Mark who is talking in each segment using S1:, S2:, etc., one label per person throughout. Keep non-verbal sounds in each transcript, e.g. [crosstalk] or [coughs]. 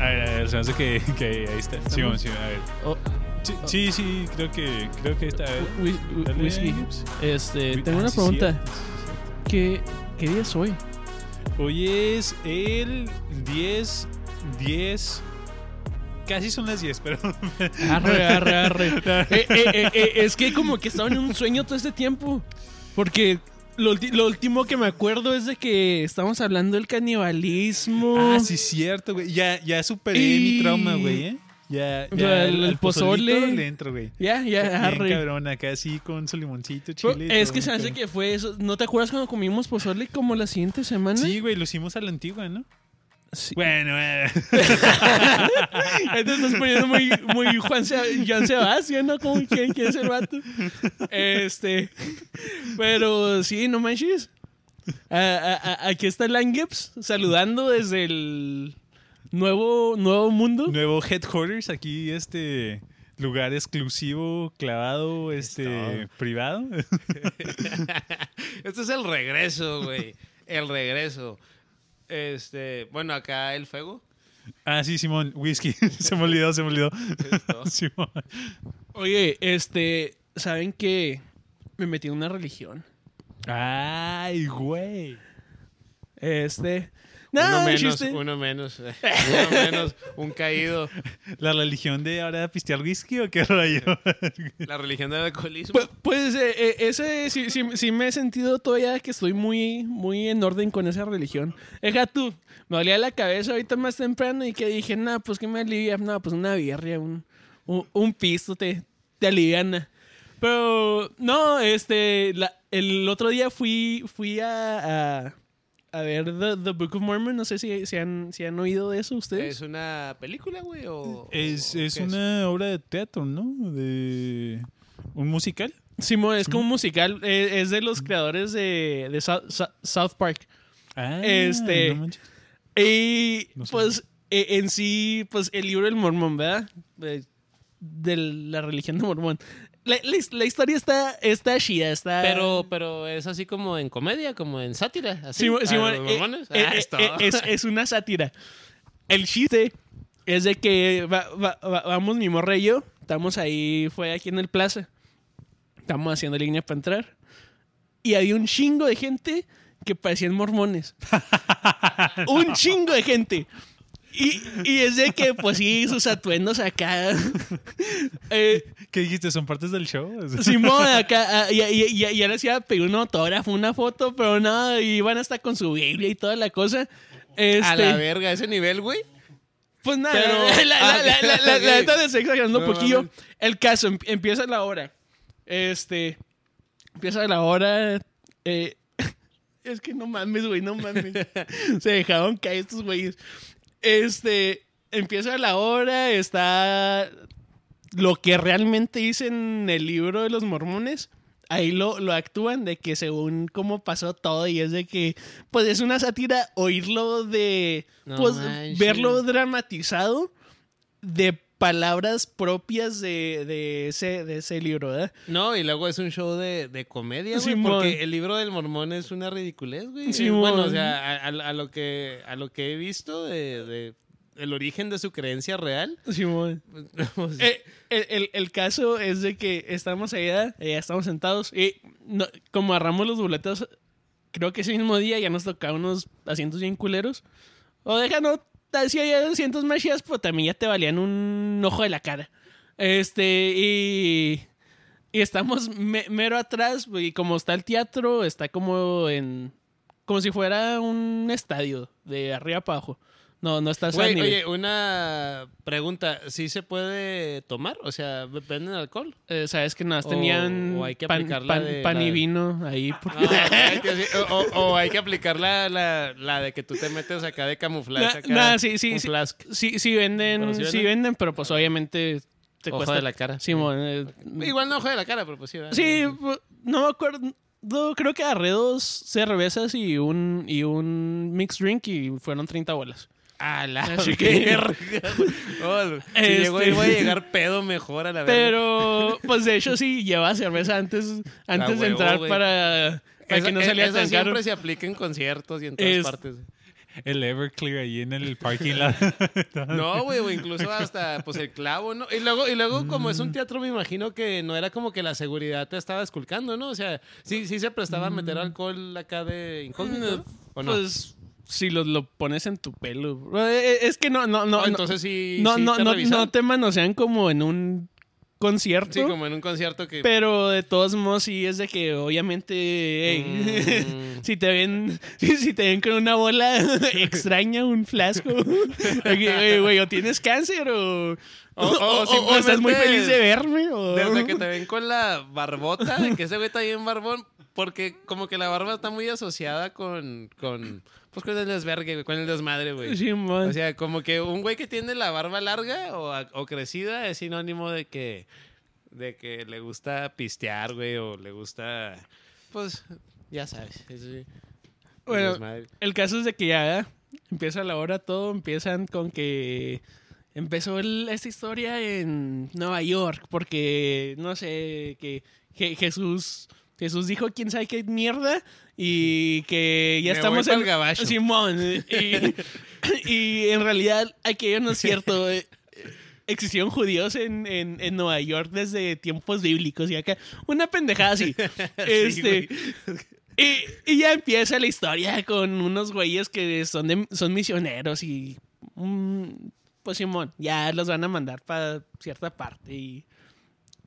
S1: A ver, a ver, se me hace que, que ahí está. Sí, sí, a ver.
S2: Oh,
S1: Sí, sí, sí, creo que, creo que está.
S2: whisky. Este, tengo
S1: ah,
S2: una
S1: sí,
S2: pregunta.
S1: sí.
S2: ¿Qué, ¿Qué día es hoy?
S1: Hoy es el 10, 10. Casi son las 10, pero. [laughs]
S2: Arre, arre, arre. Eh, eh, eh, es que como que estaba en un sueño todo este tiempo. Porque lo, lo último que me acuerdo es de que estamos hablando del canibalismo.
S1: Ah, sí, cierto, güey. Ya, ya superé
S2: Y-
S1: mi trauma, güey, ¿eh? Ya, ya el,
S2: pozole.
S1: le entro, güey.
S2: Ya, ya,
S1: Bien
S2: arre.
S1: cabrón, acá así con su limoncito, chile.
S2: es que se hace que fue eso. ¿No te acuerdas cuando comimos pozole como la siguiente semana?
S1: Sí, güey, lo hicimos a la antigua, ¿no?
S2: Sí.
S1: Bueno, eh.
S2: Te estás poniendo muy, muy Juan Se- Joan Sebastián, ¿no? Como quién, quién es el vato. Este. Pero sí, no manches. A- a- a- aquí está Langeps saludando desde el nuevo, nuevo mundo.
S1: Nuevo headquarters, aquí este lugar exclusivo, clavado, este privado. [laughs]
S3: Este es el regreso, güey. El regreso. Este, bueno, acá el fuego.
S1: ah, sí, Simón, whisky. [laughs] se me olvidó, se me olvidó. [laughs] Simón.
S2: Oye, este. ¿Saben que me metí en una religión?
S1: Ay, güey.
S2: Este.
S3: Uno
S2: No,
S3: menos,
S2: chiste.
S3: uno menos. [laughs] Uno menos, un caído.
S1: ¿La religión de ahora pistear whisky o qué rollo? [laughs]
S3: La religión del alcoholismo.
S2: Pues, pues, eh, eh, ese sí, sí- sí me he sentido todavía que estoy muy, muy en orden con esa religión. Deja tú, me dolía la cabeza ahorita más temprano y que dije, no, pues que me alivia, no, pues una birria, un, un, un pisto te, te aliviana. Pero, no, este, la- el otro día fui, fui a, a, a ver The, The Book of Mormon, no sé si, si, han, si han oído de eso ustedes.
S3: ¿Es una película, güey? O,
S1: Es,
S3: o
S1: es una obra de teatro, ¿no? De un musical.
S2: Simón, es como un musical, eh, es de los creadores de, de South, South- Park.
S1: Ah,
S2: Este-
S1: no.
S2: Y
S1: No sé.
S2: pues eh, en sí, pues el libro del mormón, ¿verdad? De, de la religión de mormón. La, la his- la historia está, está chida, está...
S3: Pero, pero es así como en comedia, como en sátira. Así.
S2: Sí,
S3: ¿A
S2: sí,
S3: los
S2: bueno, eh, eh,
S3: Ah,
S2: eh,
S3: es todo.
S2: es, es una sátira. El chiste es de que va- va- va- vamos mi morra y yo, estamos ahí, fue aquí en el plaza, estamos haciendo línea para entrar, y había un chingo de gente que parecían mormones. [laughs] un chingo de gente. Y, y es de que, pues sí, sus atuendos acá. [laughs] eh,
S1: ¿Qué dijiste? ¿Son partes del show? [laughs]
S2: Simón, acá, ah, ya, ya, ya, ya les iba a pedir un autógrafo, una foto, pero no, iban hasta con su Biblia y toda la cosa. Este,
S3: A la verga, ese nivel, güey.
S2: pues nada,
S3: Pero-
S2: la, la, la,
S3: ah,
S2: la, la- la- neta exagerando un
S3: No
S2: poquillo.
S3: mames.
S2: El caso, em- empieza la hora. Este, empieza la hora. eh, [laughs] es que no mames, güey, no mames. Se dejaron caer estos güeyes. Este, empieza la hora, está lo que realmente dice en el libro de los mormones. Ahí lo, lo actúan de que según cómo pasó todo y es de que pues es una sátira oírlo de
S3: No
S2: pues verlo dramatizado de palabras propias de, de ese, de ese libro, ¿verdad?
S3: No, y luego es un show de, de comedia, güey, porque el libro del mormón es una ridiculez, güey.
S2: Simón.
S3: Bueno, o sea, a, a- a lo que a lo que he visto de, de el origen de su creencia real.
S2: Simón. [laughs]
S3: pues,
S2: Eh, el, el- el caso es de que estamos allá, eh, estamos sentados y no- como agarramos los boletos, creo que ese mismo día ya nos tocaba unos asientos bien culeros. O déjanos, si asientos más chidas, pero también ya te valían un ojo de la cara. Este, y, y estamos me- mero atrás, y como está el teatro, está como en, como si fuera un estadio, de arriba para abajo. No, no estás
S3: Güey, oye, una pregunta, ¿sí se puede tomar? O sea, ¿venden alcohol?
S2: Eh, Sabes que nada, más tenían
S3: o hay que
S2: pan,
S3: aplicar la
S2: pan-
S3: de-
S2: pan
S3: la
S2: y
S3: de-
S2: vino ahí.
S3: Ah, sí, o, o- o hay que aplicar la, la, la de que tú te metes acá de camuflaje.
S2: Na-
S3: acá,
S2: nah, sí, sí,
S3: un
S2: sí.
S3: flask.
S2: sí, sí venden,
S3: ¿Pero sí
S2: sí
S3: venden?
S2: venden, pero pues obviamente te
S3: Ojo
S2: cuesta.
S3: de la cara.
S2: Simón, eh,
S3: Igual no ojo de la cara, pero pues sí. ¿verdad?
S2: sí, no me acuerdo. no, creo que agarré dos cervezas y un, y un mixed drink y fueron 30 bolas.
S3: A la
S2: Así
S3: verga. Oh, si
S2: Este-
S3: llegó y voy a llegar pedo mejor a la verga.
S2: Pero, pues de hecho sí, lleva cerveza antes, antes de entrar para, para que no
S3: e-
S2: salía
S3: esa
S2: tan
S3: siempre
S2: caro.
S3: se aplica en conciertos y en todas
S2: Es-
S3: partes.
S1: el Everclear ahí en el parking [laughs] lot.
S3: No, güey, o incluso hasta pues el clavo, ¿no? Y luego, y luego como es un teatro, me imagino que no era como que la seguridad te estaba esculcando, ¿no? O sea, sí, sí se prestaba a meter alcohol acá de incógnito. ¿O no?
S2: Pues si lo, lo pones en tu pelo. Eh, Es que no, no, no.
S3: No,
S2: no,
S3: entonces sí.
S2: no,
S3: sí
S2: no,
S3: te
S2: no, no te manosean como en un concierto.
S3: Sí, como en un concierto que.
S2: Pero de todos modos sí es de que obviamente
S3: Mm. [laughs]
S2: si te ven [laughs] si, te ven con una bola [laughs] extraña, un flasco, güey, o tienes cáncer o,
S3: O- o
S2: o estás muy feliz de verme o
S3: Desde que te ven con la barbota, de que ese güey está bien barbón, porque como que la barba está muy asociada con, con pues con el desvergue, güey, con el desmadre, güey.
S2: Sí, man.
S3: O sea, como que un güey que tiene la barba larga o, o crecida es sinónimo de que, de que le gusta pistear, güey, o le gusta, pues, ya sabes. es-
S2: Bueno,
S3: desmadre.
S2: El caso es de que ya empieza la hora todo, empiezan con que empezó el- esta historia en Nueva York, porque no sé, que, que Jesús Jesús dijo quién sabe qué mierda y que ya
S3: Me
S2: estamos
S3: voy
S2: en
S3: gabacho.
S2: Simón y, [laughs] y en realidad aquello no es cierto. eh, Existieron judíos en, en, en Nueva York desde tiempos bíblicos y acá una pendejada así. [laughs] este, y, y ya empieza la historia con unos güeyes que son, de- son misioneros y. mm, pues Simón, ya los van a mandar para cierta parte. Y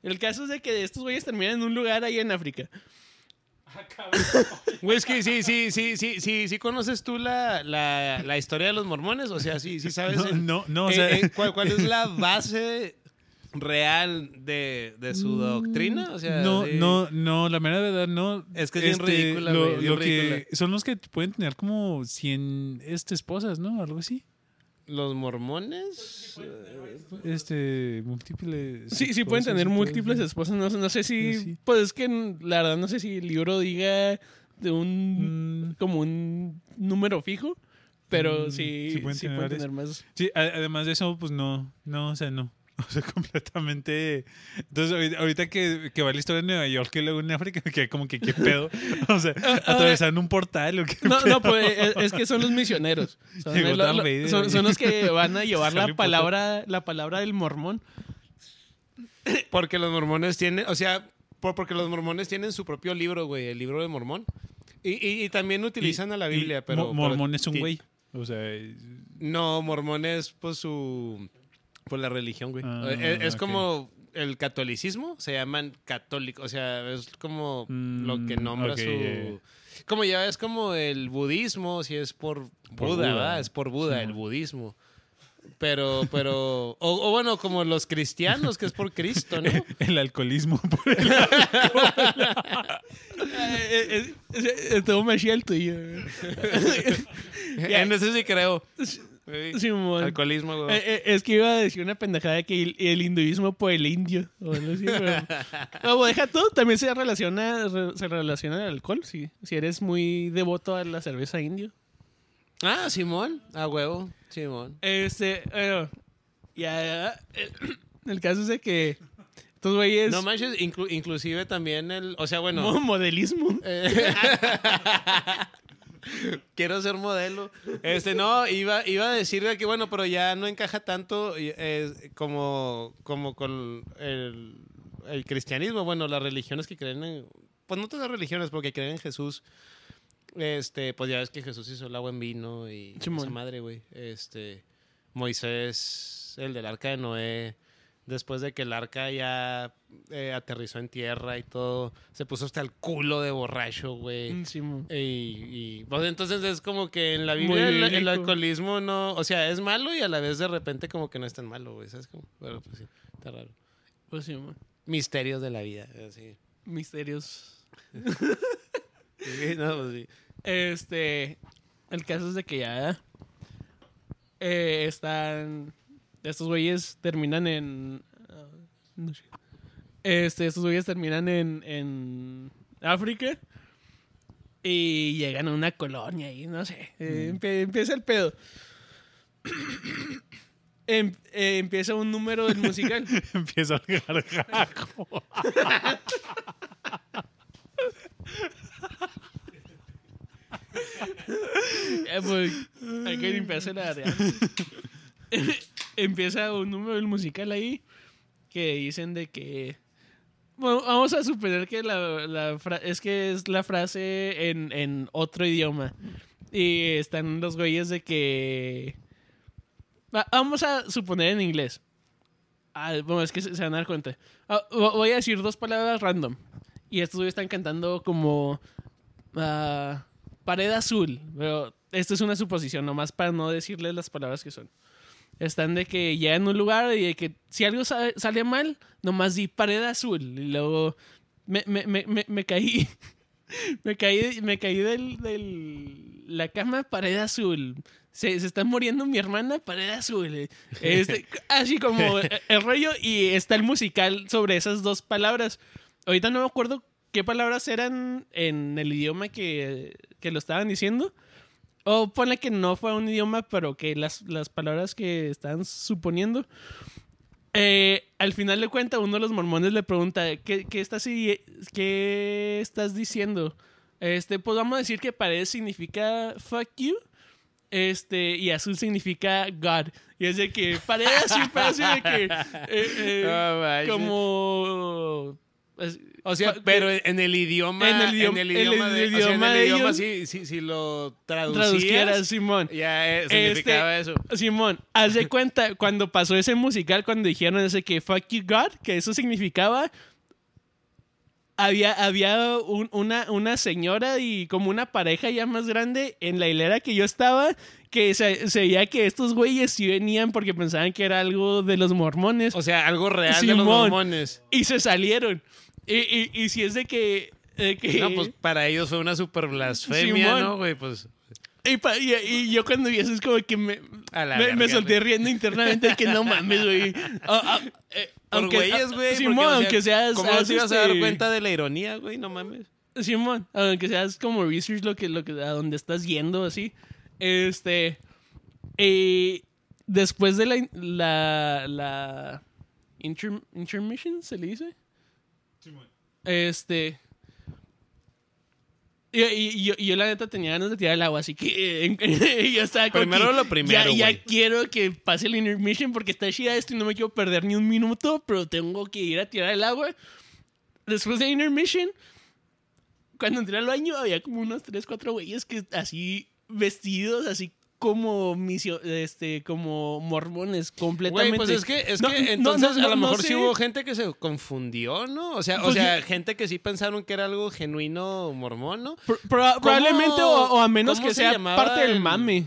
S2: el caso es de que estos güeyes terminan en un lugar ahí en África.
S3: Güey, es que sí, sí, sí, sí, sí, sí conoces tú la, la, la historia de los mormones, o sea, sí, sí sabes.
S1: No,
S3: en-
S1: no, no, o
S3: eh,
S1: sea,
S3: eh, ¿cuál, cuál es la base real de, de su doctrina? O sea,
S1: no,
S3: sí.
S1: no, no, la mera verdad no.
S3: Es que es bien ridícula,
S1: lo,
S3: güey, bien
S1: lo que son los que pueden tener como 100 este, esposas, ¿no? Algo así.
S3: ¿Los mormones?
S1: Este, múltiples.
S2: Sí, sí pueden tener múltiples esposas. No, no sé si.
S1: Sí, sí.
S2: Pues es que la verdad no sé si el libro diga de un.
S1: Mm,
S2: como un número fijo. Pero
S1: Mm,
S2: sí,
S1: sí
S2: sí
S1: pueden
S2: pueden,
S1: tener
S2: tener, más.
S1: Sí, además de eso, pues no, no, o sea, no. [laughs] O sea, completamente. Entonces, ahorita, ahorita que, que va la historia en Nueva York y luego en África, [laughs] que como que qué pedo. O sea, atravesaron un portal o qué
S2: No,
S1: pedo?
S2: no, pues es, es que son los misioneros. [laughs] Son, el- lo- los que van a llevar la palabra, la palabra del mormón.
S3: Porque los mormones tienen, o sea, por- porque los mormones tienen su propio libro, güey, el libro de mormón. Y, y- y también utilizan a la Biblia,
S1: y
S3: pero...
S1: Mo- Mormón
S3: pero
S1: es un güey. O sea,
S3: No, mormón es pues su... Pues la religión, güey.
S1: Ah,
S3: es como el catolicismo, se llaman católicos, o sea, es como
S1: Mm,
S3: lo que nombra su... Como ya es como el budismo, si es por,
S1: Por
S3: Buda,
S1: Buda.
S3: ¿verdad? Es por Buda,
S1: Sí,
S3: el budismo. Pero, pero... O, o bueno, como los cristianos, que es por Cristo, ¿no?
S1: el alcoholismo. por el-
S2: Eh, Estuvo más el tuyo.
S3: En ese sí creo.
S2: Simón.
S3: Alcoholismo, güey.
S2: Eh, eh, es que iba a decir una pendejada de que el, el hinduismo por el indio. O así, pero- [laughs] No, deja todo. También se relaciona, re- se relaciona al alcohol. Si, si eres muy devoto a la cerveza indio.
S3: Ah, Simón. A huevo. Simón.
S2: Este, bueno, ya, ya, el, el caso es de que estos güeyes.
S3: No manches, inclu- inclusive también el... O sea, bueno...
S2: modelismo.
S3: eh, [laughs] [laughs] Quiero ser modelo. Este, no, iba, iba a decir de que, bueno, pero ya no encaja tanto eh, como, como con el, el cristianismo. Bueno, las religiones que creen en... Pues no todas las religiones, porque creen en Jesús. Este, pues ya ves que Jesús hizo el agua en vino y esa madre, güey. Este, Moisés, el del arca de Noé, después de que el arca ya eh, aterrizó en tierra y todo, se puso hasta el culo de borracho, güey.
S2: Mm, Simón.
S3: Y, y, pues, entonces es como que en la Biblia el, alcoholismo no, o sea, es malo y a la vez de repente como que no es tan malo, güey, ¿sabes cómo? Pero pues sí, está raro.
S2: Pues Simón.
S3: Misterios de la vida, así.
S2: Misterios. [laughs]
S3: Sí, no, pues sí.
S2: Este. El caso es de que ya. eh, están. Estos güeyes terminan en. ah, no sé. Este, estos güeyes terminan en, en África. Y llegan a una colonia y no sé. eh, empie- empieza el pedo. [coughs] Em- eh, empieza un número del musical. [laughs]
S1: Empieza el gargajo. [laughs]
S2: Eh, pues, hay que limpiarse la área. [laughs] Empieza un número del musical ahí que dicen de que. Vamos a suponer que la, la fra- es que es la frase en, en otro idioma. Y están los güeyes de que. Va- Vamos a suponer en inglés. Ah, bueno, es que se, van a dar cuenta. Ah, vo- voy a decir dos palabras random. Y estos güeyes están cantando como. ah, pared azul. Pero esto es una suposición, nomás para no decirles las palabras que son. Están de que llegan a un lugar y de que si algo sa- sale mal, nomás di pared azul. Y luego me, me, me, me, me caí. [laughs] me caí, me caí del, del la cama, pared azul. Se, se está muriendo mi hermana, pared azul. Este, [laughs] así como el rollo. Y está el musical sobre esas dos palabras. Ahorita no me acuerdo qué palabras eran en el idioma que, que lo estaban diciendo. O ponle que no fue un idioma, pero que las, las palabras que estaban suponiendo. Eh, al final de cuentas, uno de los mormones le pregunta, ¿qué, qué estás, qué estás diciendo? Este, pues vamos a decir que pared significa fuck you. Este, y azul significa God. Y es de que pared azul parece de que. eh, eh, [laughs]
S3: manches.
S2: como. es-
S3: O sea, pero en el idioma.
S2: En el idioma-
S3: en el idioma,
S2: el
S3: de, o sea, en
S2: idioma
S3: el idioma,
S2: ellos.
S3: sí, sí, si lo traducieras,
S2: Simón.
S3: ya eh, significaba
S2: Este,
S3: eso.
S2: Simón, haz de cuenta, cuando pasó ese musical, cuando dijeron ese que fuck you God, que eso significaba. Había, había un- una, una señora y como una pareja ya más grande en la hilera que yo estaba, que se, se veía que estos güeyes sí venían porque pensaban que era algo de los mormones
S3: O sea, algo real de los
S2: Simón.
S3: mormones.
S2: y se salieron. Y, y, y si es de que... de que-
S3: No, pues para ellos fue una super blasfemia,
S2: Simón.
S3: ¿no, güey? Pues.
S2: Y, pa- y- y yo cuando vi eso es como que me,
S3: A la
S2: me,
S3: verga,
S2: me solté
S3: güey.
S2: riendo internamente de que no mames, güey. Ah, ah, eh,
S3: Por
S2: aunque-
S3: güeyes,
S2: ah,
S3: güey.
S2: Simón,
S3: porque, o sea,
S2: aunque seas...
S3: ¿Cómo
S2: haz
S3: te ibas a dar
S2: este-
S3: cuenta de la ironía, güey? No mames.
S2: Simón, aunque seas como research lo que, lo que, a donde estás yendo, así. Este... eh, después de la... La... la inter- intermission, ¿se le dice? Este... Y, y- y yo, la neta tenía ganas de tirar el agua, así que eh, [laughs] yo estaba
S3: Primero
S2: que
S3: lo primero,
S2: Ya, ya quiero que pase el intermission porque está chida esto y no me quiero perder ni un minuto, pero tengo que ir a tirar el agua. Después de intermission, cuando entré al baño había como unos 3, 4 güeyes que así vestidos, así como misio, este, como mormones completamente.
S3: Güey, pues es que, es
S2: No,
S3: que entonces
S2: no,
S3: a lo mejor sí hubo gente que se confundió, ¿no? O sea, o
S2: Pues
S3: sea, gente que sí pensaron que era algo genuino mormón, ¿no?
S2: Pro- proba- probablemente o, o a menos que
S3: se
S2: sea parte del
S3: el-
S2: mame.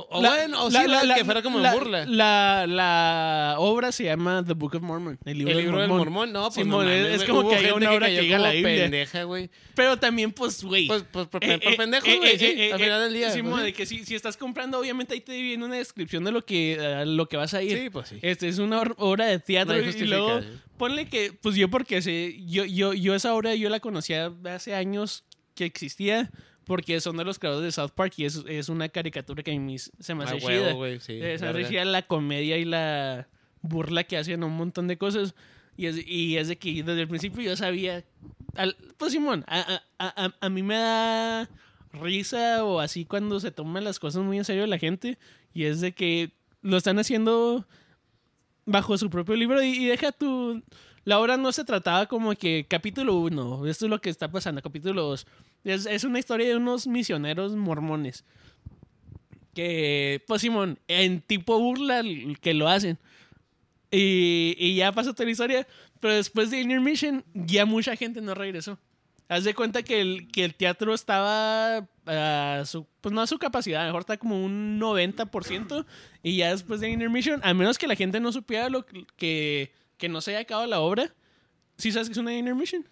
S3: O, o
S2: La-
S3: bueno, o
S2: la-
S3: sí,
S2: la-
S3: la-
S2: la-
S3: que fuera como en burla.
S2: La, la obra se llama The Book of Mormon. El libro,
S3: el
S2: del,
S3: libro del
S2: mormón.
S3: mormón, no, pues no
S2: es-
S3: mames,
S2: es
S3: güey.
S2: como que
S3: gente
S2: una hora que diga la Biblia.
S3: pendeja, güey.
S2: Pero también, pues, güey.
S3: Pues, pues por,
S2: Eh,
S3: por
S2: eh,
S3: pendejo,
S2: eh,
S3: güey,
S2: eh,
S3: sí, al final del día. Pues,
S2: de que si, si estás comprando, obviamente ahí te viene una descripción de lo que, lo que vas a ir.
S3: Sí, pues sí.
S2: Este es una obra de teatro
S3: No hay
S2: y luego ponle que, pues yo porque sé, yo, yo, yo esa obra yo la conocía hace años que existía porque son de los creadores de South Park y es, es una caricatura que a mí se me hace
S3: huevo,
S2: chida.
S3: güey, sí,
S2: Eh, se me hace la comedia y la burla que hacen a un montón de cosas. Y es, y es de que desde el principio yo sabía. al- pues Simón, a, a- a- a mí me da risa o así cuando se toman las cosas muy en serio la gente. Y es de que lo están haciendo bajo su propio libro y, y deja tu... La obra no se trataba como que capítulo 1, esto es lo que está pasando, capítulo 2. Es, es una historia de unos misioneros mormones. Que, pues Simón, en tipo burla que lo hacen. Y, y ya pasó toda la historia. Pero después de Intermission, ya mucha gente no regresó. Haz de cuenta que el, que el teatro estaba a su, pues no a su capacidad, mejor está como un 90%. Y ya después de Intermission, a menos que la gente no supiera lo que, que, no se haya acabado la obra. ¿Sí sabes que es una Intermission?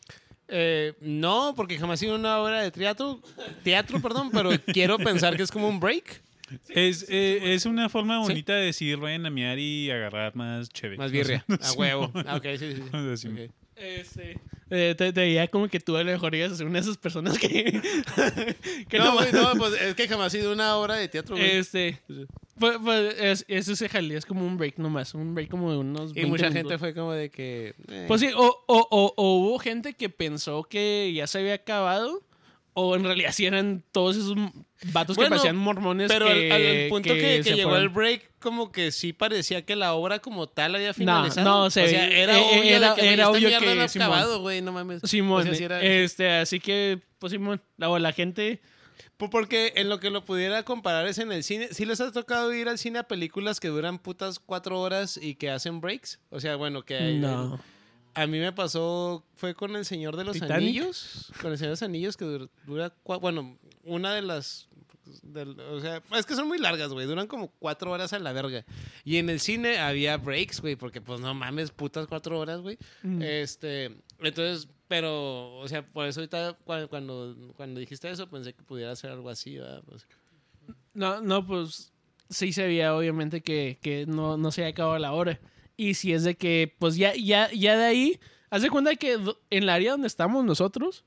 S3: Eh, no, porque jamás he sido una obra de teatro, teatro, perdón, pero [laughs] quiero pensar que es como un break.
S1: Es, eh, es una forma bonita de decir vayan a miar y agarrar más chévere.
S3: Más birria, [laughs] a huevo. Ah, ok, sí, sí. sí. [laughs]
S1: Así.
S3: Ok.
S2: Este, eh, te, te veía como que tú a lo mejor ibas a ser una de esas personas que, [laughs] que
S3: No,
S2: no,
S3: güey, no, pues es que jamás he sido una obra de teatro, güey.
S2: Este, pues, pues, es, eso se jalía, es como un break nomás, un break como de unos
S3: y
S2: 20
S3: mucha
S2: minutos.
S3: gente fue como de que... eh,
S2: Pues sí, o, o, o, o hubo gente que pensó que ya se había acabado, o en realidad sí eran todos esos vatos que parecían mormones.
S3: Pero
S2: que,
S3: al, al punto que, llegó
S2: fueron.
S3: el break, como que sí parecía que la obra como tal había
S2: No,
S3: finalizado.
S2: no,
S3: o
S2: se
S3: sea,
S2: ve-
S3: era
S2: eh,
S3: obvio
S2: era-
S3: que,
S2: era obvio que
S3: no acabado, güey, no mames.
S2: Simón,
S3: O sea, sí era-
S2: este, así que, pues Simón, la, o la gente...
S3: Pues Porque en lo que lo pudiera comparar es en el cine. ¿Sí les ha tocado ir al cine a películas que duran putas cuatro horas y que hacen breaks? O sea, bueno, que...
S2: No.
S3: A mí me pasó, fue con El Señor de los
S2: ¿Titanic?
S3: Anillos. Con El Señor de los Anillos que dur- dura, bueno, una de las... del- o sea, es que son muy largas, güey. Duran como cuatro horas a la verga. Y en el cine había breaks, güey, porque pues no mames, putas cuatro horas, güey.
S2: Mm.
S3: Este, entonces, pero, o sea, por eso ahorita cua- cuando, cuando dijiste eso pensé que pudiera ser algo así, ¿verdad? Pues,
S2: No, no, pues sí se veía obviamente que, que no, no se había acabado la hora. Y si es de que, pues ya, ya, ya de ahí, haz de cuenta que en el área donde estamos nosotros,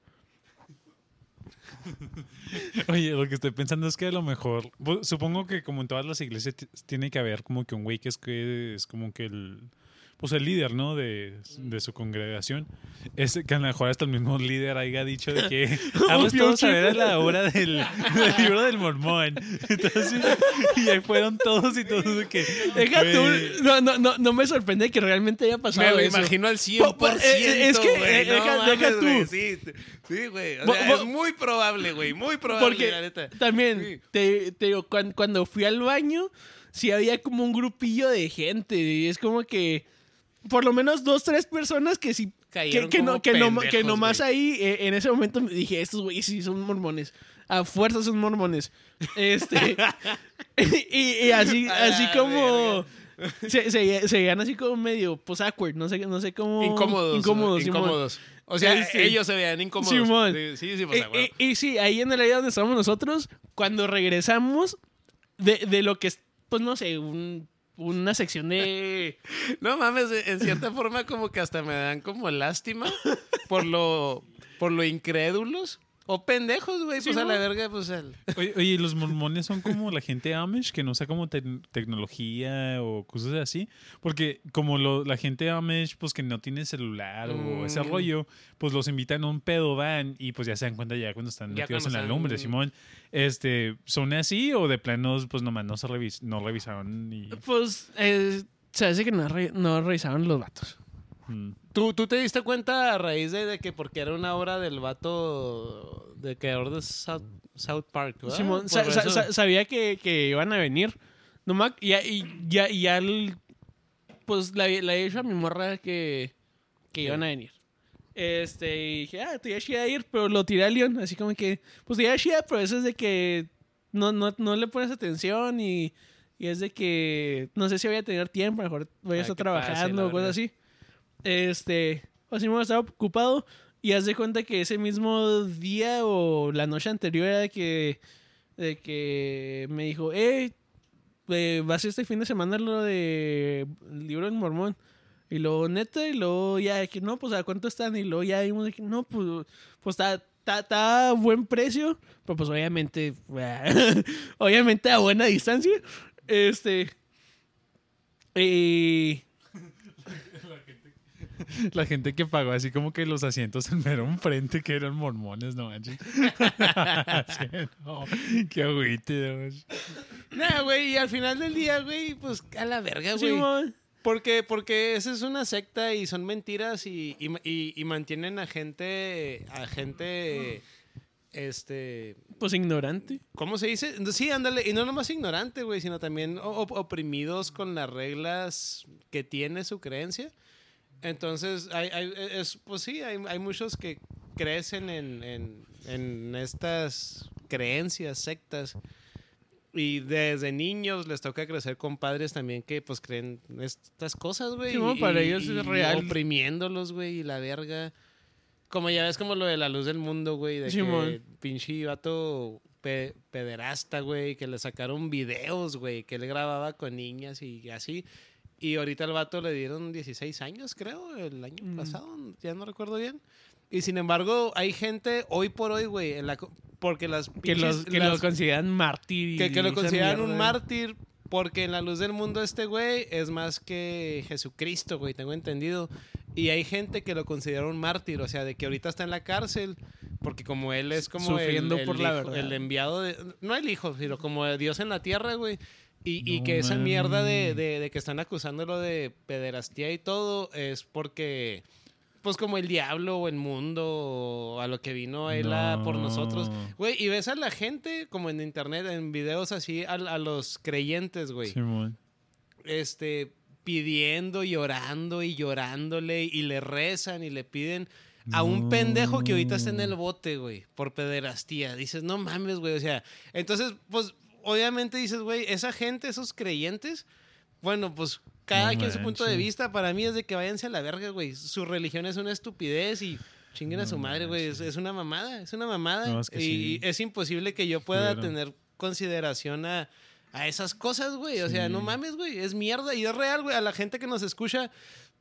S1: Oye, lo que estoy pensando es que a lo mejor, supongo que como en todas las iglesias tiene que haber como que un güey que es, que es como que el, pues el líder, ¿no? De, de su congregación. Es que a lo mejor hasta el mismo líder haya dicho de que vamos todos a ver a la hora del, del libro del mormón. Entonces, y ahí fueron todos y todos de que...
S2: deja tú, no, no, no, no me sorprende que realmente haya pasado
S3: me lo
S2: eso.
S3: imagino al 100%,
S2: Po- po- eh, es que, eh,
S3: No
S2: deja-
S3: mames,
S2: deja tú.
S3: Sí, sí, güey. O
S2: Bo-
S3: sea,
S2: bo-
S3: es muy probable, güey. Muy probable,
S2: Porque
S3: la neta.
S2: también,
S3: Sí.
S2: te, te digo, cuan- cuando, fui al baño, sí había como un grupillo de gente. Y es como que, por lo menos dos, tres personas que sí. Que,
S3: Cayeron
S2: que, no, que, no, que nomás
S3: güey.
S2: ahí, eh, en ese momento, me dije, estos güeyes sí son mormones. A fuerza son mormones. Este. [laughs] [laughs] y, y así, así como. Se, se, se veían así como medio, pues, awkward. No sé, no sé cómo.
S3: Incómodos.
S2: Incómodos, Simón.
S3: Incómodos. O sea,
S2: Sí, sí.
S3: ellos se veían incómodos.
S2: Simón.
S3: Sí, sí, pues,
S2: Y- y, y sí, ahí en el área donde estábamos nosotros, cuando regresamos de, de lo que es, pues no sé, un- una sección de... [laughs]
S3: No mames, en cierta forma como que hasta me dan como lástima por lo, por lo incrédulos. O pendejos, güey.
S2: Sí,
S3: pues a la verga, pues el...
S1: Oye, oye, ¿y los mormones son como la gente Amish que no usa como tec- tecnología o cosas así. Porque como lo- la gente Amish, pues que no tiene celular o ese
S3: Mm.
S1: rollo, pues los invitan a un pedo van y pues ya se dan cuenta ya cuando están
S3: Ya
S1: metidos en la
S3: están-
S1: lumbre, Simón. Este, ¿son así o de planos pues nomás no se revis no revisaron y...
S2: Pues, eh, se hace que no, re- no revisaron los vatos.
S1: Mm.
S3: ¿Tú, ¿Tú te diste cuenta a raíz de, de que porque era una obra del vato de creador de South, South Park, ¿verdad?
S2: Simón,
S3: Por
S2: sa- sa-
S3: eso-
S2: sa- sabía que, que iban a venir. Nomás, ya, y ya, y ya el- pues le le he dicho a mi morra que, que iban a venir. Este, y dije, ah, te iba a ir, pero lo tiré a León, así como que, pues te iba a pero eso es de que no, no, no le pones atención y, y es de que no sé si voy a tener tiempo, a lo mejor voy a
S3: Ay,
S2: estar trabajando
S3: la
S2: o cosas así. Este, así me estaba ocupado y haz de cuenta que ese mismo día o la noche anterior era de que, de que me dijo, eh, eh, va a ser este fin de semana lo de el libro del mormón. Y luego, neta, y luego ya, de que no, pues a cuánto están. Y luego ya vimos de que no, pues, pues está, está, está a buen precio. Pero pues obviamente, [laughs] obviamente a buena distancia. Este. Y. [laughs]
S1: La gente que pagó así como que los asientos en mero enfrente que eran mormones, no manches. [laughs] Sí, no, qué agüite.
S3: Nah, güey, y al final del día, güey, pues a la verga, güey.
S2: Simón.
S3: Porque, porque esa es una secta y son mentiras y, y, y- y mantienen a gente, a gente, este,
S2: Pues ignorante.
S3: ¿cómo se dice? Sí, ándale, y no nomás ignorante, güey, sino también oprimidos con las reglas que tiene su creencia. Entonces, hay, hay- es, pues sí, hay, hay muchos que crecen en, en, en estas creencias, sectas. Y desde niños les toca crecer con padres también que pues creen estas cosas, güey.
S2: Sí, bueno, para
S3: y-
S2: ellos es real.
S3: Oprimiéndolos, güey, y la verga. Como ya ves como lo de la luz del mundo, güey, de que
S2: Simón.
S3: pinche vato pe- pederasta, güey, que le sacaron videos, güey, que él grababa con niñas y así. Y ahorita al vato le dieron 16 años, creo, el año
S2: Mm.
S3: pasado, ya no recuerdo bien. Y sin embargo, hay gente hoy por hoy, güey, en la porque las
S2: Que, los, que
S3: las-
S2: lo consideran mártir.
S3: que, que lo consideran un mártir porque en la luz del mundo este güey es más que Jesucristo, güey, tengo entendido. Y hay gente que lo considera un mártir, o sea, de que ahorita está en la cárcel porque como él es como el-
S2: Sufriendo
S3: el,
S2: por la verdad.
S3: el enviado de, no el hijo, sino como Dios en la tierra, güey. Y, y
S1: No
S3: que esa mierda de, de- de que están acusándolo de pederastía y todo es porque, pues como el diablo o el mundo o a lo que vino él a por nosotros.
S1: No.
S3: Güey, y ves a la gente como en internet, en videos así, a, a los creyentes, güey
S1: Simón.
S3: este, pidiendo, llorando y llorándole y le rezan y le piden a un
S1: No.
S3: pendejo que ahorita está en el bote, güey, por pederastía. Dices, no mames, güey, o sea, entonces, pues, obviamente dices, güey, esa gente, esos creyentes, bueno, pues, cada
S1: No
S3: quien su punto de vista, para mí es de que váyanse a la verga, güey. Su religión es una estupidez y chinguen a su madre, güey. Es, una mamada, es una mamada.
S1: No, es que
S3: y
S1: sí.
S3: es imposible que yo pueda tener consideración a, a esas cosas, güey. O sea, no mames, güey. Es mierda y es real, güey. A la gente que nos escucha,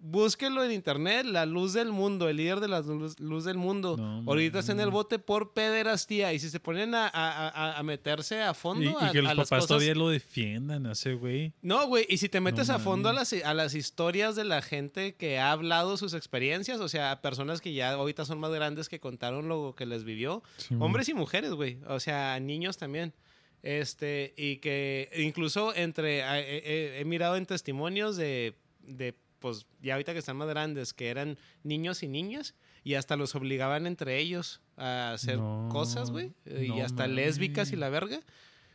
S3: búsquelo en internet. La luz del mundo, el líder de la luz, luz del mundo.
S1: No
S3: Ahorita está en el bote por pederastía. Y si se ponen a, a- a- a meterse a fondo
S1: Y,
S3: a,
S1: y que los papás
S3: cosas-
S1: todavía lo defiendan, ese güey.
S3: no, güey, y si te metes
S1: No
S3: a fondo las, a las historias de la gente que ha hablado sus experiencias, o sea, personas que ya ahorita son más grandes que contaron lo que les vivió, hombres y mujeres, güey, o sea, niños también. Este, y que incluso entre, he, he- he mirado en testimonios de, de, pues, ya ahorita que están más grandes, que eran niños y niñas, y hasta los obligaban entre ellos a hacer
S1: No,
S3: cosas, güey, y hasta lésbicas y la verga.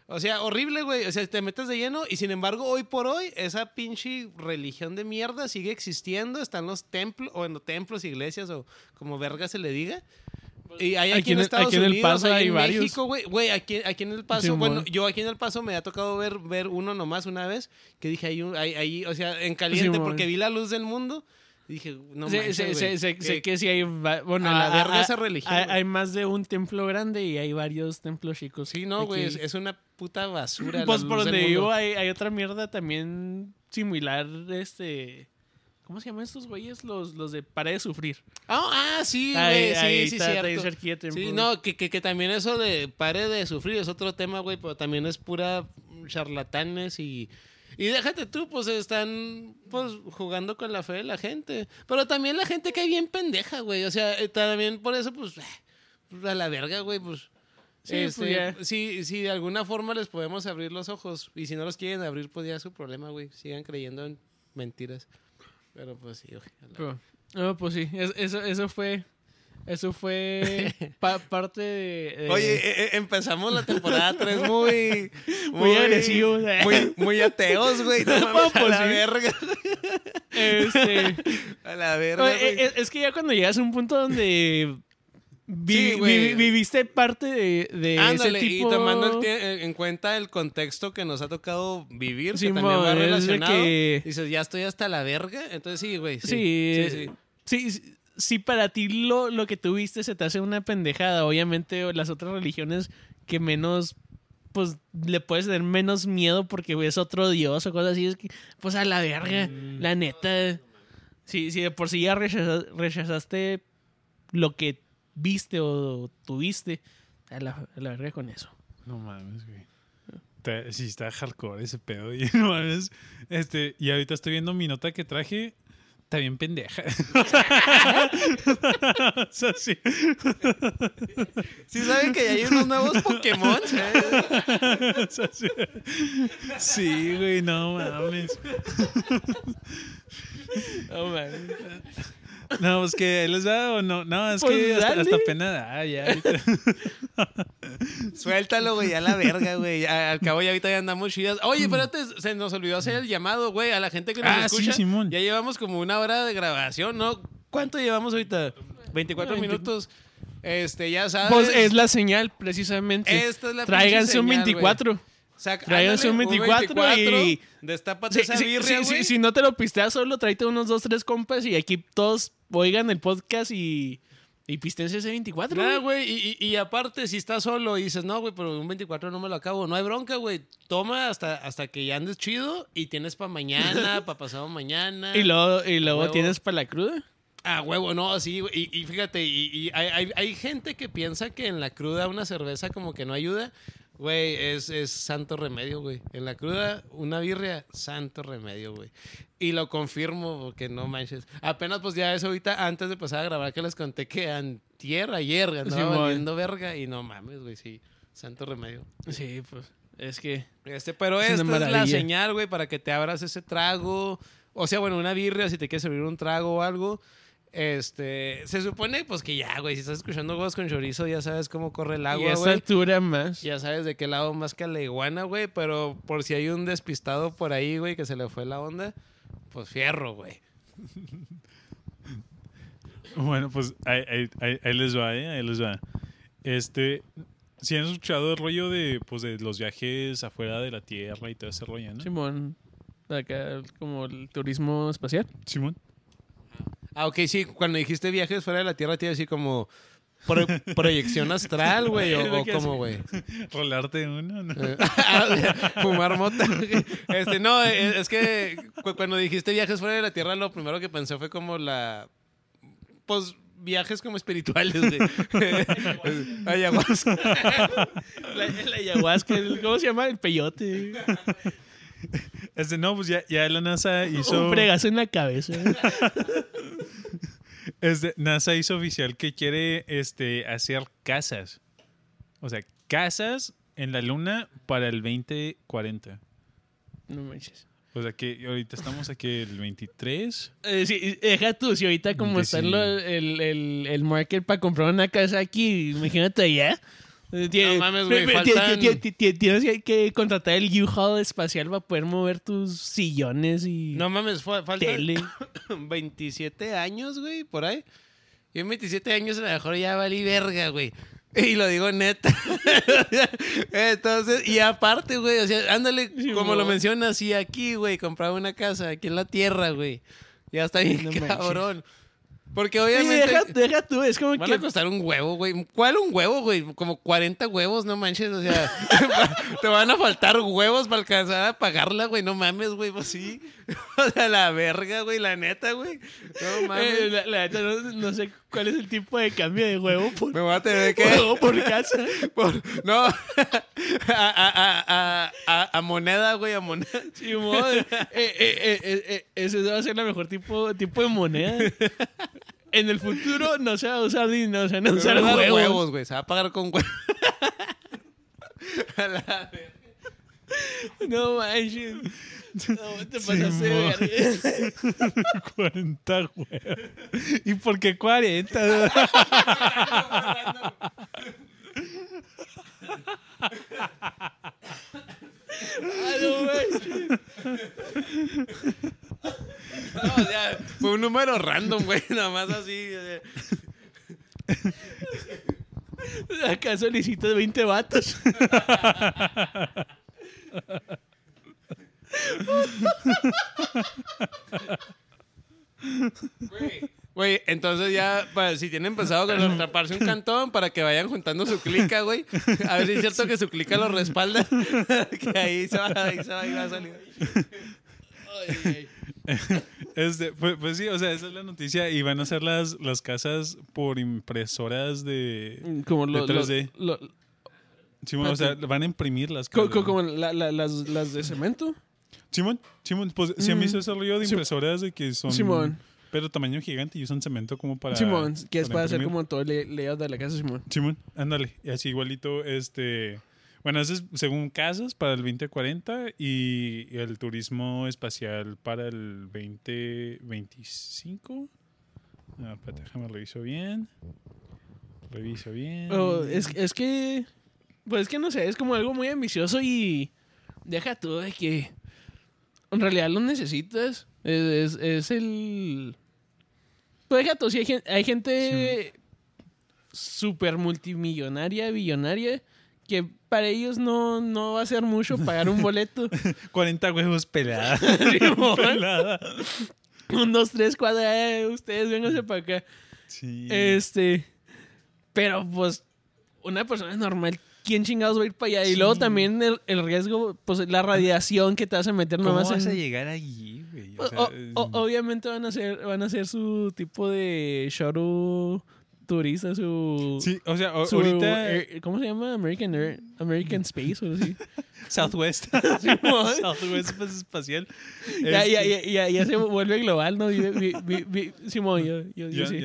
S3: O sea, horrible, güey. O sea, te metes de lleno y sin embargo, hoy por hoy, esa pinche religión de mierda sigue existiendo. Están los templos, o en los templos, iglesias, o como verga se le diga. Y hay aquí,
S2: Aquí
S3: en
S2: en el-
S3: Estados
S2: aquí en El
S3: Unidos,
S2: Paso
S3: hay
S2: hay
S3: en
S2: varios.
S3: México, güey. Güey, aquí, aquí en El Paso,
S2: Simón.
S3: bueno, yo aquí en El Paso me ha tocado ver, ver uno nomás una vez, que dije ahí, un- ahí, ahí, o sea, en caliente,
S2: Simón.
S3: porque vi la luz del mundo. Dije, no
S2: Sí,
S3: manches,
S2: sí, sí, sé,
S3: que-
S2: sé que sí hay. Bueno,
S3: A la verga esa religión,
S2: Hay, hay más de un templo grande y hay varios templos chicos.
S3: Sí, no, güey, es, es una puta basura. la
S2: Pues
S3: luz
S2: por
S3: del
S2: donde
S3: mundo.
S2: vivo hay, hay otra mierda también similar, este... ¿Cómo se llaman estos güeyes? Los, los de Para de Sufrir.
S3: Ah, ah, sí,
S2: Ahí-
S3: güey, sí,
S2: ahí
S3: sí,
S2: está-
S3: cierto. Sí,
S2: pues.
S3: no, que, que, que también eso de pare de sufrir es otro tema, güey, pero también es pura charlatanes y... Y déjate tú, pues están pues jugando con la fe de la gente. Pero también la gente cae bien pendeja, güey. O sea, eh, también por eso, pues, eh, a la verga, güey, pues...
S2: Sí, pues,
S3: este,
S2: ya.
S3: si, si de alguna forma les podemos abrir los ojos y si no los quieren abrir, pues ya es su problema, güey. Sigan creyendo en mentiras. Pero pues sí, güey.
S2: Pero- no, pues sí, es- eso, eso fue... Eso fue [laughs] pa- parte de... de-
S3: Oye, eh, eh, empezamos la temporada [laughs] 3 muy...
S2: Muy agresivos.
S3: Muy, muy ateos, güey. No, [laughs] mames,
S2: pues
S3: a la
S2: sí.
S3: verga.
S2: este...
S3: A la verga,
S2: Oye,
S3: güey.
S2: es, es que ya cuando llegas a un punto donde vi-
S3: Sí,
S2: vi- viviste parte de, de
S3: Ándale,
S2: ese tipo...
S3: y tomando eh, en cuenta el contexto que nos ha tocado vivir, que
S2: Simón,
S3: también va relacionado,
S2: que-
S3: dices, ya estoy hasta la verga. Entonces sí, güey. Sí,
S2: Sí,
S3: sí, sí.
S2: sí, sí, sí, para ti lo, lo que tuviste se te hace una pendejada. Obviamente las otras religiones que menos, pues le puedes tener menos miedo porque es otro dios o cosas así. Es que, pues a la verga,
S3: Mm.
S2: la neta. Sí, sí, de por sí ya rechaza- rechazaste lo que viste o tuviste. A la, a la verga con eso.
S1: No mames, güey. Está- Sí, está hardcore ese pedo. [laughs] Y, no mames. Este, y ahorita estoy viendo mi nota que traje. Está bien pendeja. [laughs] o sea, sí.
S3: Sí saben que ya hay unos nuevos Pokémon. [laughs]
S1: O sea, sí. Sí, güey, no mames.
S2: Oh, man.
S1: No, pues que les va o no. No, es
S2: Pues
S1: que hasta,
S2: dale.
S1: hasta pena da, ya. [laughs]
S3: Suéltalo, güey, a la verga, güey. Al cabo ya ahorita ya andamos chidas. Oye, espérate, se nos olvidó hacer el llamado, güey, a la gente que nos
S1: Ah, sí,
S3: escucha.
S1: Simón.
S3: Ya llevamos como una hora de grabación, ¿no? ¿Cuánto llevamos ahorita? 24
S2: Veinte-
S3: minutos. Este, ya sabes.
S2: Pues es la señal, precisamente.
S3: Esta es la
S2: Tráiganse un
S3: señal,
S2: 24.
S3: Saca-
S2: tráiganse un
S3: ándale,
S2: 24 y-
S3: Destápate
S2: Sí,
S3: esa birria,
S2: sí, sí, si no te lo pisteas solo, tráete unos dos, tres compas y aquí todos oigan el podcast y, y pistense ese 24.
S3: Nah,
S2: güey.
S3: y, y- y aparte, si estás solo y dices, no, güey, pero un 24 no me lo acabo. No hay bronca, güey. Toma hasta, hasta que ya andes chido y tienes para mañana, [laughs] para pasado mañana.
S2: Y luego, y luego tienes para la cruda.
S3: Ah, huevo, no, sí. Y, y fíjate, y, y hay, hay- hay gente que piensa que en la cruda una cerveza como que no ayuda. Güey, es, es santo remedio, güey. En la cruda, una birria, santo remedio, güey. Y lo confirmo porque no manches. Apenas pues ya eso ahorita, antes de pasar a grabar, que les conté que antier, ayer, andaba valiendo verga. Y no mames, güey, sí. Santo remedio.
S2: Sí, pues. Es que.
S3: Este, pero
S2: Es
S3: esta es la señal, güey, para que te abras ese trago. O sea, bueno, una birria, si te quieres servir un trago o algo. Este, se supone, pues que ya, güey, si estás escuchando huevos con chorizo, ya sabes cómo corre el
S2: y a
S3: agua,
S2: esta
S3: güey.
S2: altura más.
S3: Ya sabes de qué lado más que a la iguana, güey. Pero por si hay un despistado por ahí, güey, que se le fue la onda, pues fierro, güey. [laughs]
S1: Bueno, pues ahí, ahí- ahí- ahí les va, ¿eh? Ahí les va. Este, si han escuchado el rollo de, pues, de los viajes afuera de la Tierra y todo ese rollo, ¿no?
S2: Simón. Acá, como el turismo espacial.
S1: Simón.
S3: Ah, ok, sí, cuando dijiste viajes fuera de la Tierra, te iba a decir como pro- [laughs] proyección astral, güey, o, o como, güey. [laughs]
S1: Rolarte uno, ¿no?
S3: Eh, [laughs] ah, Fumar mota. Este, no, eh, es que cu- cuando dijiste viajes fuera de la Tierra, lo primero que pensé fue como la. Pues viajes como espirituales, güey. Ayahuasca.
S2: La, la ayahuasca, el- ¿cómo se llama? El peyote. [laughs]
S1: Este, no, pues ya, ya la NASA hizo.
S2: Un fregazo en la cabeza. [laughs]
S1: Este, NASA hizo oficial que quiere este, hacer casas. O sea, casas en la Luna para el 2040.
S2: No manches.
S1: O sea que ahorita estamos aquí el 23.
S2: Eh, sí, deja tú, si ahorita como está el, el, el market para comprar una casa aquí, imagínate allá. Eh, tiene-
S3: No mames, güey, faltan-
S2: ti- ti- ti- Tienes que- contratar el U-Haul espacial para poder mover tus sillones y
S3: No mames, falta
S2: tele. [coughs]
S3: 27 años, güey, por ahí. Y en 27 años a lo mejor ya valí verga, güey. Y lo digo neta. [laughs] Entonces, y aparte, güey, o sea, ándale,
S2: Sí,
S3: como lo mencionas, y aquí, güey, comprar una casa aquí en la tierra, güey. Ya está bien
S2: No manches.
S3: Porque obviamente
S2: deja, deja tú, es como
S3: van
S2: que
S3: a costar un huevo, güey. ¿Cuál un huevo, güey? Como 40 huevos, no manches. O sea, [laughs] te van a faltar huevos para alcanzar a pagarla, güey. No mames, güey. Pues sí. [laughs] O sea, la verga, güey. La neta, güey. No mames.
S2: eh, la, la neta no, no sé cuál es el tipo de cambio de huevo por,
S3: Me voy a tener que.
S2: huevo por casa. [laughs]
S3: por- no. [laughs] a, a, a, a, moneda, güey. A moneda.
S2: Simón, [laughs] eh, eh, eh, eh, eh, ese va a ser la mejor tipo, tipo de moneda. En el futuro no se va a usar ni no se van a usar huevos.
S3: güey. Se va a pagar con huevos. A la. [laughs]
S2: No manches. No, te pasaste de
S1: Simón.
S2: verga. [laughs]
S1: 40 huevos. ¿Y por qué 40?
S2: Ah, no manches.
S3: No, o sea, fue un número random, güey. Nada más así. o sea. [laughs]
S2: Acá solicitas 20 vatos.
S3: Güey, entonces ya, pues, si tienen pensado con atraparse un cantón para que vayan juntando su clica, güey. A ver si es cierto que su clica lo respalda. [laughs] que ahí se va, ahí se va, ahí va a salir.
S2: Ay, ay.
S1: Este, pues, pues sí, o sea, esa es la noticia. Y van a hacer las, las casas por impresoras de.
S2: Como lo,
S1: De
S2: lo-
S1: 3D.
S2: lo-
S1: Simón, o sea, van a imprimir las
S2: co- co- como la- la- las, las de cemento.
S1: Simón, Simón, pues si a mí
S2: Mm.
S1: se ese rollo de
S2: Sim-
S1: impresoras de que son.
S2: Simón.
S1: Pero tamaño gigante y usan cemento como para.
S2: Simón, que es para hacer
S1: imprimir.
S2: como todo el lay- layout de la casa, Simón.
S1: Simón, ándale. Y así igualito, este. Bueno, eso es según casas para el 2040 y el turismo espacial para el 2025. Ah, espérate, déjame reviso bien. Reviso bien.
S2: Oh, es, es que. Pues es que no sé, es como algo muy ambicioso y. Deja tú de que. En realidad lo necesitas. Es, es- es el. Pues deja tú, si hay, hay gente. Súper multimillonaria, billonaria. Que para ellos no, no va a ser mucho pagar un boleto. [laughs]
S1: 40 huevos peladas. [laughs]
S2: Simón. [laughs]
S1: Pelada.
S2: un, dos, tres cuadras. Ustedes vénganse para acá.
S1: Sí.
S2: Este. Pero pues, una persona normal, ¿quién chingados va a ir para allá? Y luego también el, el riesgo, pues la radiación que te vas a meter
S1: ¿Cómo
S2: nomás
S1: vas
S2: en-
S1: a llegar allí, güey? O sea,
S2: o- o- obviamente van a hacer, van a hacer su tipo de shuttle turista, su...
S1: Sí, o sea,
S2: su
S1: ahorita
S2: Air- ¿Cómo se llama? American Air- American [laughs] Space o así.
S1: Southwest. [laughs] [laughs] Southwest espacial.
S2: ya, ya,
S1: Este,
S2: ya, ya, ya se vuelve global, ¿no? Simón, yo, yo, yo sí.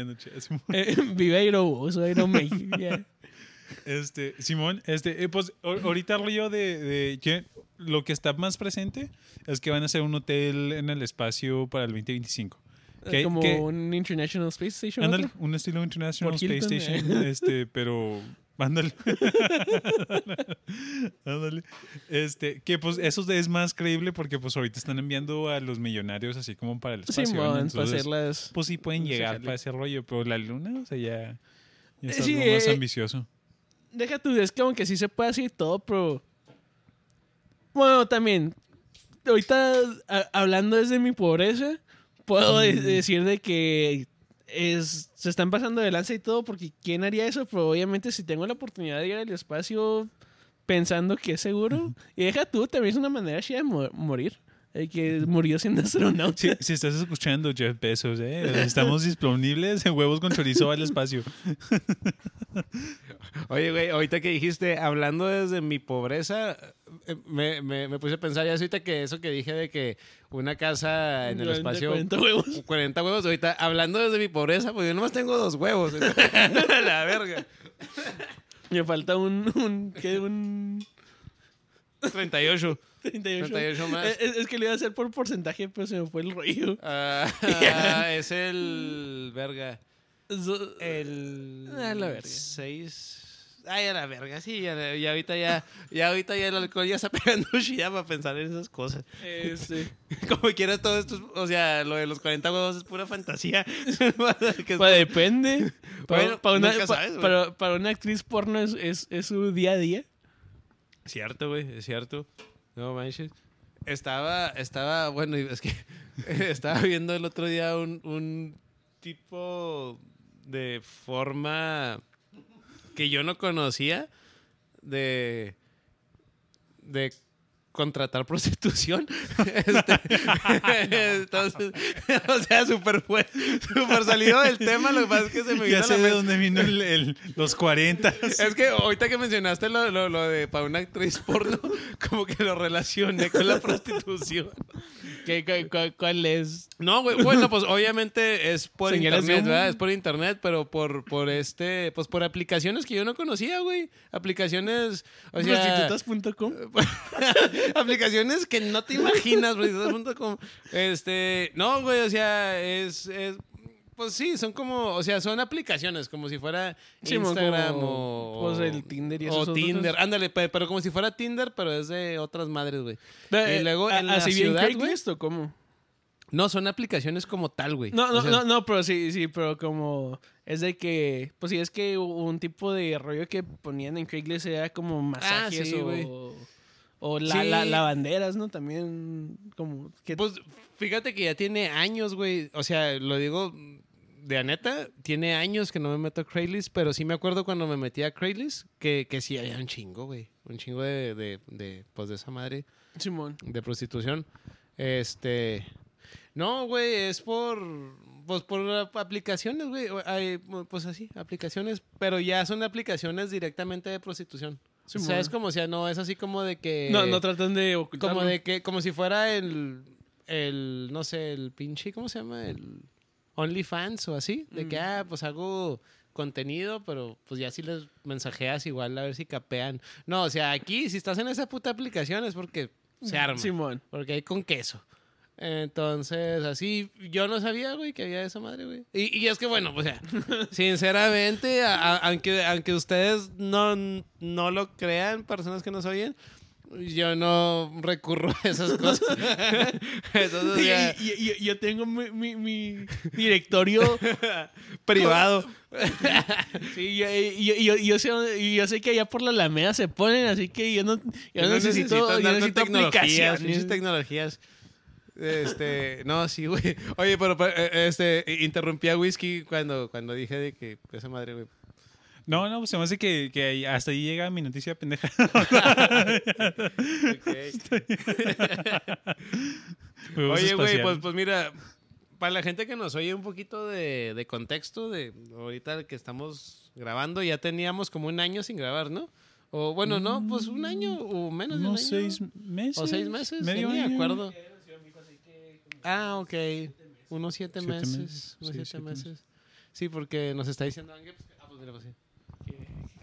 S2: Eh, vive Aerobús o Aeroméxico, ya.
S1: Este, Simón, este, eh, pues ahorita rollo de, de que lo que está más presente es que van a hacer un hotel en el espacio para el 2025. ¿Qué-
S2: Como un International Space Station.
S1: Ándale, un estilo International
S2: Por
S1: Space
S2: Hilton,
S1: Station, este, [laughs] pero ándale. ándale. Este, que pues eso es más creíble porque pues ahorita están enviando a los millonarios así como para el espacio.
S2: Simón, para hacerlas.
S1: Pues sí pueden llegar para ese rollo, pero la luna, o sea, ya, ya es
S2: Sí,
S1: algo más
S2: eh,
S1: ambicioso.
S2: Deja tú, es que sí se puede hacer todo, pero. Bueno, también. Ahorita, a- hablando desde mi pobreza, puedo de- decir de que es, se están pasando de lanza y todo, porque ¿quién haría eso? Pero obviamente, si tengo la oportunidad de ir al espacio pensando que es seguro, y deja tú, también es una manera chida de mo- morir. El que murió siendo astronauta.
S1: Si, si estás escuchando, Jeff Bezos, ¿eh? estamos disponibles en huevos con chorizo al espacio. [laughs]
S3: Oye, güey, ahorita que dijiste, hablando desde mi pobreza, eh, me, me, me puse a pensar ya ahorita que eso que dije de que una casa en el
S2: 40,
S3: espacio...
S2: 40 huevos.
S3: 40 huevos, ahorita hablando desde mi pobreza, pues yo nomás tengo dos huevos. [laughs] la verga.
S2: Me falta un. un ¿Qué? Un.
S3: 38.
S2: 38.
S3: 38 más.
S2: Es, es que lo iba a hacer por porcentaje, pero se me fue el rollo. [laughs]
S3: Ah, [laughs] es el. Verga. El.
S2: Ah, la verga.
S3: 6. Ay, a la verga, sí, ya, ya ahorita ya, ya ahorita ya el alcohol ya está [laughs] pegando chida para pensar en esas cosas.
S2: Este,
S3: Como quiera todo esto, es- o sea, lo de los 40 huevos es pura fantasía. Que es-
S2: pues depende. Para,
S3: Bueno,
S2: para una, pa- para una actriz porno es, es, es su día a día.
S3: Cierto, güey, es cierto. No manches. Estaba, estaba, bueno, es que [laughs] estaba viendo el otro día un, un tipo de forma que yo no conocía de, de contratar prostitución. [laughs] Este, entonces, [laughs] o sea, súper fue, súper salido del tema, lo que pasa es que se me vino
S1: Ya
S3: a la
S1: sé de
S3: mente.
S1: dónde vino el, el- los 40.
S3: Es que ahorita que mencionaste lo, lo, lo de para una actriz porno, [laughs] como que lo relacioné con la prostitución.
S2: ¿Qué, cu- cu- ¿Cuál es?
S3: No, güey, bueno, pues obviamente es por
S2: Señales
S3: internet. ¿verdad? Es por internet, pero por, por este, pues por aplicaciones que yo no conocía, güey. Aplicaciones, o sea,
S2: Prostitutas.com.
S3: aplicaciones que no te imaginas, prostitutas.com. Este, no, güey, o sea, es, es pues sí, son como, o sea, son aplicaciones, como si fuera
S2: Sí,
S3: Instagram
S2: como,
S3: o,
S2: pues, el Tinder y
S3: o
S2: esos otros.
S3: Tinder, ándale, pe- pero como si fuera Tinder, pero es de otras madres, güey. Y luego en la
S2: ¿Así bien
S3: ciudad, güey,
S2: Craigslist o cómo?
S3: no, son aplicaciones como tal, güey.
S2: No, no,
S3: O sea,
S2: no, no, pero sí, sí, pero como es de que, pues sí, es que un tipo de rollo que ponían en Craigslist era como masajes
S3: Ah, sí, güey.
S2: o, o la,
S3: Sí.
S2: la- lavanderas, ¿no? También como que...
S3: Pues fíjate que ya tiene años, güey. O sea, lo digo de neta, tiene años que no me meto a Craigslist, pero sí me acuerdo cuando me metí a Craigslist que, que sí había un chingo, güey. Un chingo de, de, de, pues de esa madre
S2: Simón.
S3: de prostitución. Este. No, güey, es por. Pues por aplicaciones, güey. Hay, Pues así, aplicaciones. Pero ya son aplicaciones directamente de prostitución.
S2: Sí,
S3: o sea, es como, no es así como de que.
S2: No, no tratan de ocultarlo.
S3: Como de que, como si fuera el, el, no sé, el pinche, ¿cómo se llama? El OnlyFans o así. De que,
S2: Mm.
S3: ah, pues hago contenido, pero pues ya si les mensajeas igual a ver si capean. No, o sea, aquí si estás en esa puta aplicación es porque se arma.
S2: Simón.
S3: Porque hay con queso. Entonces, así, yo no sabía, güey, que había esa madre, güey. Y, y es que, bueno, o sea, [laughs] sinceramente, a- a- aunque, aunque ustedes no, no lo crean, personas que nos oyen, yo no recurro a esas cosas. [laughs] [laughs] Entonces,
S2: yo tengo mi, mi- mi directorio
S3: privado.
S2: Sí, yo, yo, yo, yo sé, y yo sé que allá por la Alameda se ponen, así que yo no, yo no necesito, yo
S3: andar con
S2: necesito
S3: tecnologías,
S2: aplicaciones.
S3: tecnologías. Este, no, sí, güey. Oye, pero, pero, eh, este, interrumpí a Whisky cuando, cuando dije de que esa madre, güey.
S1: No, no, pues se me hace que, que hasta ahí llega mi noticia pendeja. [laughs] [laughs]
S3: Oye, güey, pues, pues mira, para la gente que nos oye un poquito de, de contexto, de ahorita que estamos grabando, ya teníamos como un año sin grabar, ¿no? O bueno, no, pues un año o menos de un año.
S1: seis meses.
S3: o seis meses,
S1: Medio año.
S3: me acuerdo. Ah, ok. Unos siete,
S1: Siete
S3: meses.
S1: meses,
S3: Unos
S1: sí,
S3: siete,
S1: siete
S3: meses.
S1: meses.
S3: Sí, porque nos está diciendo Ángel. Ah, pues mira, pues sí.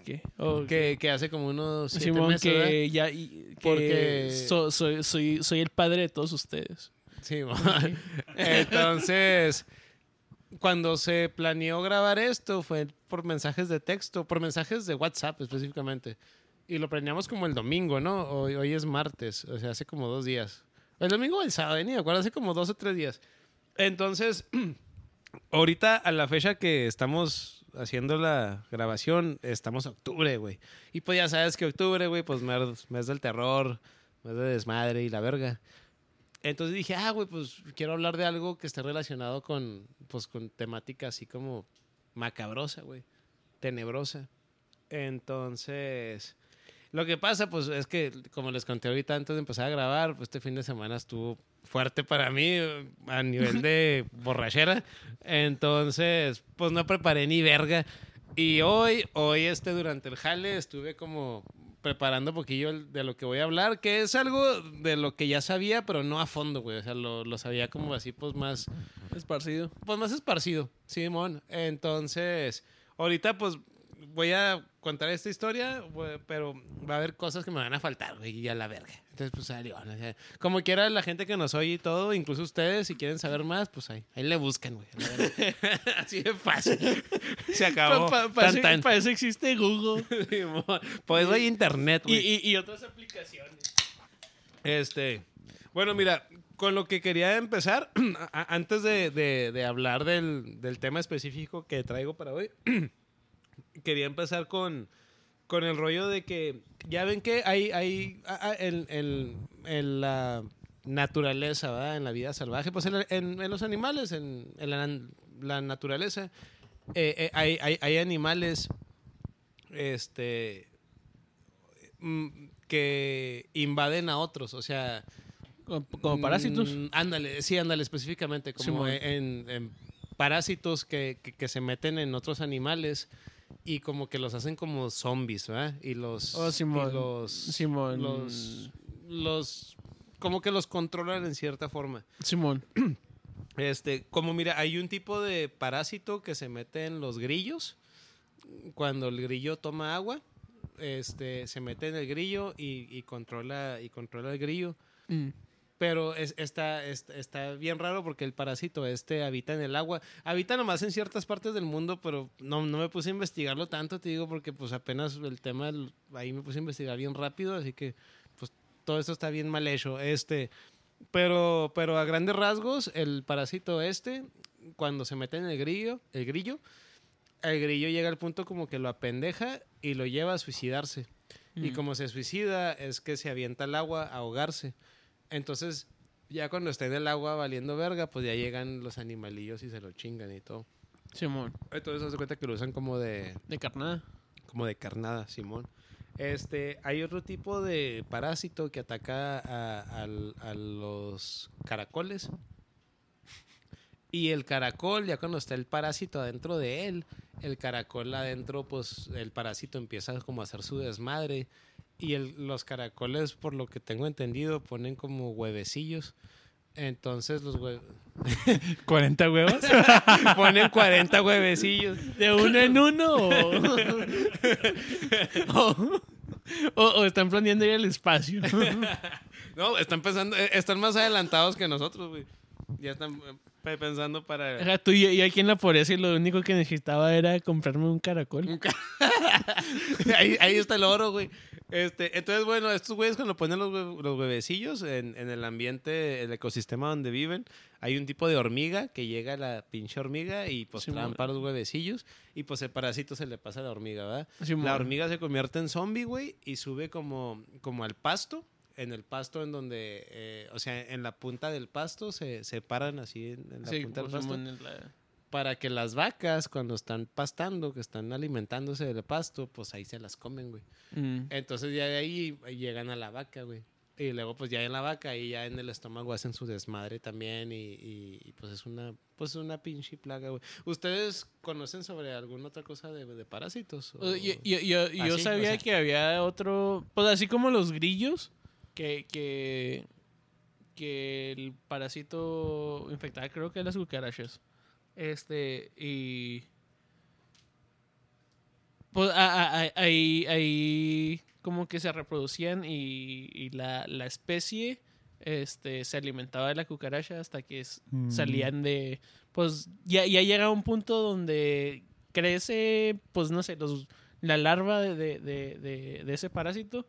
S2: ¿Qué? Oh,
S3: Que, que hace como unos siete
S2: Simón,
S3: meses.
S2: ya. y- que
S3: Porque-
S2: so- soy, soy, soy el padre de todos ustedes.
S3: Sí, [laughs] entonces, cuando se planeó grabar esto fue por mensajes de texto, por mensajes de WhatsApp específicamente. Y lo planeamos como el domingo, ¿no? Hoy, hoy es martes, o sea, hace como dos días. El domingo o el sábado, ni me acuerdo, hace como dos o tres días. Entonces, [clears throat] ahorita a la fecha que estamos haciendo la grabación, estamos octubre, güey. Y pues ya sabes que octubre, güey, pues mes, mes del terror, mes de desmadre y la verga. Entonces dije, ah, güey, pues quiero hablar de algo que esté relacionado con, pues, con temática así como macabrosa, güey. Tenebrosa. Entonces, lo que pasa, pues, es que, como les conté ahorita antes de empezar a grabar, pues este fin de semana estuvo fuerte para mí eh, a nivel de [laughs] borrachera. Entonces, pues no preparé ni verga. Y hoy, hoy este, durante el jale, estuve como preparando un poquillo de lo que voy a hablar, que es algo de lo que ya sabía, pero no a fondo, güey. O sea, lo, lo sabía como así, pues más,
S2: Esparcido.
S3: pues más esparcido, Simón. Entonces, ahorita pues voy a contar esta historia, pero va a haber cosas que me van a faltar, güey, y a la verga. Entonces, pues salió. ¿no? O sea, como quiera la gente que nos oye y todo, incluso ustedes, si quieren saber más, pues ahí, ahí le buscan, güey. [laughs] Así de fácil. [laughs] Se acabó.
S2: Pa- pa-
S3: Tan,
S2: para, eso,
S3: tan.
S2: para eso existe Google [laughs]
S3: Simón. Pues hay internet,
S2: y,
S3: güey.
S2: y, y otras aplicaciones.
S3: Este, bueno, mira, con lo que quería empezar, [clears throat] antes de, de- de hablar del, del tema específico que traigo para hoy, [clears throat] quería empezar con, con el rollo de que ya ven que hay, hay en, en- en la naturaleza, ¿verdad? en la vida salvaje, pues en, en- los animales, en, en la, la naturaleza, eh, eh, hay, hay- hay animales este, mm, que invaden a otros, o sea...
S2: Como, parásitos.
S3: Mm, ándale, sí, ándale, específicamente, como en, en parásitos que, que- que se meten en otros animales y como que los hacen como zombies, ¿verdad? Y los...
S2: Oh, Simón.
S3: y los,
S2: Simón.
S3: los, los... Como que los controlan en cierta forma.
S2: Simón. [clears throat]
S3: Este, como mira, hay un tipo de parásito que se mete en los grillos. Cuando el grillo toma agua, este, se mete en el grillo y, y controla, y controla el grillo.
S2: Mm.
S3: Pero es, está, es- está bien raro porque el parásito este habita en el agua. Habita nomás en ciertas partes del mundo, pero no, no me puse a investigarlo tanto, te digo, porque pues apenas el tema, el- ahí me puse a investigar bien rápido, así que pues todo esto está bien mal hecho. Este, pero, pero a grandes rasgos, el parásito este, cuando se mete en el grillo, el grillo, el grillo llega al punto como que lo apendeja y lo lleva a suicidarse. Y
S2: Mm.
S3: como se suicida, es que se avienta al agua a ahogarse. Entonces, ya cuando está en el agua valiendo verga, pues ya llegan los animalillos y se lo chingan y todo.
S2: Simón.
S3: Entonces, se cuenta que lo usan como de,
S2: De carnada.
S3: como de carnada, Simón. Este, hay otro tipo de parásito que ataca a, a los caracoles. Y el caracol, ya cuando está el parásito adentro de él, el caracol adentro, pues el parásito empieza como a hacer su desmadre. Y el- los caracoles, por lo que tengo entendido, ponen como huevecillos. Entonces los hue- [laughs]
S1: 40 huevos. [laughs]
S3: ponen 40 huevecillos.
S2: ¿De uno en uno [laughs] o, o, están planeando ir al espacio?
S3: No, están pensando, eh, están más adelantados que nosotros, güey. Ya están eh, pe- pensando para.
S2: Tú y yo, yo aquí en la pobreza y lo único que necesitaba era comprarme un caracol.
S3: ahí, ahí está el oro, güey. Este, entonces, bueno, estos güeyes cuando ponen los, hue- los huevecillos en, en el ambiente, el ecosistema donde viven, hay un tipo de hormiga que llega a la pinche hormiga y pues
S2: Simón.
S3: trampa los huevecillos y pues el parásito se le pasa a la hormiga, ¿verdad? La hormiga se convierte en zombie, güey, y sube como, como al pasto. En el pasto en donde, eh, o sea, en la punta del pasto se, se paran así en, en la
S2: Sí,
S3: punta del pasto para que las vacas cuando están pastando, que están alimentándose del pasto, pues ahí se las comen, güey.
S2: Mm.
S3: Entonces ya de ahí llegan a la vaca, güey. Y luego, pues ya en la vaca y ya en el estómago hacen su desmadre también. Y, y- y, pues es una pues una pinche plaga, güey. ¿Ustedes conocen sobre alguna otra cosa de, de parásitos? o-
S2: Yo, yo, yo- yo
S3: sí,
S2: sabía
S3: o sea.
S2: que había otro, pues así como los grillos, que, que, que el parásito infectaba creo que las cucarachas. Este, y... Pues ahí, ahí como que se reproducían y, y la, la especie este, se alimentaba de la cucaracha hasta que
S1: Mm.
S2: salían de... Pues ya, ya llega un punto donde crece, pues no sé, los, la larva de, de, de- ese parásito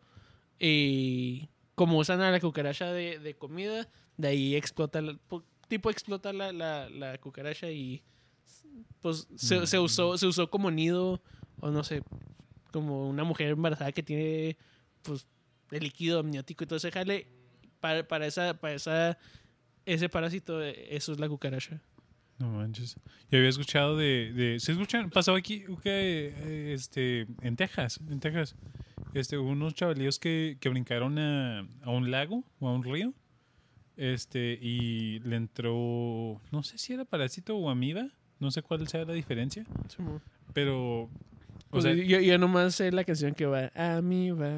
S2: y como usan a la cucaracha de, de comida, de ahí explota, tipo explota la, la, la cucaracha y pues se, se usó, se usó como nido o no sé, como una mujer embarazada que tiene pues el líquido amniótico y todo ese jale para, para esa para esa ese parásito eso es la cucaracha.
S1: No manches. Yo había escuchado de... de ¿Se escuchan? Pasó aquí que, eh, este, en Texas, en Texas. Este, hubo unos chavalillos que, que brincaron a, a un lago o a un río. Este, y le entró... No sé si era parásito o amiba. No sé cuál sea la diferencia. Pero... O
S2: Pues
S1: sea,
S2: yo, yo nomás sé la canción que va a mí va.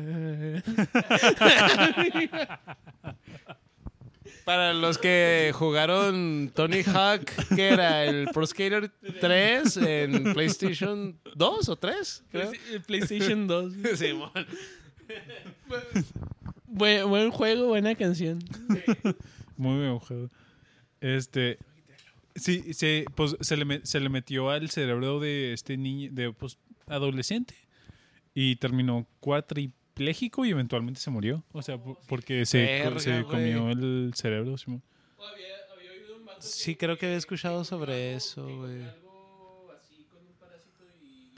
S3: Para los que jugaron Tony Hawk, que era el Pro Skater 3 en PlayStation 2 o 3, creo.
S2: PlayStation 2. [laughs]
S3: Simón.
S2: Buen, buen juego, buena canción. [laughs]
S1: Muy buen juego. Este. Sí, se, pues, se, le, se le metió al cerebro de este niño, de pues, adolescente. Y terminó cuatripléjico y eventualmente se murió. O sea, po- porque se,
S3: Verga,
S1: se
S3: güey.
S1: comió el cerebro. Simón.
S3: Sí, creo que había escuchado sobre eso, güey.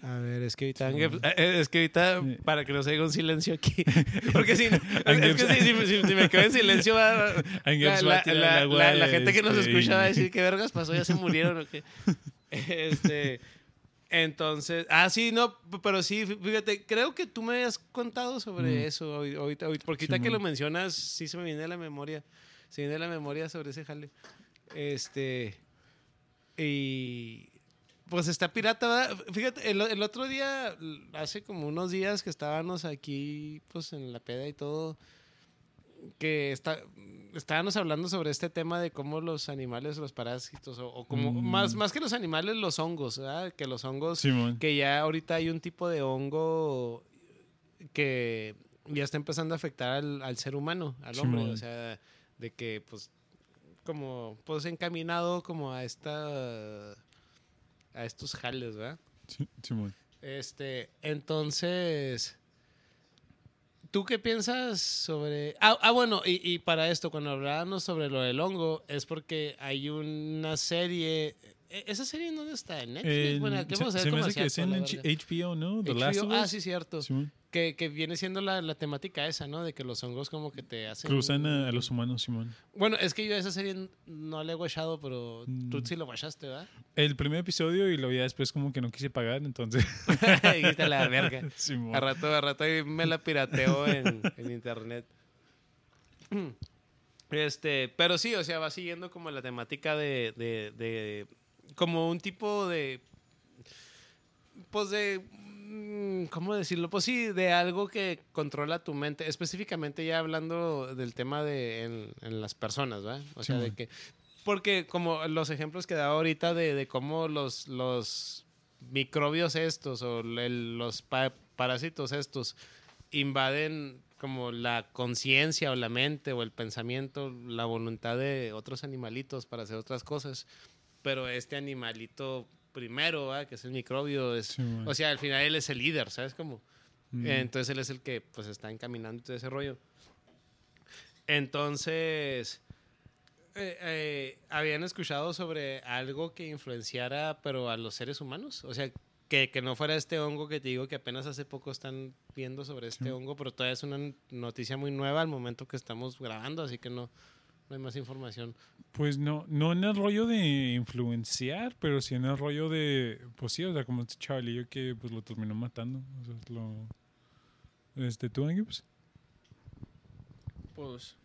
S3: A ver, es que ahorita, eh, es que ahorita
S1: Sí.
S3: para que no se haga un silencio aquí. [laughs] Porque si, no- es que si, si- si- si me quedo en silencio, va, la, la- la- gente que nos
S1: este,
S3: escucha va a decir, ¿qué vergas pasó? ¿Ya se murieron o qué? [laughs] Este, entonces, ah, sí, no, pero sí, fí- fíjate, creo que tú me habías contado sobre
S1: Mm.
S3: eso ahorita, ahorita, ahorita, porque ahorita que lo mencionas, sí se me viene a la memoria, se viene a la memoria sobre ese jale. Este, y pues está pirata, ¿verdad? Fíjate, el, el otro día, hace como unos días que estábamos aquí, pues en la peda y todo, que está, estábamos hablando sobre este tema de cómo los animales, los parásitos, o, o como,
S1: Mm.
S3: más, más que los animales, los hongos, ¿verdad? Que los hongos,
S1: Simón.
S3: que ya ahorita hay un tipo de hongo que ya está empezando a afectar al, al ser humano, al hombre, o sea, de que pues como pues encaminado como a esta a estos jales, ¿verdad?
S1: Sí, Simón.
S3: Este, entonces ¿Tú qué piensas sobre...? Ah, ah, bueno, y, y para esto, cuando hablábamos sobre lo del hongo, es porque hay una serie... ¿e- ¿Esa serie en dónde está? ¿En Netflix?
S1: En-
S3: bueno, aquí
S1: se,
S3: vamos a ver
S1: se me hace que es en HBO, ¿no? The Last of
S3: Ah, sí, cierto. Que, que viene siendo la, la temática esa, ¿no? De que los hongos como que te hacen...
S1: Cruzan a, a los humanos, Simón.
S3: Bueno, es que yo a esa serie no la he guachado, pero tú
S1: Mm.
S3: sí lo guachaste, ¿verdad?
S1: El primer episodio y luego ya después como que no quise pagar, entonces... [laughs]
S3: Dijiste la verga. [laughs]
S1: Simón.
S3: A rato, a rato ahí me la pirateo en, en internet. [clears throat] Este, pero sí, o sea, va siguiendo como la temática de, de, de- como un tipo de, pues de, mm, ¿cómo decirlo? Pues sí, de algo que controla tu mente, específicamente ya hablando del tema de en, en las personas, ¿verdad? O sea, de que, porque como los ejemplos que daba ahorita de, de cómo los, los microbios estos o el- los pa- parásitos estos invaden como la conciencia o la mente o el pensamiento, la voluntad de otros animalitos para hacer otras cosas. Pero este animalito primero, ¿verdad? que es el microbio, es, o sea, al final él es el líder, ¿sabes cómo?
S1: Mm.
S3: Entonces él es el que pues está encaminando todo ese rollo. Entonces, eh, eh, habían escuchado sobre algo que influenciara, pero a los seres humanos. O sea, que, que no fuera este hongo que te digo que apenas hace poco están viendo sobre este
S1: Sí.
S3: hongo, pero todavía es una noticia muy nueva al momento que estamos grabando, así que no, no hay más información.
S1: Pues no, no en el rollo de influenciar, pero sí en el rollo de, pues sí, o sea, como este chavalillo que pues lo terminó matando. O sea, lo, este, ¿tú, Angie? Pues,
S2: Pues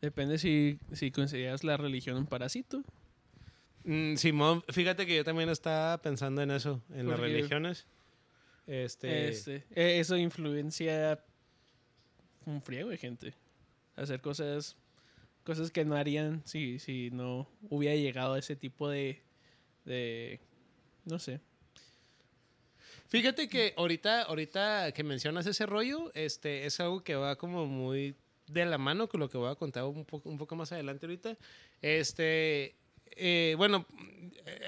S2: depende si, si consideras la religión un parásito.
S3: Mm, Simón, fíjate que yo también estaba pensando en eso, en las religiones. Este,
S2: Este, eh, eso influencia un friego de gente. Hacer cosas cosas que no harían si, si no hubiera llegado a ese tipo de, de no sé.
S3: Fíjate que ahorita, ahorita que mencionas ese rollo, este, es algo que va como muy de la mano con lo que voy a contar un poco, un poco más adelante ahorita. Este, eh, bueno,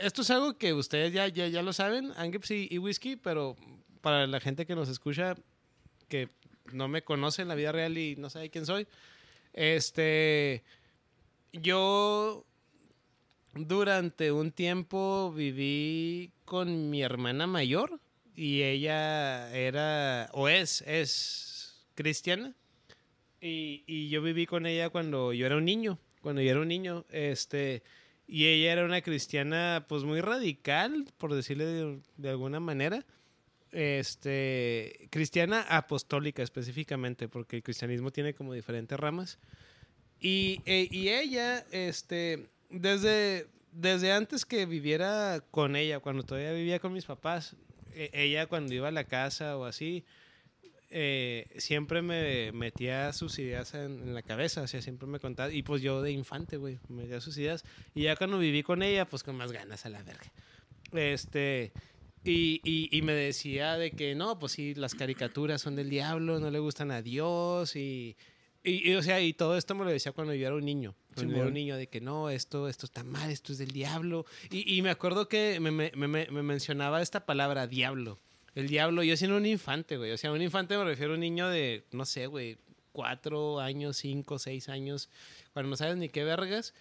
S3: esto es algo que ustedes ya, ya, ya lo saben, Angrips y, y Whisky, pero para la gente que nos escucha, que no me conoce en la vida real y no sabe quién soy, este, yo durante un tiempo viví con mi hermana mayor y ella era o es es cristiana. Y, y yo viví con ella cuando yo era un niño cuando yo era un niño este y ella era una cristiana pues muy radical por decirle de, de alguna manera este cristiana apostólica específicamente porque el cristianismo tiene como diferentes ramas y, e- y ella, este, desde, desde antes que viviera con ella, cuando todavía vivía con mis papás, e- ella cuando iba a la casa o así, eh, siempre me metía sus ideas en, la cabeza, o sea, siempre me contaba, y pues yo de infante, güey, me metía sus ideas, y ya cuando viví con ella, pues con más ganas a la verga. Este, y, y, y me decía de que no, pues sí, las caricaturas son del diablo, no le gustan a Dios, y, y, y, o sea, y todo esto me lo decía cuando yo era un niño. Cuando yo era un niño, de que no, esto, esto está mal, esto es del diablo. Y, y me acuerdo que me, me, me, me mencionaba esta palabra, diablo. El diablo, yo siendo un infante, güey. O sea, un infante me refiero a un niño de, no sé, güey, cuatro años, cinco, seis años, cuando no sabes ni qué vergas.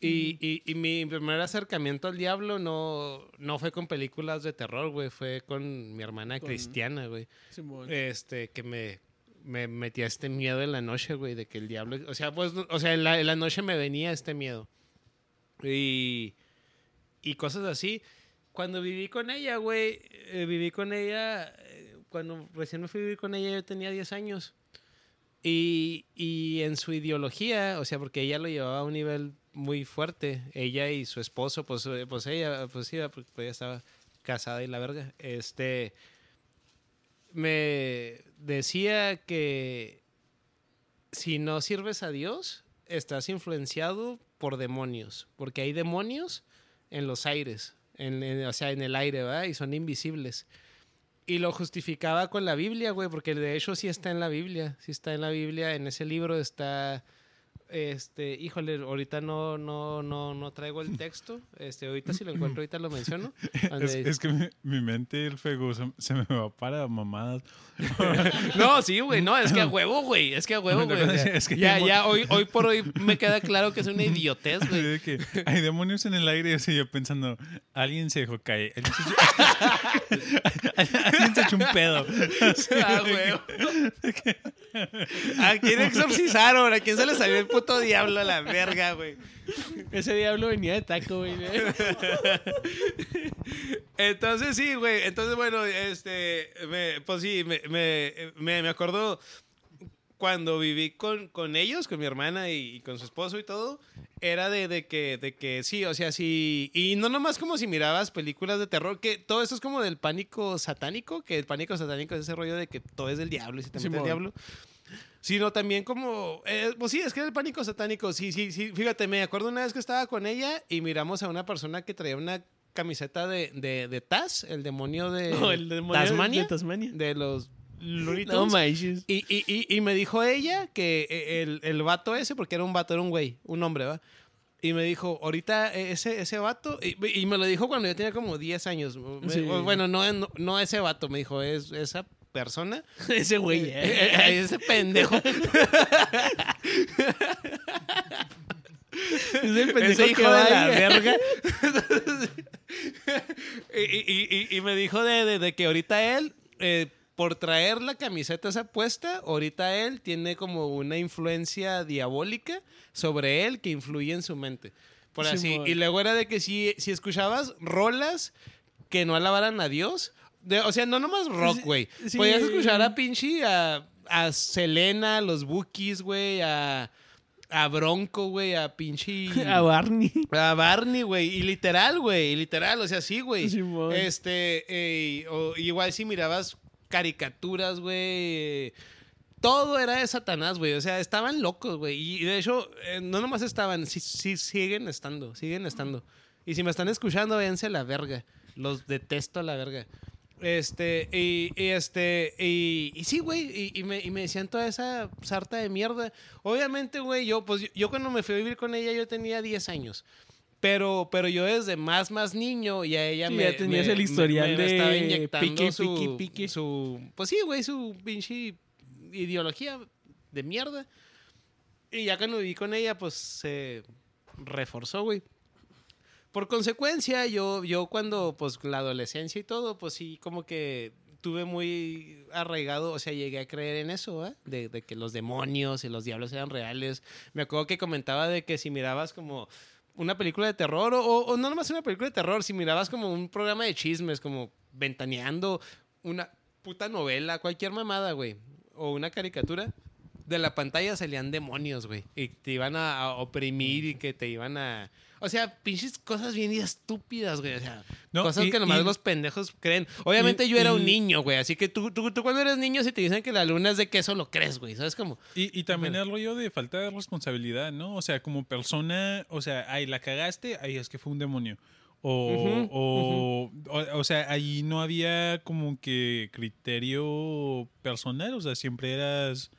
S3: Y, y, y mi primer acercamiento al diablo no, no fue con películas de terror, güey. Fue con mi hermana
S2: Con-
S3: cristiana, güey
S2: Simón.
S3: este, que me, me metía este miedo en la noche, güey, de que el diablo, o sea, pues, o sea, en la, en la noche me venía este miedo. Y, y cosas así. Cuando viví con ella, güey, eh, viví con ella, eh, cuando recién me fui a vivir con ella yo tenía 10 años. Y, y en su ideología, o sea, porque ella lo llevaba a un nivel muy fuerte, ella y su esposo, pues, eh, pues ella, pues sí, pues ella estaba casada y la verga, este, me decía que si no sirves a Dios, estás influenciado por demonios, porque hay demonios en los aires, en, o sea, en el aire, ¿verdad? Y son invisibles. Y lo justificaba con la Biblia, güey, porque de hecho sí está en la Biblia, sí está en la Biblia, en ese libro está, este, híjole, ahorita no, no, no, no traigo el texto, este, ahorita si lo encuentro, ahorita lo menciono. [laughs]
S1: Es, que mi, mi mente, el fego, se, se me va para mamadas. [laughs]
S3: No, sí, güey, no, es que a huevo, güey, es que a huevo, [laughs] güey.
S1: Es que
S3: ya,
S1: mo-
S3: ya, hoy, hoy por hoy me queda claro que es una idiotez, güey.
S1: Hay demonios en el aire. Y así yo pensando, alguien se dejó caer. Alguien se, echó un pedo.
S3: Ah, [laughs] güey. ¿A quién exorcizaron? ¿A quién se le salió el puto diablo a la verga, güey?
S2: Ese diablo venía de taco, güey.
S3: Entonces, sí, güey. Entonces, bueno, este, me- pues sí, me, me, me, me acuerdo cuando viví con, con ellos, con mi hermana y, y con su esposo y todo, era de, de que, de que sí, o sea, sí. Y no nomás como si mirabas películas de terror, que todo esto es como del pánico satánico, que el pánico satánico es ese rollo de que todo es del diablo y se te mete el diablo. Sino también como, eh, pues sí, es que era el pánico satánico. Sí, sí, sí. Fíjate, me acuerdo una vez que estaba con ella y miramos a una persona que traía una camiseta de, de, de Taz, el demonio de [laughs]
S2: el demonio
S3: Tasmania,
S2: de Tasmania.
S3: de los Looney
S2: No
S3: Tunes.
S2: manches.
S3: Y, y, y, y me dijo ella que eh, el, el vato ese, porque era un vato, era un güey, un hombre, ¿va? Y me dijo, ahorita eh, ese, ese vato, y, me lo dijo cuando yo tenía como 10 años.
S2: Sí.
S3: Bueno, no, no, no ese vato, me dijo, es esa persona. [laughs]
S2: Ese güey.
S3: Eh, eh, eh, ese pendejo. [laughs] [laughs]
S2: Ese pendejo
S3: Ese hijo
S2: que
S3: de la verga. y, y- y- y me dijo de, de- de que ahorita él, eh, por traer la camiseta esa puesta, ahorita él tiene como una influencia diabólica sobre él que influye en su mente. Por así. Y luego era de que si, si escuchabas rolas que no alabaran a Dios, de- o sea, no nomás rock, güey.
S2: sí.
S3: Podías escuchar a pinche a a Selena, a los Bookies, güey, a, a Bronco, güey, a pinche... [laughs]
S2: A Barney.
S3: A Barney, güey. Y literal, güey. Literal, o sea, sí, güey. Este, eh, o igual si mirabas caricaturas, güey. Todo era de Satanás, güey. O sea, estaban locos, güey. Y de hecho, eh, no nomás estaban, sí, siguen estando, siguen estando. Y si me están escuchando, véanse a la verga. Los detesto a la verga. Este, y, este, y, sí, güey, y, y me, y me decían toda esa sarta de mierda. Obviamente, güey, yo, pues, yo, yo cuando me fui a vivir con ella, yo tenía 10 años. Pero, pero yo desde más, más niño, y a ella
S2: Sí,
S3: me.
S2: ya tenías
S3: me-
S2: el historial
S3: me, me
S2: de
S3: estaba inyectando
S2: pique,
S3: su,
S2: pique, pique.
S3: su. Pues sí, güey, su pinche ideología de mierda. Y ya cuando viví con ella, pues se reforzó, güey. Por consecuencia, yo, yo cuando, pues, la adolescencia y todo, pues sí, como que tuve muy arraigado, o sea, llegué a creer en eso, ¿eh? de, de que los demonios y los diablos eran reales. Me acuerdo que comentaba de que si mirabas como una película de terror, o, o no nomás una película de terror, si mirabas como un programa de chismes, como ventaneando una puta novela, cualquier mamada, güey, o una caricatura, de la pantalla salían demonios, güey, y te iban a, a oprimir y que te iban a... O sea, pinches cosas bien estúpidas, güey. O sea,
S1: No,
S3: cosas
S1: y-
S3: que nomás
S1: y-
S3: los pendejos creen. Obviamente
S1: y-
S3: yo era un niño, güey. Así que tú, tú, tú cuando eres niño, si te dicen que la luna es de queso, lo crees, güey. ¿Sabes cómo?
S1: Y, y también el rollo de falta de responsabilidad, ¿no? O sea, como persona, o sea, ay, la cagaste, ay, es que fue un demonio. O, o, o, o sea, ahí no había como que criterio personal, o sea, siempre eras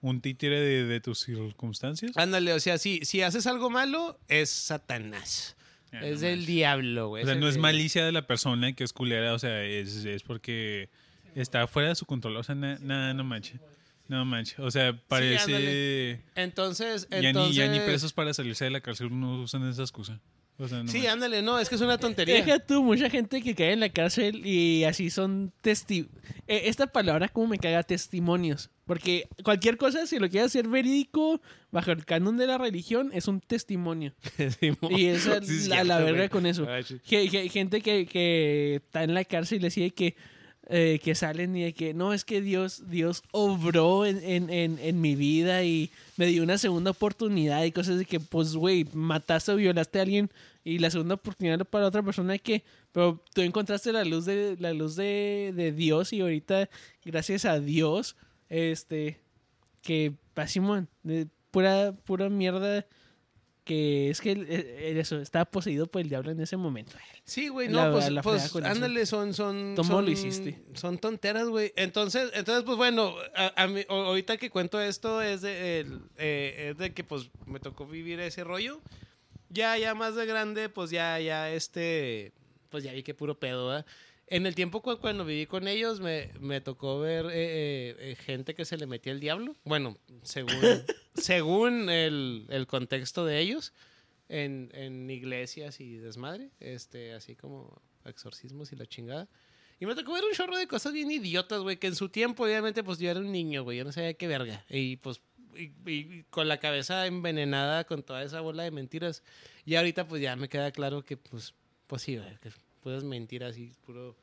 S1: un títere de, de tus circunstancias.
S3: Ándale, o sea, si, si haces algo malo, es Satanás. Es
S1: no
S3: del
S1: manches.
S3: diablo, güey.
S1: O sea, no es
S3: de-
S1: malicia de la persona que es culera, o sea, es, es porque está fuera de su control. O sea, nada, na, no manches. No manches. O sea, parece.
S3: ándale. Entonces,
S1: ya,
S3: entonces...
S1: ni, ya ni presos para salirse de la cárcel no usan esa excusa. O sea, no
S3: Sí,
S1: manches.
S3: ándale, no, es que es una tontería.
S2: Deja tú, mucha gente que cae en la cárcel y así son testi... eh, esta palabra como me caga, testimonios. Porque cualquier cosa, si lo quieres hacer verídico, bajo el canon de la religión, es un testimonio. [laughs]
S3: Simón.
S2: Y esa [laughs]
S3: Sí, es
S2: la, la
S3: cierto,
S2: verga con eso.
S3: Sí.
S2: Gente que, que está en la cárcel y decide que, eh, que salen y de que no, es que Dios, Dios obró en, en, en, en mi vida y me dio una segunda oportunidad y cosas de que, pues, güey, mataste o violaste a alguien y la segunda oportunidad para otra persona que, pero tú encontraste la luz de, la luz de, de Dios y ahorita, gracias a Dios, este, que, Simón, pura, pura mierda que es que eh, eh, eso estaba poseído por el diablo en ese momento.
S3: Sí, güey, no, pues, pues,
S2: eso.
S3: ándale, son, son,
S2: ¿Cómo
S3: son-
S2: lo hiciste?
S3: Son tonteras, güey. Entonces, entonces, pues bueno, a, a mí- ahorita que cuento esto es de, el, eh, es de que, pues, me tocó vivir ese rollo. Ya, ya más de grande, pues ya, ya, este, pues ya vi que puro pedo, ¿verdad? En el tiempo cu- cuando viví con ellos, me, me tocó ver eh, eh, eh, gente que se le metía el diablo. Bueno, según, [laughs] según el, el contexto de ellos en, en iglesias y desmadre, este, así como exorcismos y la chingada. Y me tocó ver un chorro de cosas bien idiotas, güey, que en su tiempo, obviamente, pues yo era un niño, güey, yo no sabía qué verga. Y pues, y, y con la cabeza envenenada con toda esa bola de mentiras. Y ahorita, pues ya me queda claro que, pues, pues sí, que puedes mentir así, puro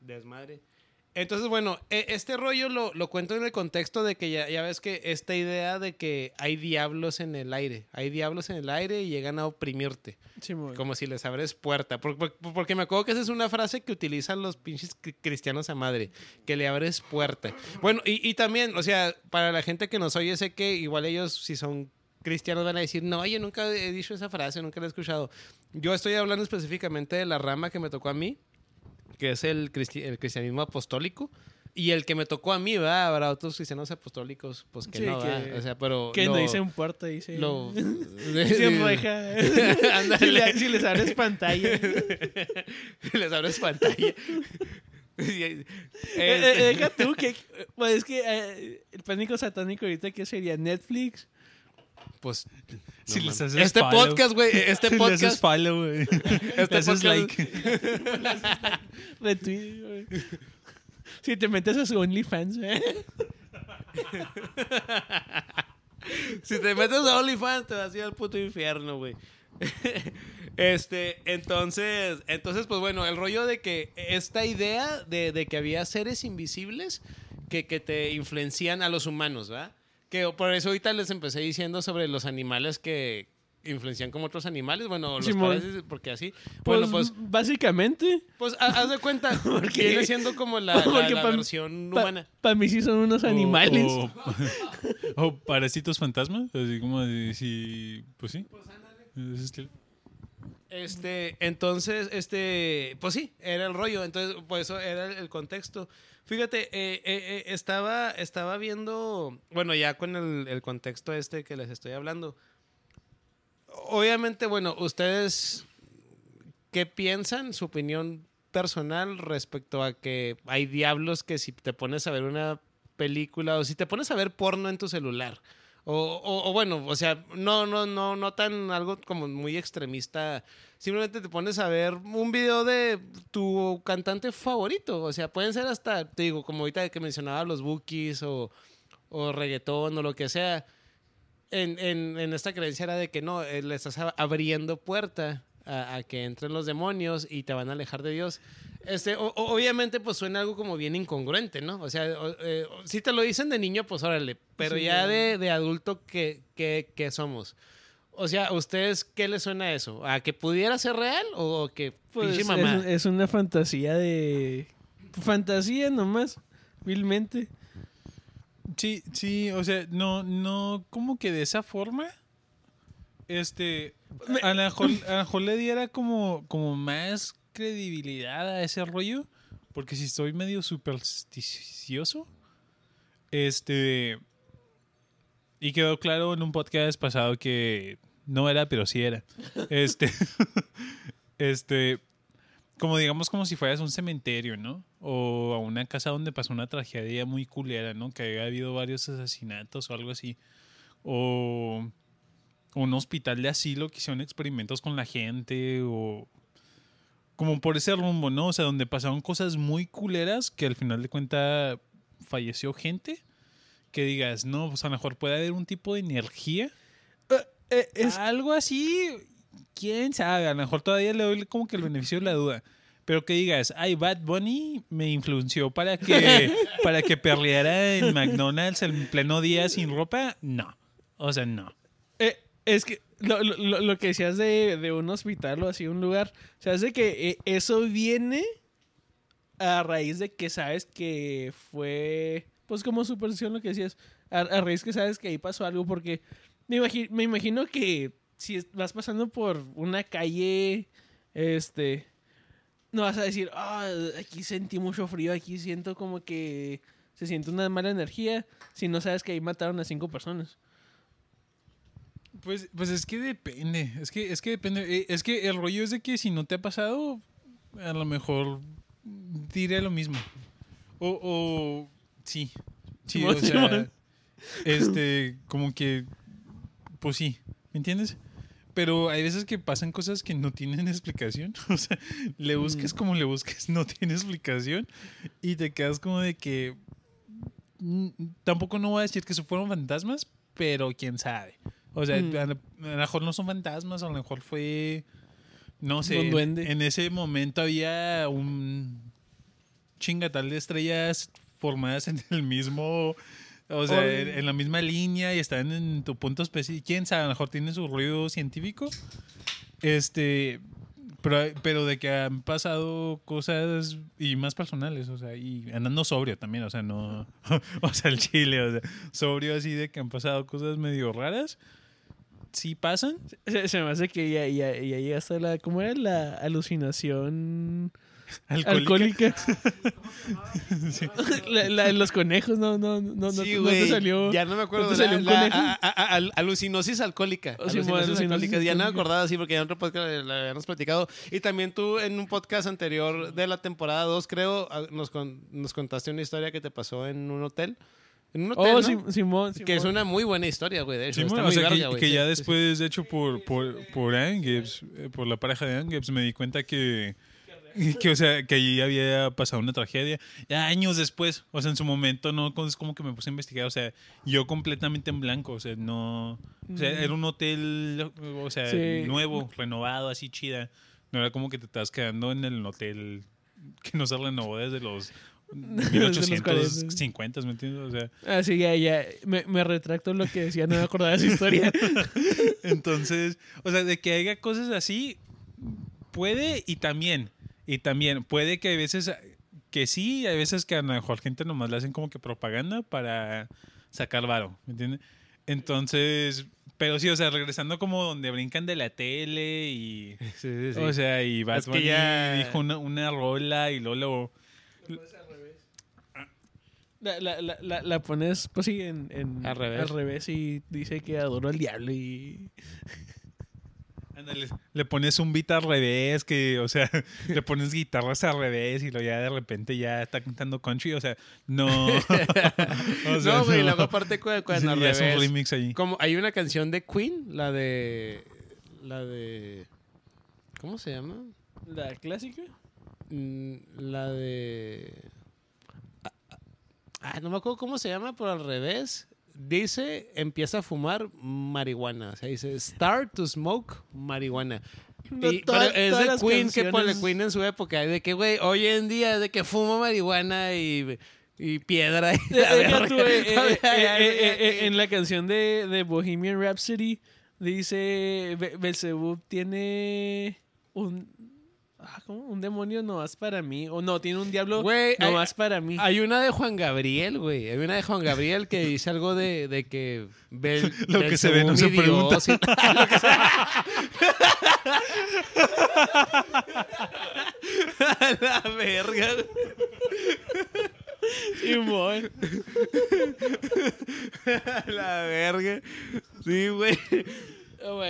S3: desmadre. Entonces, bueno, e- este rollo lo, lo cuento en el contexto de que ya, ya ves que esta idea de que hay diablos en el aire, hay diablos en el aire y llegan a oprimirte, como si les abres puerta. Por- por- porque me acuerdo que esa es una frase que utilizan los pinches cri- cristianos a madre, que le abres puerta. Bueno, y, y también, o sea, para la gente que nos oye, sé que igual ellos, si son cristianos, van a decir, no, yo nunca he dicho esa frase, nunca la he escuchado. Yo estoy hablando específicamente de la rama que me tocó a mí, que es el, cristi- el cristianismo apostólico. Y el que me tocó a mí, ¿verdad? Habrá otros cristianos apostólicos, pues que
S2: Sí,
S3: no,
S2: que-.
S3: O sea, pero...
S2: que
S3: lo-
S2: no dicen puerta, dice.
S3: Lo... [laughs]
S2: Dicen reja. [laughs] Si, le- si les abres pantalla. [laughs]
S3: Les abres pantalla.
S2: Eh,
S3: eh,
S2: eh, deja tú que. Pues es que eh, el pánico satánico ahorita, ¿qué sería? Netflix.
S3: Pues...
S1: Si
S3: no
S1: les
S3: mames.
S1: haces
S3: Este
S1: follow.
S3: podcast, güey, este [laughs]
S1: Le haces
S3: podcast...
S1: follow, güey. [laughs]
S3: Este
S1: Le haces
S3: podcast-
S1: like. [laughs]
S2: Retweet, güey. Si te metes a su OnlyFans, ¿eh?
S3: Si te metes a OnlyFans, te vas a ir al puto infierno, güey. Este, entonces, entonces, pues bueno, el rollo de que esta idea de, de que había seres invisibles que, que te influencian a los humanos, ¿verdad? Que por eso ahorita les empecé diciendo sobre los animales que influencian como otros animales. Bueno, los
S2: Simón.
S3: parásitos, porque así.
S2: Pues,
S3: Bueno, pues,
S2: básicamente,
S3: pues ha- haz de cuenta, [laughs] porque viene siendo como la, [laughs] la-
S2: porque
S3: la
S2: pa-
S3: versión
S2: para
S3: humana.
S2: mí sí son unos animales.
S1: O, [laughs] o parásitos fantasmas, así como de si. Pues sí. Estilo.
S3: Este, entonces, este, pues sí, era el rollo, entonces, por eso era el contexto. Fíjate, eh, eh, eh, estaba, estaba viendo, bueno, ya con el, contexto este que les estoy hablando. Obviamente, bueno, ustedes, ¿qué piensan? Su opinión personal respecto a que hay diablos que si te pones a ver una película o si te pones a ver porno en tu celular. O, o- o bueno, o sea, no, no, no, no tan algo como muy extremista. Simplemente te pones a ver un video de tu cantante favorito. O sea, pueden ser hasta, te digo, como ahorita que mencionaba los bookies o, o reggaetón o lo que sea. En, en- en esta creencia era de que no, eh, le estás abriendo puerta a, a que entren los demonios y te van a alejar de Dios. Este, o- obviamente, pues suena algo como bien incongruente, ¿no? O sea, o- eh, si te lo dicen de niño, pues órale. Pero
S2: Sí,
S3: ya de, de adulto, ¿qué, qué, qué somos? O sea, ¿a ustedes qué les suena eso? ¿A que pudiera ser real o que
S2: Pues
S3: pinche
S2: es,
S3: mamá?
S2: es una fantasía de. Fantasía nomás, vilmente.
S1: Sí, sí, o sea, no, no, como que de esa forma, este, a lo mejor, a lo mejor le diera como, como más credibilidad a ese rollo, porque si estoy medio supersticioso, este, y quedó claro en un podcast pasado que no era, pero sí era, este, [laughs] este, como digamos como si fueras a un cementerio, ¿no? O a una casa donde pasó una tragedia muy culera, ¿no? Que haya habido varios asesinatos o algo así. O un hospital de asilo que hicieron experimentos con la gente o como por ese rumbo, ¿no? O sea, donde pasaron cosas muy culeras que al final de cuentas falleció gente. Que digas, no, pues a lo mejor puede haber un tipo de energía.
S2: Eh, es,
S1: Algo así, quién sabe, a lo mejor todavía le doy como que el beneficio de la duda. Pero que digas, ay, Bad Bunny me influenció para que, [laughs] para que perreara en McDonald's en pleno día sin ropa. No. O sea, no.
S2: eh, es que lo, lo- lo- lo que decías de, de un hospital o así, un lugar, o sea, es de que eh, eso viene a raíz de que sabes que fue, pues como superstición lo que decías, a, a raíz que sabes que ahí pasó algo, porque me, imagi- me imagino que si vas pasando por una calle, este, no vas a decir, ah, aquí sentí mucho frío, aquí siento como que se siente una mala energía, si no sabes que ahí mataron a cinco personas.
S1: Pues, pues es que depende. Es que, es que depende. Eh, Es que el rollo es de que si no te ha pasado, a lo mejor diré lo mismo. O, o sí. Sí, [laughs] o sea, este, como que, pues sí, ¿me entiendes? Pero hay veces que pasan cosas que no tienen [laughs] explicación. O sea, le busques como le busques, no tiene explicación. Y te quedas como de que. mm, Tampoco no voy a decir que eso fueron fantasmas, pero quién sabe. O sea,
S2: Mm.
S1: a, lo, mejor no son fantasmas, a lo mejor fue. No sé.
S2: Un
S1: en-
S2: duende.
S1: En, ese momento había un chingatal de estrellas formadas en el mismo. O sea,
S2: Oye.
S1: en, la misma línea y están en tu punto específico. Quién sabe, a lo mejor tienen su ruido científico. Este. Pero, pero de que han pasado cosas y más personales, o sea, y andando sobrio también, o sea, no. [laughs] o sea, el chile, o sea, sobrio así de que han pasado cosas medio raras. Sí pasan.
S2: Se, se me hace que ya, ya, ya llegaste a la. ¿Cómo era? La alucinación
S1: Alcohólica.
S2: alcohólica. [laughs] [laughs] la, la de los conejos, no, no, no, no,
S3: Sí,
S2: no
S3: güey,
S2: te salió.
S3: Ya no me acuerdo
S2: ¿no te
S3: de
S2: salió
S3: la,
S2: un
S3: la-
S2: conejo?
S3: a- a- a- al- alucinosis alcohólica.
S2: Oh, sí,
S3: Alucinosis
S2: mo- alucinosis
S3: alcohólica. Ya no me acordaba así porque ya en otro podcast la habíamos platicado. Y también tú en un podcast anterior de la temporada 2, creo, nos, con- nos contaste una historia que te pasó en un hotel. En un hotel,
S2: Oh, Simón,
S3: Que es
S2: Simón.
S3: una muy buena historia, güey. De hecho,
S1: Sí,
S3: está muy
S1: o sea, que-
S3: verga, güey.
S1: que,
S3: Sí,
S1: ya
S3: sí, sí.
S1: después, de hecho, por, por, por Angibbs, eh, por la pareja de Angibbs, me di cuenta que, [laughs] que, o sea, que allí había pasado una tragedia. Ya años después, o sea, en su momento no es como que me puse a investigar, o sea, yo completamente en blanco, o sea, no... O sea, era un hotel, o sea,
S2: Sí.
S1: nuevo, renovado, así chida. No era como que te estás quedando en el hotel que no se renovó desde los [laughs]
S2: Desde los
S1: 1850, ¿me entiendes? O sea,
S2: Ah, sí, ya, ya. Me, me retracto lo que decía, no me acordaba de esa historia. [laughs]
S1: entonces, o sea, de que haya cosas así, puede y también, y también, puede que hay veces que sí, hay veces que a lo mejor gente nomás le hacen como que propaganda para sacar varo, ¿me entiendes? Entonces, pero sí, o sea, regresando como donde brincan de la tele y... [laughs]
S3: Sí, sí, sí.
S1: O sea, y Bad
S3: Es que
S1: Bunny
S3: ya-
S1: dijo una, una rola y luego lo...
S2: La, la, la, la, la pones, pues sí, en, en-
S3: Al revés.
S2: y dice que adoro al diablo y...
S1: le pones un beat al revés, que, o sea, [laughs] le pones guitarras al revés y luego ya de repente ya está cantando country, o sea, no... [laughs] o sea,
S3: no, güey, luego aparte cu- cuando
S1: Sí,
S3: al
S1: ya es un remix ahí.
S3: Como hay una canción de Queen, la de. La de. ¿Cómo se llama?
S2: ¿La clásica?
S3: Mm, La de. Ah, ah, no me acuerdo cómo se llama, pero al revés. Dice, empieza a fumar marihuana. O sea, dice, start to smoke marihuana.
S2: No,
S3: Y-
S2: toda-
S3: pero es de Queen, que por
S2: canciones-
S3: Queen en su época. De que, güey, hoy en día, de que fumo marihuana y, y piedra. Y la verga.
S2: tú, eh, [laughs] eh, eh, eh, eh, en la canción de, de Bohemian Rhapsody dice Be- Belzebub tiene un ah, ¿cómo? un demonio nomás para mí o no tiene un diablo
S3: Güey, hay-
S2: nomás para mí
S3: Hay una de Juan Gabriel, güey. Hay una de Juan Gabriel que dice algo de, de que... Bel- [laughs] [laughs]
S1: Lo que se ve no se
S3: Dios, y- Lo que se- A la verga.
S2: Simón.
S3: A [laughs] la verga. Sí, güey.
S2: Oh.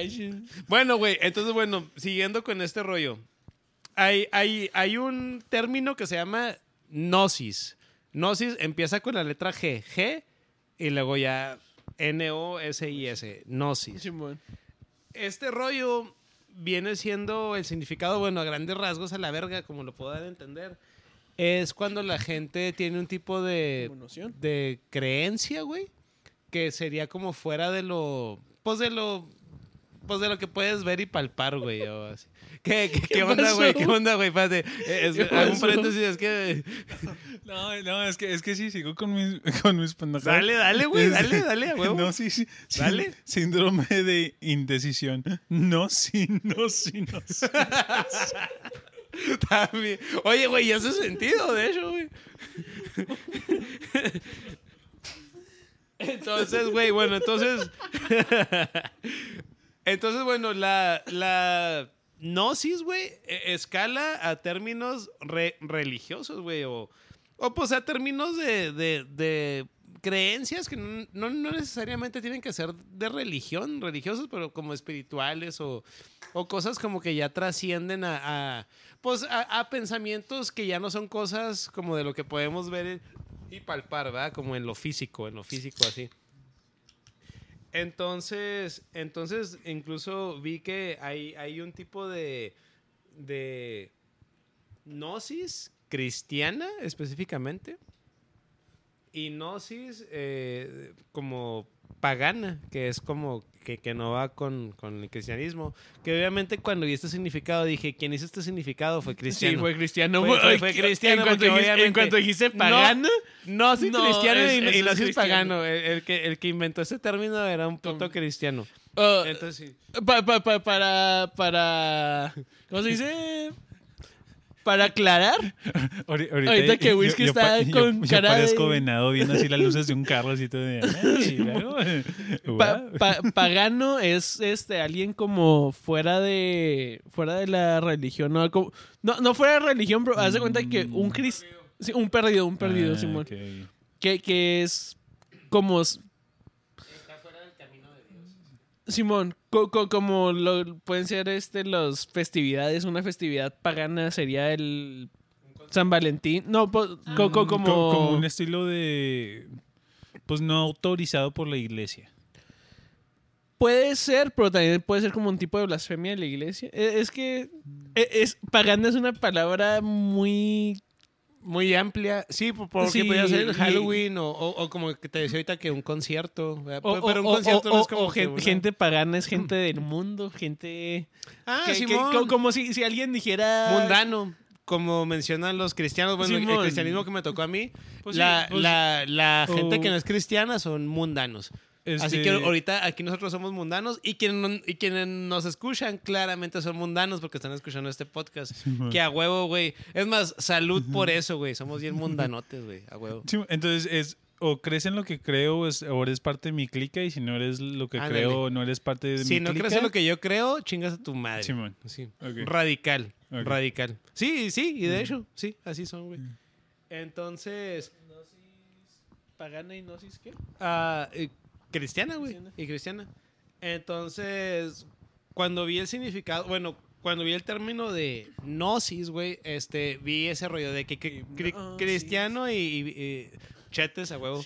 S3: Bueno, güey, entonces, bueno, siguiendo con este rollo. Hay, hay, hay un término que se llama gnosis. Gnosis empieza con la letra G. G y luego ya N-O-S-I-S. Gnosis. Este rollo viene siendo el significado, bueno, a grandes rasgos a la verga, como lo a entender. Es cuando la gente tiene un tipo de, de creencia, güey, que sería como fuera de lo, pues de lo, pues de lo que puedes ver y palpar, güey. o así. ¿Qué, qué, qué onda, güey? ¿Qué onda, güey? Eh,
S2: ¿Qué
S3: hago un paréntesis, es que... [laughs]
S1: No, no, es que, es que sí, sigo con mis, [laughs] con mis pendejadas.
S3: Dale, dale, güey, dale, dale, huevo. [laughs]
S1: No, sí, sí.
S3: Dale.
S1: Síndrome de indecisión. No, sí, no, sí, no. sí.
S3: También. Oye, güey, y hace sentido, de hecho, güey. Entonces, güey, bueno, entonces. entonces, bueno, la, la gnosis, güey, e- escala a términos re- religiosos, güey, o, o pues a términos de, de- creencias que no, no- no necesariamente tienen que ser de religión, religiosos, pero como espirituales o, o cosas como que ya trascienden a, a, pues a, a pensamientos que ya no son cosas como de lo que podemos ver y palpar, ¿verdad? Como en lo físico, en lo físico así. Entonces, entonces incluso vi que hay, hay un tipo de, de gnosis cristiana específicamente. Y gnosis eh, como pagana, que es como que, que no va con, con el cristianismo. Que obviamente cuando vi este significado dije, ¿quién hizo este significado? Fue cristiano.
S2: Sí, fue cristiano.
S3: Fue- fue- fue
S2: En
S3: cristiano,
S2: cuanto,
S3: porque
S2: dijiste, en cuanto dijiste
S3: No,
S2: pagano,
S3: No,
S2: No,
S3: cristiano
S2: es-
S3: y, y no
S2: cristiano.
S3: pagano. El, el que, el que inventó ese término era un puto cristiano.
S2: uh,
S3: Entonces, sí.
S2: pa- pa- pa- para, para, ¿cómo se dice? Para aclarar,
S1: Ahori-
S2: Ahorita que Whisky
S1: yo
S2: está
S1: yo-
S2: con
S1: yo
S2: cara
S1: parezco
S2: de-
S1: venado viendo así las luces de un carro así todo de... [laughs]
S2: Pagano es este alguien como fuera de fuera de la religión, no, Como- no, no fuera de religión, pero haz de cuenta que un cris, sí, un perdido, un perdido,
S1: Ah,
S2: Simón, que, que es como s- Simón, co- co- como lo, pueden ser este las festividades, una festividad pagana sería el San Valentín, no, co- co- como,
S1: Co- como un estilo de... Pues no autorizado por la iglesia.
S2: Puede ser, pero también puede ser como un tipo de blasfemia de la iglesia. E- Es que e- es, pagana es una palabra muy...
S3: Muy amplia. Sí, por- porque
S2: Sí,
S3: podía ser Halloween o, o- o como que te decía ahorita que un concierto.
S2: O,
S3: pero un concierto no es como que
S2: gente pagana es gente [clears throat] del mundo, gente...
S3: Ah,
S2: que- que- como si, si alguien dijera...
S3: Mundano. como mencionan los cristianos, bueno, el cristianismo que me tocó a mí,
S1: Pues sí,
S3: la,
S1: pues-
S3: la, la gente
S2: Oh.
S3: que no es cristiana son mundanos. Así
S1: Este,
S3: que ahorita aquí nosotros somos mundanos y quienes, no- y quienes nos escuchan claramente son mundanos porque están escuchando este podcast. Que a huevo, güey. Es más, salud por eso, güey. Somos bien mundanotes, güey. A huevo.
S1: Sí, entonces es o crees en lo que creo es, o eres parte de mi clica y si no eres lo que
S3: Ándale.
S1: creo no eres parte de
S3: Si
S1: mi
S3: no
S1: clica.
S3: crees en lo que yo creo, chingas a tu madre.
S1: Simón.
S3: Sí. Radical. Radical. Sí, sí, y de hecho, sí, así son, güey. Entonces,
S2: ¿Pagana y gnosis qué?
S3: ah, eh, cristiana, güey. Y cristiana. Entonces, cuando vi el significado, bueno, cuando vi el término de gnosis, güey, este, vi ese rollo de que, que cri-
S2: Gnosis.
S3: cristiano y, y- y chetes a huevo.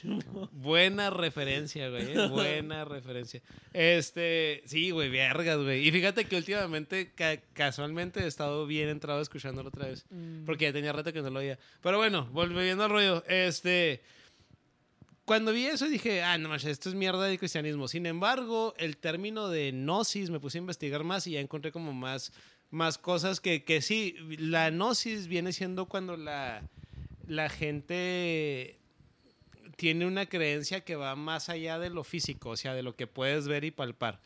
S3: Buena referencia, güey. eh, [laughs] Buena referencia. Este, sí, güey, vergas, güey. Y fíjate que últimamente, ca- casualmente, he estado bien entrado escuchándolo otra vez. Porque ya tenía rato que no lo oía. Pero bueno, volviendo al rollo. Este. Cuando vi eso dije, ah, no manches, esto es mierda del cristianismo. Sin embargo, el término de gnosis me puse a investigar más y ya encontré como más, más cosas que, que sí, la gnosis viene siendo cuando la, la gente tiene una creencia que va más allá de lo físico, o sea, de lo que puedes ver y palpar.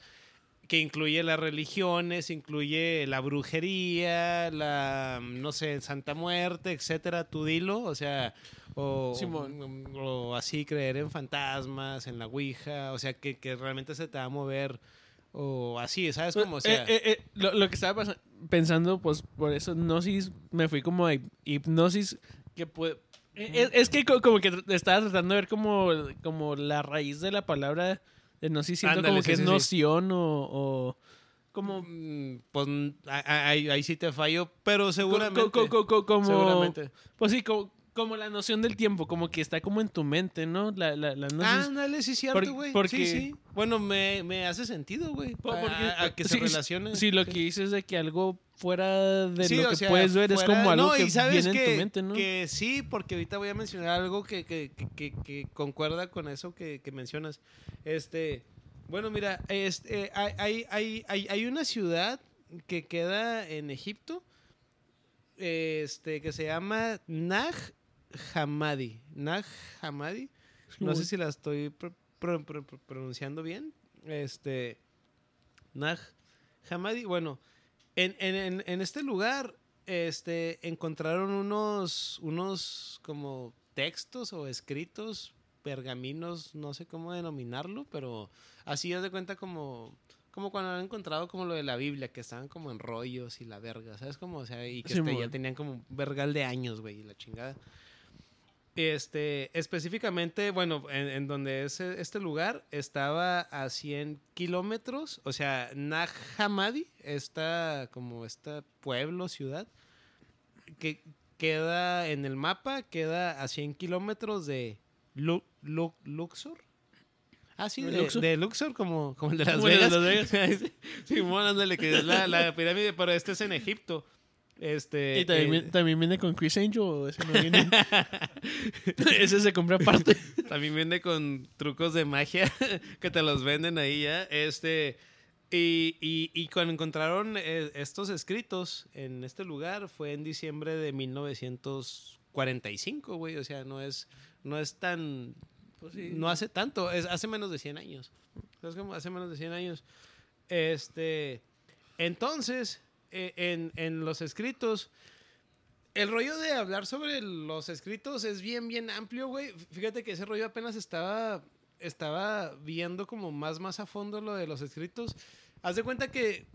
S3: Que incluye las religiones, incluye la brujería, la, no sé, Santa Muerte, etcétera, tú dilo, o sea, o,
S2: Simón.
S3: o así creer en fantasmas, en la Ouija, o sea, que, que realmente se te va a mover, o así, ¿sabes cómo? O sea,
S2: Eh, eh, eh, lo, lo que estaba pensando, pues por eso gnosis, me fui como a hip- hipnosis, que puede... eh, Es, es que co- como que estaba tratando de ver como, como la raíz de la palabra de gnosis, siento
S3: Ándale,
S2: como
S3: sí,
S2: que
S3: sí,
S2: es
S3: sí.
S2: noción o, o como...
S3: mm, pues mm, ahí, ahí sí te fallo, pero seguramente.
S2: co- co- co- como
S3: seguramente.
S2: Pues sí, como, como la noción del tiempo, como que está como en tu mente, ¿no? La, la, la gnosis.
S3: Ándale, sí, cierto,
S2: Por-
S3: güey.
S2: porque-
S3: Sí, sí. Bueno, me, me hace sentido, güey. A, a- que
S2: sí,
S3: se
S2: sí,
S3: relacione.
S2: Sí, lo que dices de que algo fuera de
S3: Sí,
S2: lo que
S3: sea,
S2: puedes ver es como algo
S3: no,
S2: que viene
S3: que,
S2: en tu mente, ¿no?
S3: que sí, porque ahorita voy a mencionar algo que, que, que, que- que concuerda con eso que, que mencionas. Este, bueno, mira, este, hay, hay, hay, hay, hay una ciudad que queda en Egipto este, que se llama Nag Hammadi. Nag Hammadi. No sé si la estoy pro- pro- pro- pro- pronunciando bien. Este. Nag Hammadi. Bueno, en, en- en- en este lugar este, encontraron unos, unos como textos o escritos, pergaminos, no sé cómo denominarlo, pero así haz de cuenta como, como cuando han encontrado como lo de la Biblia, que estaban como en rollos y la verga, ¿sabes? Como, o sea, y que este, ya tenían como vergal de años, güey, y la chingada. Este, específicamente, bueno, en, en donde es eh, este lugar, estaba a 100 kilómetros, o sea, Nag Hammadi, esta, como esta pueblo, ciudad, que queda en el mapa, queda a 100 kilómetros de Lu- Lu- Luxor. Ah, sí,
S2: ¿De Luxor?
S3: de Luxor, como, como el de [laughs] Las Vegas.
S2: Las [laughs]
S3: Simón, ándale, que es la, la pirámide, pero este es en Egipto. Este,
S2: ¿Y también,
S3: eh,
S2: también viene con Chris Angel o ese no viene? [laughs] ese se compra aparte. [laughs]
S3: También viene con trucos de magia [laughs] que te los venden ahí ya. Este. Y, y- y cuando encontraron eh, estos escritos en este lugar fue en diciembre de 1945, güey. O sea, no es, no es tan. No hace tanto, es hace menos de 100 años. Es como hace menos de 100 años. Este. Entonces, en, en los escritos. El rollo de hablar sobre los escritos es bien, bien amplio, güey. Fíjate que ese rollo apenas estaba, estaba viendo como más, más a fondo lo de los escritos. Haz de cuenta que,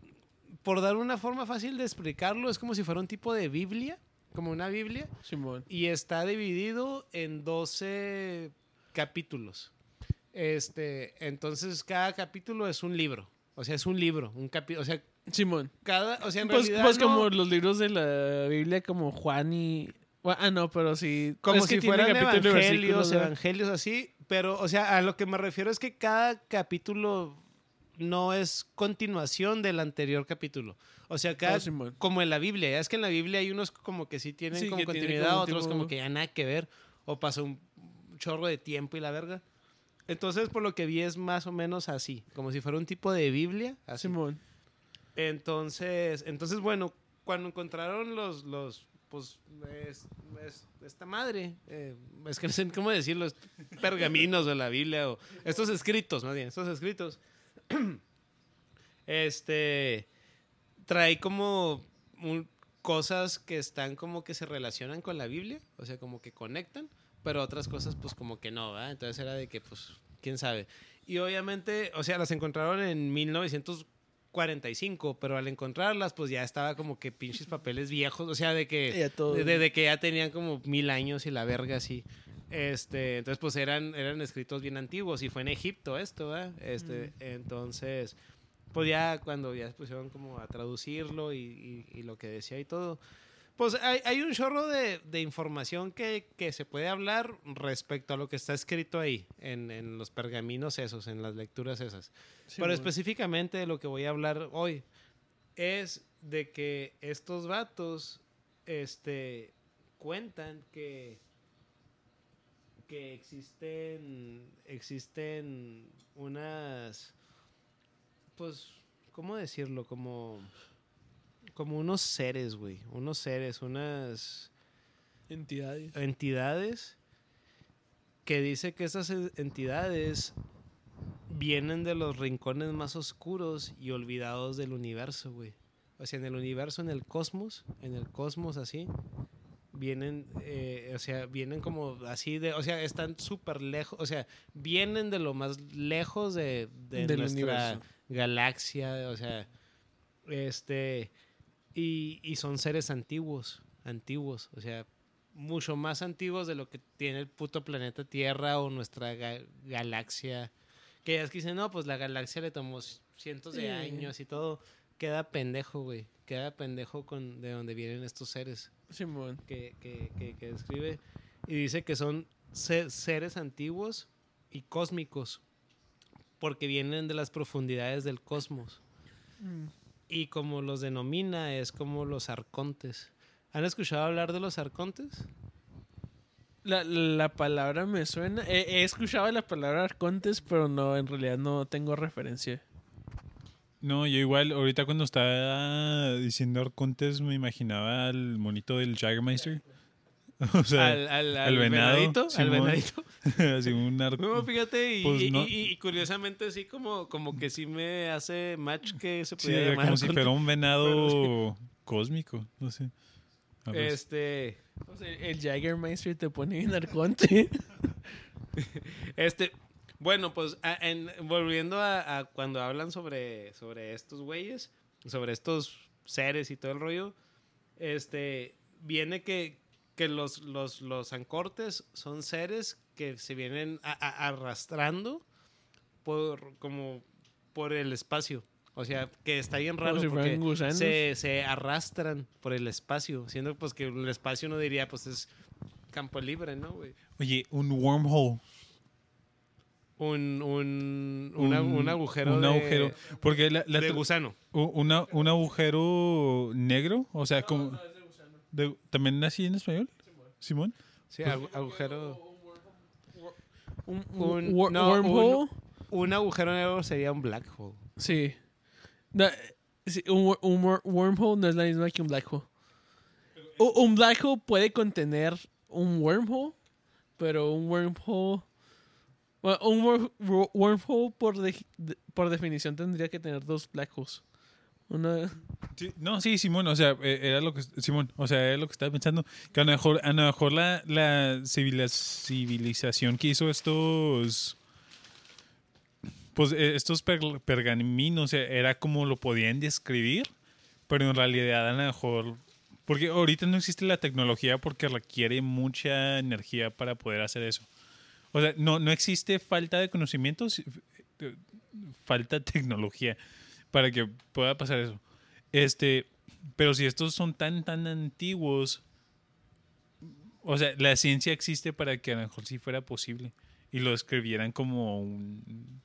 S3: por dar una forma fácil de explicarlo, es como si fuera un tipo de Biblia, como una Biblia,
S2: Simón.
S3: y está dividido en 12 capítulos. Este, entonces cada capítulo es un libro. O sea, es un libro, un capi o sea,
S2: Simón.
S3: cada, o sea, en
S2: Pues,
S3: realidad
S2: pues
S3: no-
S2: como los libros de la Biblia, como Juan y. Ah, no, pero sí.
S3: como
S2: es que
S3: si
S2: tiene
S3: fueran evangelios, evangelios así, pero, o sea, a lo que me refiero es que cada capítulo no es continuación del anterior capítulo. O sea, cada,
S2: Oh,
S3: como en la Biblia, es que en la Biblia hay unos como que sí tienen
S2: Sí,
S3: como
S2: que
S3: continuidad,
S2: como
S3: otros
S2: tipo-
S3: como que ya nada que ver, o pasó un chorro de tiempo y la verga. Entonces, por lo que vi es más o menos así, como si fuera un tipo de Biblia, así.
S2: Simón.
S3: Entonces, entonces bueno, cuando encontraron los, los, pues, es, es esta madre. eh, es que no sé cómo decirlo. pergaminos de la Biblia o estos escritos, más bien, estos escritos. [clears throat] este trae como cosas que están como que se relacionan con la Biblia, o sea, como que conectan, pero otras cosas pues como que no, ¿verdad? Entonces era de que pues quién sabe. Y obviamente, o sea, las encontraron en 1945, pero al encontrarlas pues ya estaba como que pinches papeles viejos, o sea, de que
S2: Ya todo-
S3: de, de que ya tenían como mil años y la verga así. Este, entonces pues eran, eran escritos bien antiguos y fue en Egipto esto, ¿verdad? Este, entonces, pues ya cuando ya se pusieron como a traducirlo y, y- y lo que decía y todo, pues hay, hay un chorro de, de información que, que se puede hablar respecto a lo que está escrito ahí, en, en los pergaminos esos, en las lecturas esas. Pero específicamente de lo que voy a hablar hoy es de que estos vatos este, cuentan que, que existen, existen unas, pues, ¿cómo decirlo? Como, como unos seres, güey. Unos seres, unas
S2: Entidades.
S3: entidades que dice que esas entidades vienen de los rincones más oscuros y olvidados del universo, güey. O sea, en el universo, en el cosmos, en el cosmos así, vienen, eh, o sea, vienen como así de, o sea, están súper lejos, o sea, vienen de lo más lejos de, de
S2: Del
S3: nuestra
S2: universo.
S3: galaxia, o sea, este, y, y son seres antiguos, antiguos, o sea, mucho más antiguos de lo que tiene el puto planeta Tierra o nuestra ga- galaxia. Que ya es que dicen, no, pues la galaxia le tomó cientos de años y todo. Queda pendejo, güey. Queda pendejo con de donde vienen estos seres
S2: Simón.
S3: que, que, que, que describe. Y dice que son se- seres antiguos y cósmicos. Porque vienen de las profundidades del cosmos.
S2: Mm.
S3: Y como los denomina, es como los arcontes. ¿Han escuchado hablar de los arcontes?
S2: La, la palabra me suena. He, he escuchado la palabra arcontes, pero no, en realidad no tengo referencia.
S1: No, yo igual, ahorita cuando estaba diciendo Arcontes me imaginaba al monito del Jaggermeister. [laughs] O sea,
S3: al, al,
S1: al venado,
S3: venadito, al
S1: Simón.
S3: venadito. [laughs]
S1: así un
S3: No, fíjate, y,
S1: Pues no.
S3: y- y curiosamente sí como, como que sí me hace match que se
S1: Sí,
S3: pudiera
S1: era
S3: llamar
S1: como [laughs] si fuera un venado cósmico, no sé. A.
S3: Este,
S2: O sea, el Jaggermeister te pone bien arconte.
S3: este, bueno, pues a- en- volviendo a, a cuando hablan sobre, sobre estos güeyes, sobre estos seres y todo el rollo, este, viene que, que los, los, los ancortes son seres que se vienen a- a- arrastrando por, como por el espacio. O sea, que está bien raro
S2: si
S3: porque se, se arrastran por el espacio, siendo pues que el espacio no diría pues es campo libre, ¿no, güey?
S1: Oye, un wormhole.
S3: Un, un, una- un, agujero
S1: Un
S3: de,
S1: agujero. Porque la, la-
S3: de gusano.
S1: u- una- un agujero negro, o sea, como... de- ¿También así en español? Simón.
S3: Sí, agu- agujero.
S2: Un,
S3: Un-
S2: un wor-
S3: no,
S2: wormhole.
S3: Un agujero negro sería un black hole.
S2: Sí. No, sí, un, wor- un wor- wormhole no es la misma que un black hole. Un black hole puede contener un wormhole, pero un wormhole. Bueno, un wor- wor- wormhole por, de- por definición tendría que tener dos black holes.
S1: No, sí, Simón, o sea, eh, era lo que Simón, o sea, era lo que estaba pensando, que a lo mejor, a lo mejor la, la civilización que hizo estos pues eh, estos per- pergaminos era como lo podían describir, pero en realidad a lo mejor porque ahorita no existe la tecnología porque requiere mucha energía para poder hacer eso. O sea, no, no existe falta de conocimientos, eh, falta tecnología para que pueda pasar eso. Este, pero si estos son tan, tan antiguos, o sea, la ciencia existe para que a lo mejor sí fuera posible y lo describieran como un,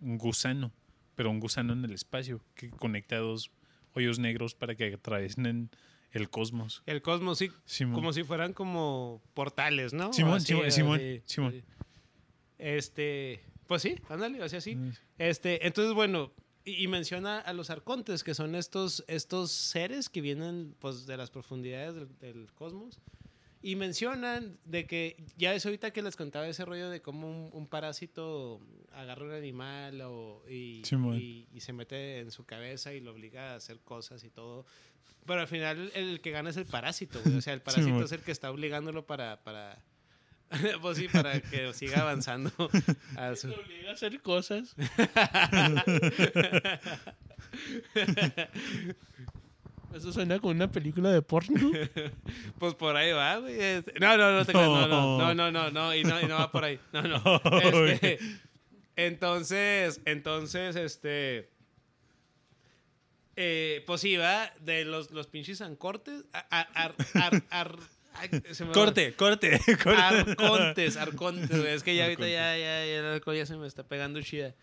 S1: un gusano, pero un gusano en el espacio que conecta dos hoyos negros para que atraviesen el cosmos.
S3: El cosmos, sí.
S1: Simón.
S3: Como si fueran como portales, ¿no?
S1: Simón,
S3: Así,
S1: Simón,
S3: así,
S1: Simón,
S3: así.
S1: Simón.
S3: Este. Pues sí, ándale, o sea, sí.
S1: Mm.
S3: Este, entonces, bueno, y, y menciona a los arcontes, que son estos, estos seres que vienen pues, de las profundidades del, del cosmos. Y mencionan de que, ya es ahorita que les contaba ese rollo de cómo un, un parásito agarra un animal o, y,
S1: Simón.
S3: y, y se mete en su cabeza y lo obliga a hacer cosas y todo. Pero al final el, el que gana es el parásito, güey. O sea, el parásito
S1: Simón.
S3: es el que está obligándolo para... para [laughs] pues sí, para que siga avanzando a su...
S2: Obliga a hacer cosas. [laughs] Eso suena como una película de porno. [laughs]
S3: Pues por ahí va, güey. No, no, no, te no, no, no, no, no, no, y no, y no va por ahí. No, no. Este, entonces, entonces, este. Eh, pues sí, va de los, los pinches ancortes. ar- ar- ar- ay, se me va.
S1: Corte, corte, [laughs] corte.
S3: Arcontes, arcontes, güey. Es que ya ahorita ya, ya, ya el alcohol ya se me está pegando chida.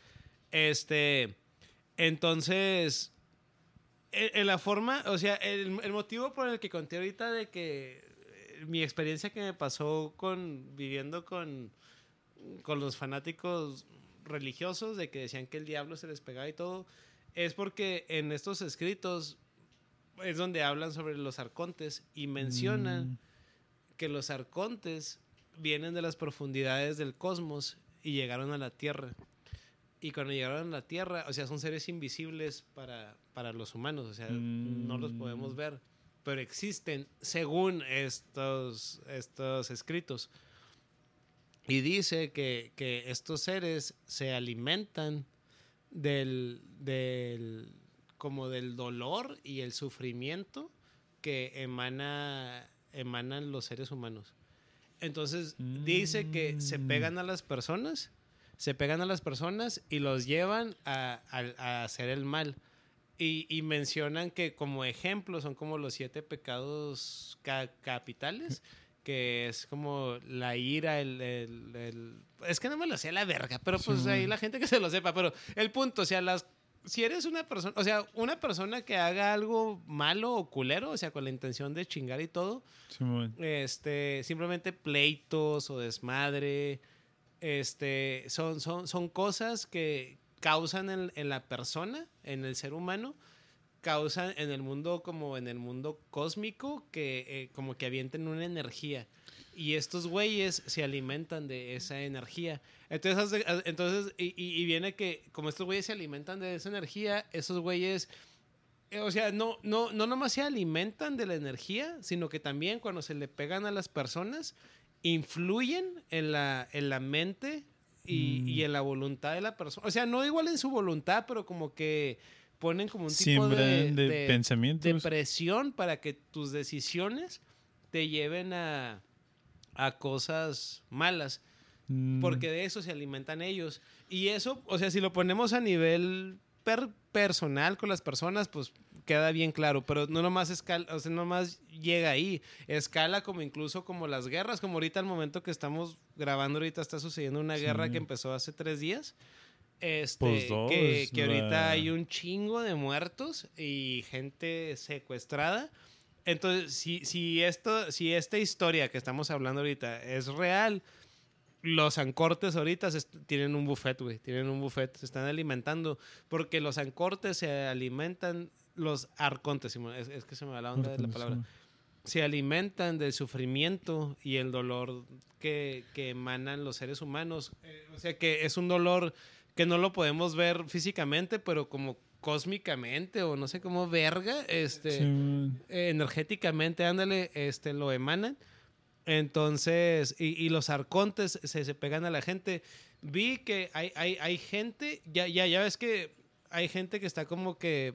S3: Este. Entonces. En, en la forma, o sea, el, el motivo por el que conté ahorita de que eh, mi experiencia que me pasó con viviendo con, con los fanáticos religiosos de que decían que el diablo se les pegaba y todo, es porque en estos escritos es donde hablan sobre los arcontes y mencionan
S1: Mm.
S3: Que los arcontes vienen de las profundidades del cosmos y llegaron a la Tierra. Y cuando llegaron a la Tierra, o sea, son seres invisibles para, para los humanos, o sea, no los podemos
S1: Mm.
S3: ver, pero existen según estos, estos escritos. Y dice que, que estos seres se alimentan del, del, como del dolor y el sufrimiento que emana, emanan los seres humanos. Entonces dice que se
S1: Mm.
S3: pegan a las personas, se pegan a las personas y los llevan a, a- a hacer el mal. Y, y mencionan que como ejemplo son como los siete pecados ca- capitales, que es como la ira, el, el- el- Es que no me lo sé a la verga, pero pues
S1: Sí,
S3: ahí la gente que se lo sepa. Pero el punto, o sea, las... Si eres una persona, o sea, una persona que haga algo malo o culero, o sea, con la intención de chingar y todo, este, simplemente pleitos o desmadre, este, son, son, son cosas que causan en, en la persona, en el ser humano, causan en el mundo como en el mundo cósmico, que eh, como que avienten una energía. Y estos güeyes se alimentan de esa energía. Entonces, haz- entonces y, y- y viene que como estos güeyes se alimentan de esa energía, esos güeyes eh, o sea, no, no, no nomás se alimentan de la energía, sino que también cuando se le pegan a las personas, influyen en la, en la mente y,
S1: Mm.
S3: y en la voluntad de la persona. O sea, no igual en su voluntad, pero como que ponen como un tipo de,
S1: de,
S3: de-
S1: pensamientos.
S3: de presión para que tus decisiones te lleven a, a cosas malas
S1: Mm.
S3: porque de eso se alimentan ellos. Y eso, o sea, si lo ponemos a nivel per- personal con las personas, pues queda bien claro, pero no nomás escala, o sea, no nomás llega ahí, escala como incluso como las guerras, como ahorita al momento que estamos grabando, ahorita está sucediendo una
S1: Sí.
S3: guerra que empezó hace tres días. Este,
S1: Pues dos,
S3: que, que ahorita
S1: la-
S3: hay un chingo de muertos y gente secuestrada. Entonces, si, si, esto, si esta historia que estamos hablando ahorita es real, los ancortes ahorita se tienen un buffet, güey. Tienen un buffet, se están alimentando. Porque los ancortes se alimentan, los arcontes, es, es que se me va la onda de la palabra. Se alimentan del sufrimiento y el dolor que, que emanan los seres humanos. Eh, o sea que es un dolor que no lo podemos ver físicamente, pero como cósmicamente o no sé cómo verga, este eh, energéticamente, ándale, este, lo emanan. Entonces, y, y los arcontes se, se pegan a la gente. Vi que hay, hay, hay gente, ya, ya, ya ves que hay gente que está como que,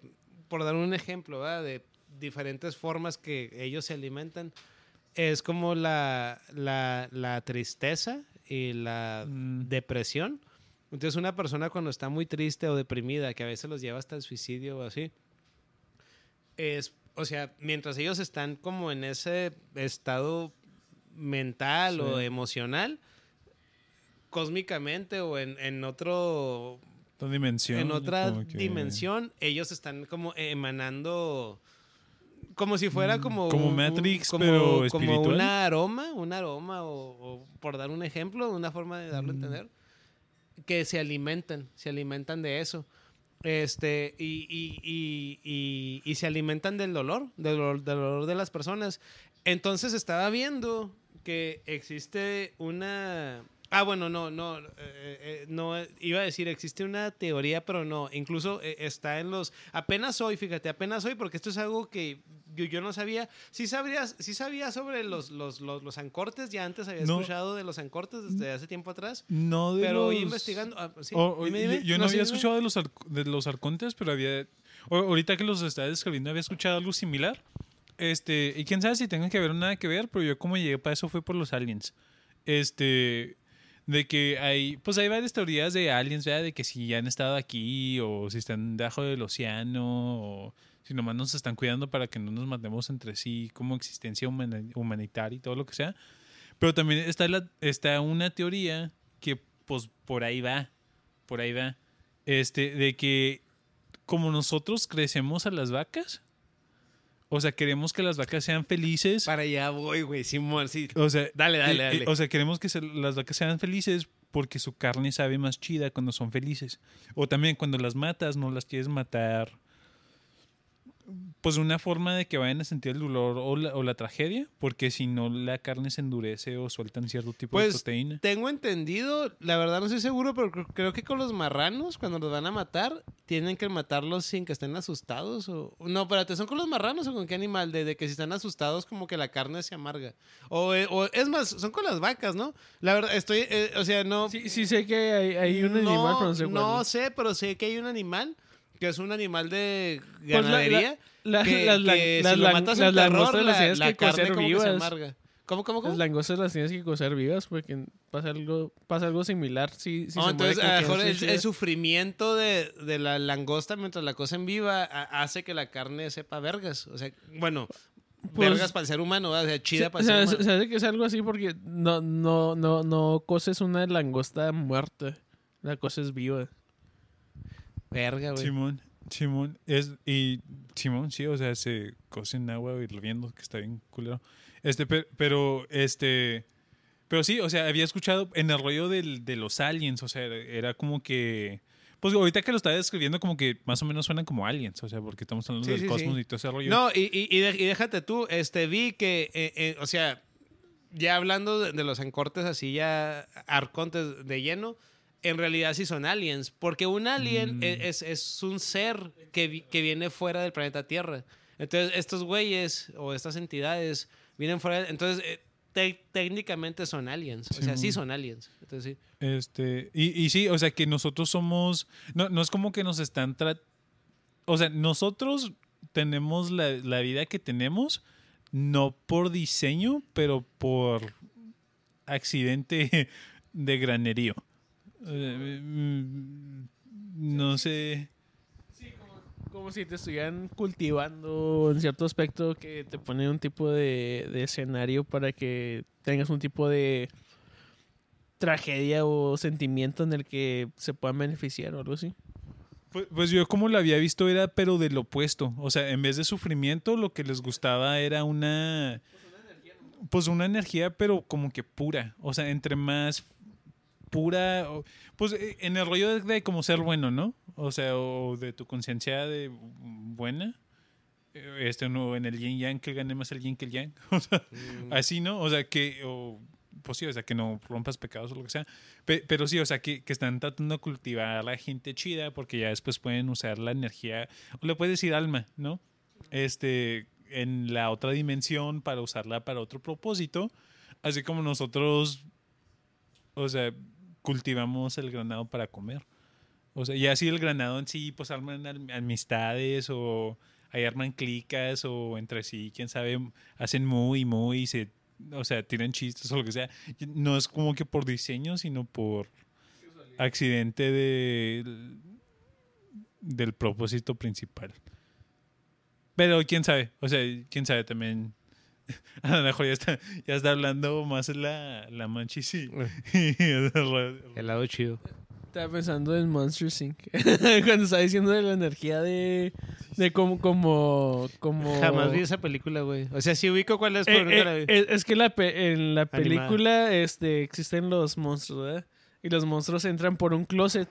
S3: por dar un ejemplo, ¿verdad? De diferentes formas que ellos se alimentan. Es como la, la, la tristeza y la
S1: Mm.
S3: depresión. Entonces, una persona cuando está muy triste o deprimida, que a veces los lleva hasta el suicidio o así, es, o sea, mientras ellos están como en ese estado mental o emocional, cósmicamente o en, en otro
S1: Otra dimensión.
S3: en otra
S1: como que-
S3: dimensión, ellos están como emanando como si fuera
S1: Mm,
S3: como
S1: como
S3: un-
S1: Matrix,
S3: como,
S1: pero
S3: como
S1: espiritual.
S3: un aroma, un aroma o, o por dar un ejemplo, una forma de darlo a
S1: Mm.
S3: entender, que se alimentan, se alimentan de eso. Este, y, y, y, y, se alimentan del dolor, del dolor, de las personas. Entonces estaba viendo que existe una... Ah, bueno, no, no, eh, eh, no, iba a decir, existe una teoría, pero no, incluso eh, está en los, apenas hoy, fíjate, apenas hoy, porque esto es algo que yo, yo no sabía, sí sabrías, sí sabía sobre los, los, los, los ancortes, ya antes había
S1: No.
S3: escuchado de los ancortes desde hace tiempo atrás,
S1: No de
S3: pero
S1: los...
S3: investigando, ah, sí,
S1: O- o-
S3: dime, dime.
S1: Yo, yo no, había escuchado de los, de los arcontes, pero había... o- ahorita que los estaba describiendo había escuchado algo similar. Este, y quién sabe si tengan que ver o nada que ver, pero yo como llegué para eso fue por los aliens. Este, de que hay, pues hay varias teorías de aliens, ¿verdad? De que si ya han estado aquí o si están debajo del océano o si nomás nos están cuidando para que no nos matemos entre sí como existencia humana- humanitaria y todo lo que sea. Pero también está, la, está una teoría que pues por ahí va, por ahí va, este, de que como nosotros crecemos a las vacas, o sea, queremos que las vacas sean felices.
S3: Para allá voy, güey, Simón, sí.
S1: O sea,
S3: Dale, dale,
S1: eh, eh,
S3: dale.
S1: o sea, queremos que se- las vacas sean felices porque su carne sabe más chida cuando son felices. O también cuando las matas, no las quieres matar. Pues una forma de que vayan a sentir el dolor o la, o la tragedia, porque si no la carne se endurece o sueltan cierto tipo de
S3: Pues
S1: proteína.
S3: tengo entendido, la verdad no estoy seguro, pero creo, que con los marranos, cuando los van a matar, tienen que matarlos sin que estén asustados. O... No, espérate, ¿son con los marranos o con qué animal? De, de que si están asustados, como que la carne se amarga. O, eh, o- es más, son con las vacas, ¿no? La verdad, estoy, eh, o sea, no.
S2: Sí, sí sé que hay, hay un
S3: no,
S2: animal, pero no sé cuál
S3: no sé, pero sé que hay un animal que es un animal de
S2: Pues la-
S3: ganadería.
S2: La-
S3: que,
S2: lan-
S3: que
S2: las
S3: si lo
S2: lan-
S3: matas
S2: las
S3: en terror,
S2: langostas las
S3: la, la
S2: que
S3: carne como que se
S2: vivas.
S3: amarga. ¿Cómo, cómo, cómo?
S2: Las langostas las tienes que cocer vivas porque pasa algo, pasa algo similar. Si, si
S3: Oh,
S2: se
S3: entonces,
S2: muere,
S3: a mejor
S2: no
S3: el, sufrimiento de, de la langosta mientras la cosa en viva a- hace que la carne sepa vergas. O sea, bueno,
S2: Pues-
S3: vergas para el ser humano, ¿verdad? o sea, chida para el ser
S2: se,
S3: humano.
S2: se hace que es algo así porque no, no, no, no coces una langosta muerta. La cosa es viva.
S3: Verga, güey.
S1: Simón, Simón, es, y Simón, sí, o sea, se cose en agua hirviendo, que está bien culero. Este, pe- pero, este, pero sí, o sea, había escuchado en el rollo del, de los aliens, o sea, era, como que, pues ahorita que lo estaba describiendo, como que más o menos suenan como aliens, o sea, porque estamos hablando
S3: Sí,
S1: del
S3: sí,
S1: cosmos
S3: sí.
S1: y todo ese rollo.
S3: No, y, y, y déjate tú, este, vi que, eh, eh, o sea, ya hablando de, de los encortes así, ya arcontes de lleno, en realidad sí son aliens, porque un alien
S1: Mm.
S3: e- es, es un ser que, que viene fuera del planeta Tierra. Entonces, estos güeyes o estas entidades vienen fuera, entonces, eh, te- técnicamente son aliens, o sea, sí son aliens. Entonces, sí.
S1: Este, y, y sí, o sea, que nosotros somos, no, no es como que nos están tratando, o sea, nosotros tenemos la, la vida que tenemos, no por diseño, pero por accidente [laughs] de granerío. Eh, mm, no sé.
S2: Como si te estuvieran cultivando en cierto aspecto que te ponen un tipo de, de escenario para que tengas un tipo de tragedia o sentimiento en el que se puedan beneficiar o algo así.
S1: Pues, pues yo como lo había visto era pero del opuesto. O sea, en vez de sufrimiento, lo que les gustaba era una... Pues una energía, pero como que pura. O sea, entre más pura... Pues eh, en el rollo de, de como ser bueno, ¿no? O sea, o de tu conciencia de buena. Eh, Este, no, en el yin yang, que gane más el yin que el yang. [laughs] O sea, así, ¿no? O sea, que... o- pues sí, o sea, que no rompas pecados o lo que sea. Pe- pero sí, o sea, que, que están tratando de cultivar a la gente chida porque ya después pueden usar la energía, o le puedes decir alma, ¿no? Este, en la otra dimensión para usarla para otro propósito, así como nosotros, o sea, cultivamos el granado para comer. O sea, y así el granado en sí, pues arman am- amistades o ahí arman clicas o entre sí, quién sabe, hacen muy, muy, y se, o sea, tiran chistes o lo que sea. No es como que por diseño, sino por accidente de, del propósito principal. Pero quién sabe, o sea, quién sabe también. [laughs] A lo mejor ya está, ya está hablando más la, la manchi, sí. [laughs]
S3: El lado chido.
S2: Estaba pensando en Monster Inc. [laughs] Cuando estaba diciendo de la energía de, de como, como, como...
S3: Jamás vi esa película, güey. O sea, sí ubico cuál es,
S2: Eh,
S3: pero nunca la
S2: eh,
S3: vi.
S2: eh, es que la pe- en la
S3: Animada.
S2: película este, existen los monstruos, ¿verdad? Y los monstruos entran por un closet.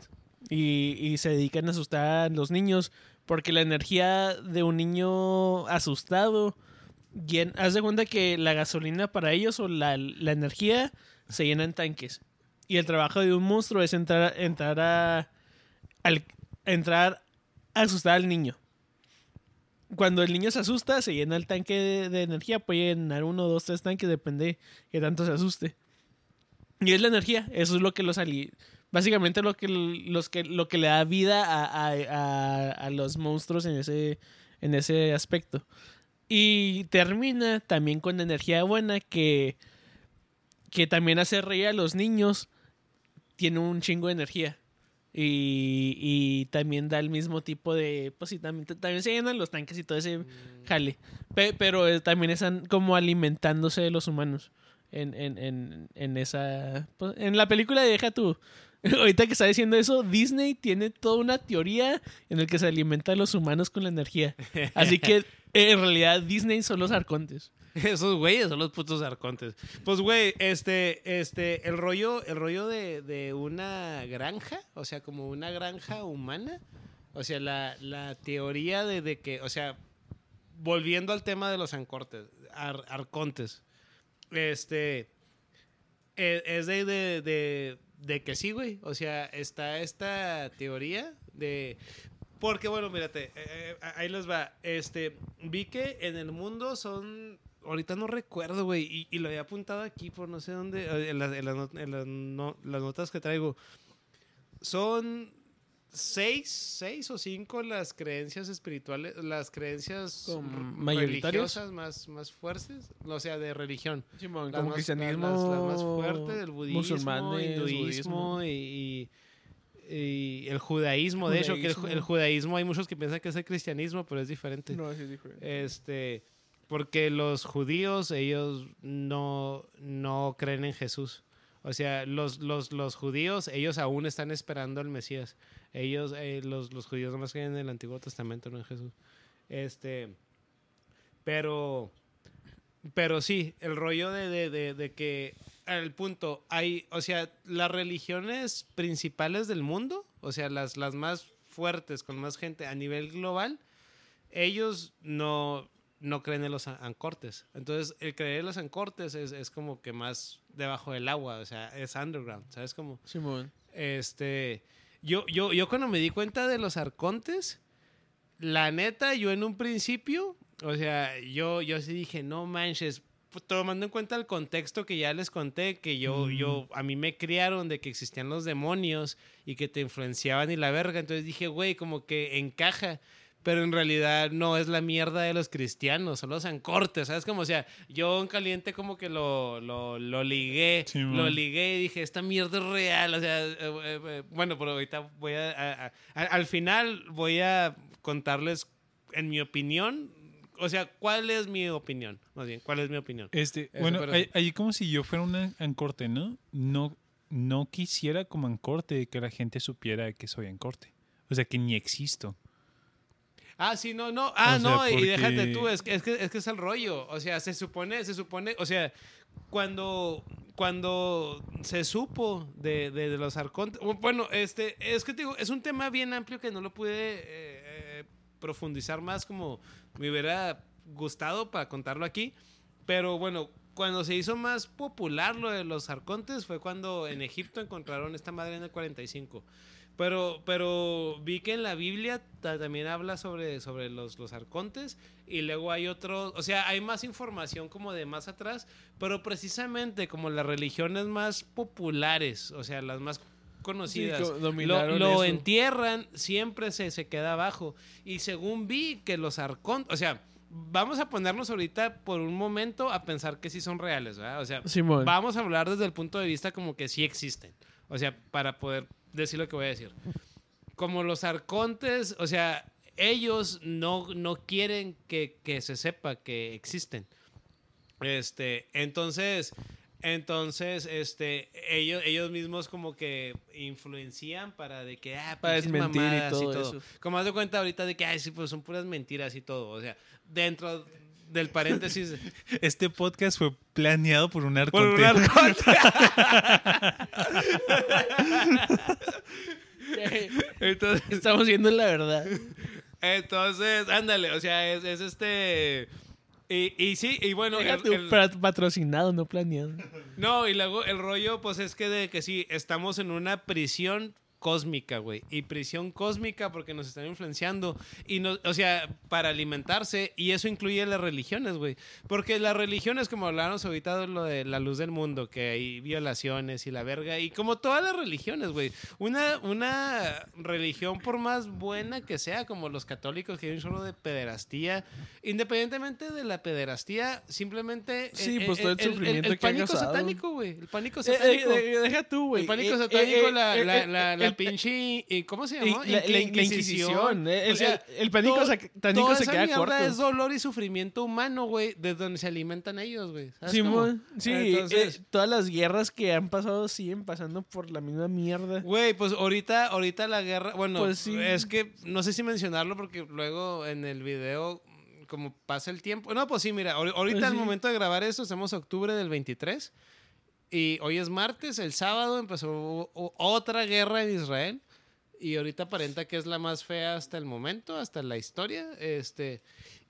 S2: y, y se dedican a asustar a los niños porque la energía de un niño asustado, haz de cuenta que la gasolina para ellos o la, la energía se llena en tanques. Y el trabajo de un monstruo es entrar, entrar a entrar a asustar al niño. Cuando el niño se asusta, se llena el tanque de, de energía. Puede llenar uno, dos, tres tanques, depende que tanto se asuste. Y es la energía, eso es lo que los ali básicamente lo que los que lo que le da vida a, a- a- a los monstruos en ese en ese aspecto. Y termina también con energía buena que que también hace reír a los niños. Tiene un chingo de energía. Y, y también da el mismo tipo de. Pues sí, también, también se llenan los tanques y todo ese jale. Pe- pero eh, también están como alimentándose de los humanos. En, en, en, en esa. pues, en la película de Deja tú. [laughs] Ahorita que está diciendo eso, Disney tiene toda una teoría en la que se alimenta a los humanos con la energía. Así que [laughs] en realidad Disney son los arcontes. [laughs]
S3: Esos güeyes son los putos arcontes. Pues, güey, este, este, el rollo, el rollo de, de una granja, o sea, como una granja humana. O sea, la, la teoría de, de que, o sea, volviendo al tema de los ancortes, ar- arcontes, este, e- es de, de, de, de que sí, güey. O sea, está esta teoría de... Porque, bueno, mírate, eh, eh, ahí les va. Este, vi que en el mundo son... Ahorita no recuerdo, güey, y, y lo había apuntado aquí por no sé dónde, eh, en, las- en not- en las no- las notas que traigo. Son seis, seis o cinco las creencias espirituales, las creencias
S2: Como
S3: religiosas más, más fuertes, o sea, de religión.
S2: como
S3: Las más-
S2: cristianismo,
S3: las, las más fuertes, el budismo,
S2: musulmanes,
S3: hinduismo
S2: budismo.
S3: y, y- y el judaísmo. De hecho, que el, ju-
S2: Judaísmo.
S3: el judaísmo hay muchos que piensan que es el cristianismo, pero es diferente.
S2: No, sí es diferente.
S3: Este, porque los judíos, ellos no, no creen en Jesús. O sea, los, los, los judíos, ellos aún están esperando al Mesías. Ellos, eh, los, los judíos nomás creen en el Antiguo Testamento, no en Jesús. Este, pero, pero sí, el rollo de, de, de, de que al punto hay, o sea, las religiones principales del mundo, o sea, las, las más fuertes, con más gente a nivel global, ellos no, no creen en los an- ancortes. Entonces, el creer en los ancortes es, es como que más debajo del agua, o sea, es underground, ¿sabes? Como,
S2: Simón.
S3: este, yo, yo, yo cuando me di cuenta de los arcontes, la neta, yo en un principio, o sea, yo, yo sí dije, no manches, tomando en cuenta el contexto que ya les conté, que yo, yo, a mí me criaron de que existían los demonios y que te influenciaban y la verga, entonces dije, güey, como que encaja. Pero en realidad no es la mierda de los cristianos, son los ancortes, ¿sabes? Como, o sea, yo en caliente como que lo, lo, lo ligué,
S1: Sí,
S3: lo ligué y dije, esta mierda es real, o sea, eh, eh, eh, bueno, pero ahorita voy a, a- a- a- al final voy a contarles, en mi opinión, o sea, ¿cuál es mi opinión? Más bien, ¿cuál es mi opinión?
S1: Este,
S3: Eso,
S1: bueno,
S3: pero-
S1: ahí, ahí como si yo fuera un ancorte, ¿no? No, no quisiera como ancorte que la gente supiera que soy ancorte. O sea, que ni existo.
S3: Ah, sí, no, no. Ah,
S1: O sea,
S3: no, y déjate tú, es que, es, que, es que es el rollo. O sea, se supone, se supone, o sea, cuando, cuando se supo de, de- de los arcontes, bueno, este, es que te digo, es un tema bien amplio que no lo pude eh, profundizar más como me hubiera gustado para contarlo aquí. Pero bueno, cuando se hizo más popular lo de los arcontes fue cuando en Egipto encontraron esta madre en el 45. Pero, pero vi que en la Biblia ta- también habla sobre, sobre los, los arcontes y luego hay otros, o sea, hay más información como de más atrás, pero precisamente como las religiones más populares, o sea, las más conocidas,
S2: Sí,
S3: lo, lo entierran, siempre se, se queda abajo. Y según vi que los arcontes, o sea, vamos a ponernos ahorita por un momento a pensar que sí son reales, ¿verdad? O sea,
S2: Simón.
S3: vamos a hablar desde el punto de vista como que sí existen. O sea, para poder decir lo que voy a decir. Como los arcontes, o sea, ellos no, no quieren que, que se sepa que existen. Este, entonces, entonces, este, ellos, ellos mismos como que influencian para de que, ah,
S2: Para
S3: pinches
S2: desmentir y todo eso.
S3: Como haz de cuenta ahorita de que, ay, sí, pues son puras mentiras y todo. O sea, dentro del paréntesis... [laughs]
S1: Este podcast fue planeado por un
S3: Por
S1: arconte.
S3: un arconte. [laughs] Entonces,
S2: Estamos viendo la verdad. [laughs]
S3: entonces, ándale, o sea, es, es este... Y, y sí, y bueno, el-
S2: patrocinado, no planeado. [laughs]
S3: no, y luego el rollo, pues es que de que sí, estamos en una prisión cósmica, güey. Y prisión cósmica porque nos están influenciando. Y no, o sea, para alimentarse. Y eso incluye las religiones, güey. Porque las religiones, como hablábamos ahorita de lo de la luz del mundo, que hay violaciones y la verga. Y como todas las religiones, güey. Una, una religión, por más buena que sea, como los católicos, que hay un chorro de pederastía. Independientemente de la pederastía, simplemente.
S2: Sí, pues, todo el sufrimiento
S3: el
S2: que ha
S3: pánico satánico, güey. El pánico
S2: Eh,
S3: satánico.
S2: eh, eh, deja tú, güey.
S3: El pánico
S2: Eh,
S3: satánico,
S2: eh,
S3: la,
S2: eh,
S3: la,
S2: eh,
S3: la,
S2: eh,
S3: la pinche. y- ¿Cómo se llamó?
S2: la, la- Inquisición. eh, El,
S3: O sea,
S2: el- el pánico
S3: todo-
S2: satánico
S3: toda
S2: se
S3: esa
S2: queda
S3: mierda
S2: corto.
S3: es dolor y sufrimiento humano, güey, de donde se alimentan ellos, güey. ¿Sabes
S2: Simón,
S3: cómo?
S2: sí,
S3: Entonces,
S2: eh, todas las guerras que han pasado siguen pasando por la misma mierda.
S3: Güey, pues ahorita, ahorita la guerra, bueno,
S2: Pues sí.
S3: es que no sé si mencionarlo porque luego en el video, como pasa el tiempo. No, pues sí, mira, ahor- ahorita
S2: Pues
S3: al
S2: sí.
S3: momento de grabar esto, estamos octubre del 23 y hoy es martes, el sábado empezó otra guerra en Israel y ahorita aparenta que es la más fea hasta el momento, hasta la historia, este...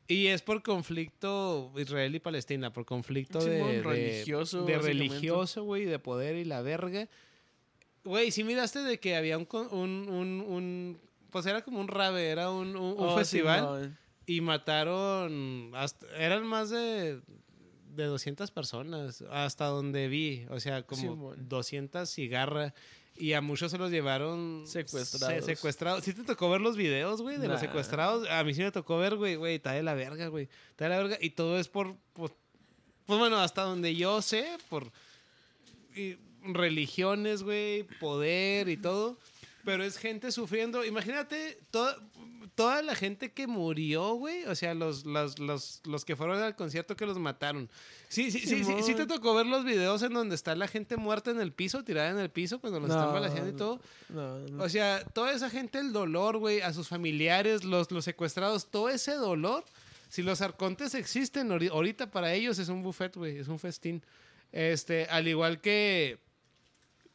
S3: Y es por conflicto Israel y Palestina, por conflicto de,
S2: religioso,
S3: de religioso, güey, de poder y la verga. Güey, sí miraste de que había un, un, un, un- pues era como un rave, era un, un- un
S2: Oh,
S3: festival y mataron, hasta- eran más de, de 200 personas, hasta donde vi, o sea, como
S2: Simón.
S3: 200 cigarras. Y a muchos se los llevaron
S2: Secuestrados.
S3: se- secuestrados. ¿Sí te tocó ver los videos, güey, de los secuestrados? A mí sí me tocó ver, güey, güey, está de la verga, güey. Está de la verga. Y todo es por, por- pues bueno, hasta donde yo sé, por y religiones, güey, poder y todo. Pero es gente sufriendo. Imagínate toda, toda la gente que murió, güey. O sea, los, los, los, los que fueron al concierto que los mataron. Sí, sí, sí, sí, sí, te tocó ver los videos en donde está la gente muerta en el piso, tirada en el piso, cuando los están balaseando y todo.
S2: No, no.
S3: O sea, toda esa gente, el dolor, güey, a sus familiares, los, los secuestrados, todo ese dolor. Si los arcontes existen, ahori- ahorita para ellos es un buffet, güey, es un festín. Este, al igual que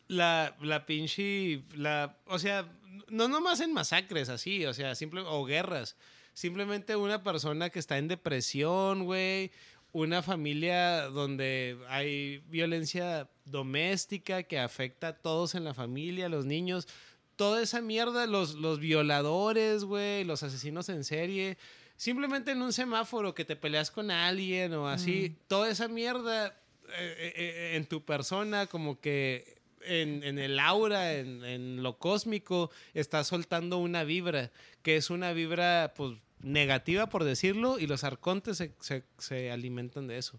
S3: la, la pinche, la, o sea, no nomás en masacres así, o sea, simple, o guerras. Simplemente una persona que está en depresión, güey. Una familia donde hay violencia doméstica que afecta a todos en la familia, los niños. Toda esa mierda, los, los violadores, güey, los asesinos en serie. Simplemente en un semáforo que te peleas con alguien o así. Toda esa mierda eh, eh, eh, en tu persona, como que en, en el aura, en, en lo cósmico, está soltando una vibra, que es una vibra, pues, negativa, por decirlo, y los arcontes se, se- se alimentan de eso.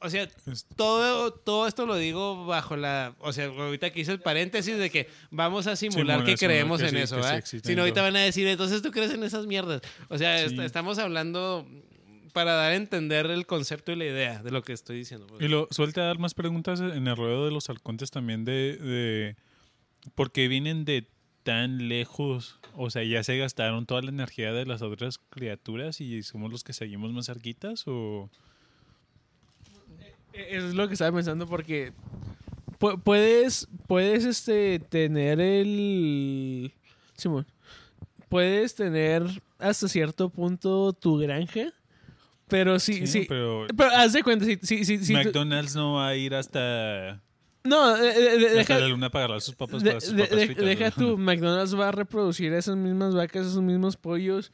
S3: O sea, todo, todo esto lo digo bajo la... O sea, ahorita que hice el paréntesis de que vamos a simular que creemos
S1: que
S3: en
S1: sí,
S3: eso, ¿verdad? Si no, ahorita van a decir, entonces tú crees en esas mierdas. O sea,
S1: Sí.
S3: est- estamos hablando para dar a entender el concepto y la idea de lo que estoy diciendo.
S1: Y lo suelte a dar más preguntas en el ruedo de los halcontes también de, de por qué vienen de tan lejos. O sea, ya se gastaron toda la energía de las otras criaturas y somos los que seguimos más cerquitas o
S2: Eso es lo que estaba pensando porque pu- puedes, puedes este, tener el... Simón, puedes tener hasta cierto punto tu granja, pero sí, sí.
S1: pero
S2: Pero haz de cuenta, si, si tú-
S1: McDonald's no va a ir hasta,
S2: no, eh, eh, de-
S1: hasta
S2: deja,
S1: la luna para agarrar sus papas
S2: de-
S1: para sus
S2: de-
S1: papas
S2: de-
S1: fritas,
S2: deja
S1: ¿no?
S2: tu [laughs] McDonald's va a reproducir esas mismas vacas, esos mismos pollos.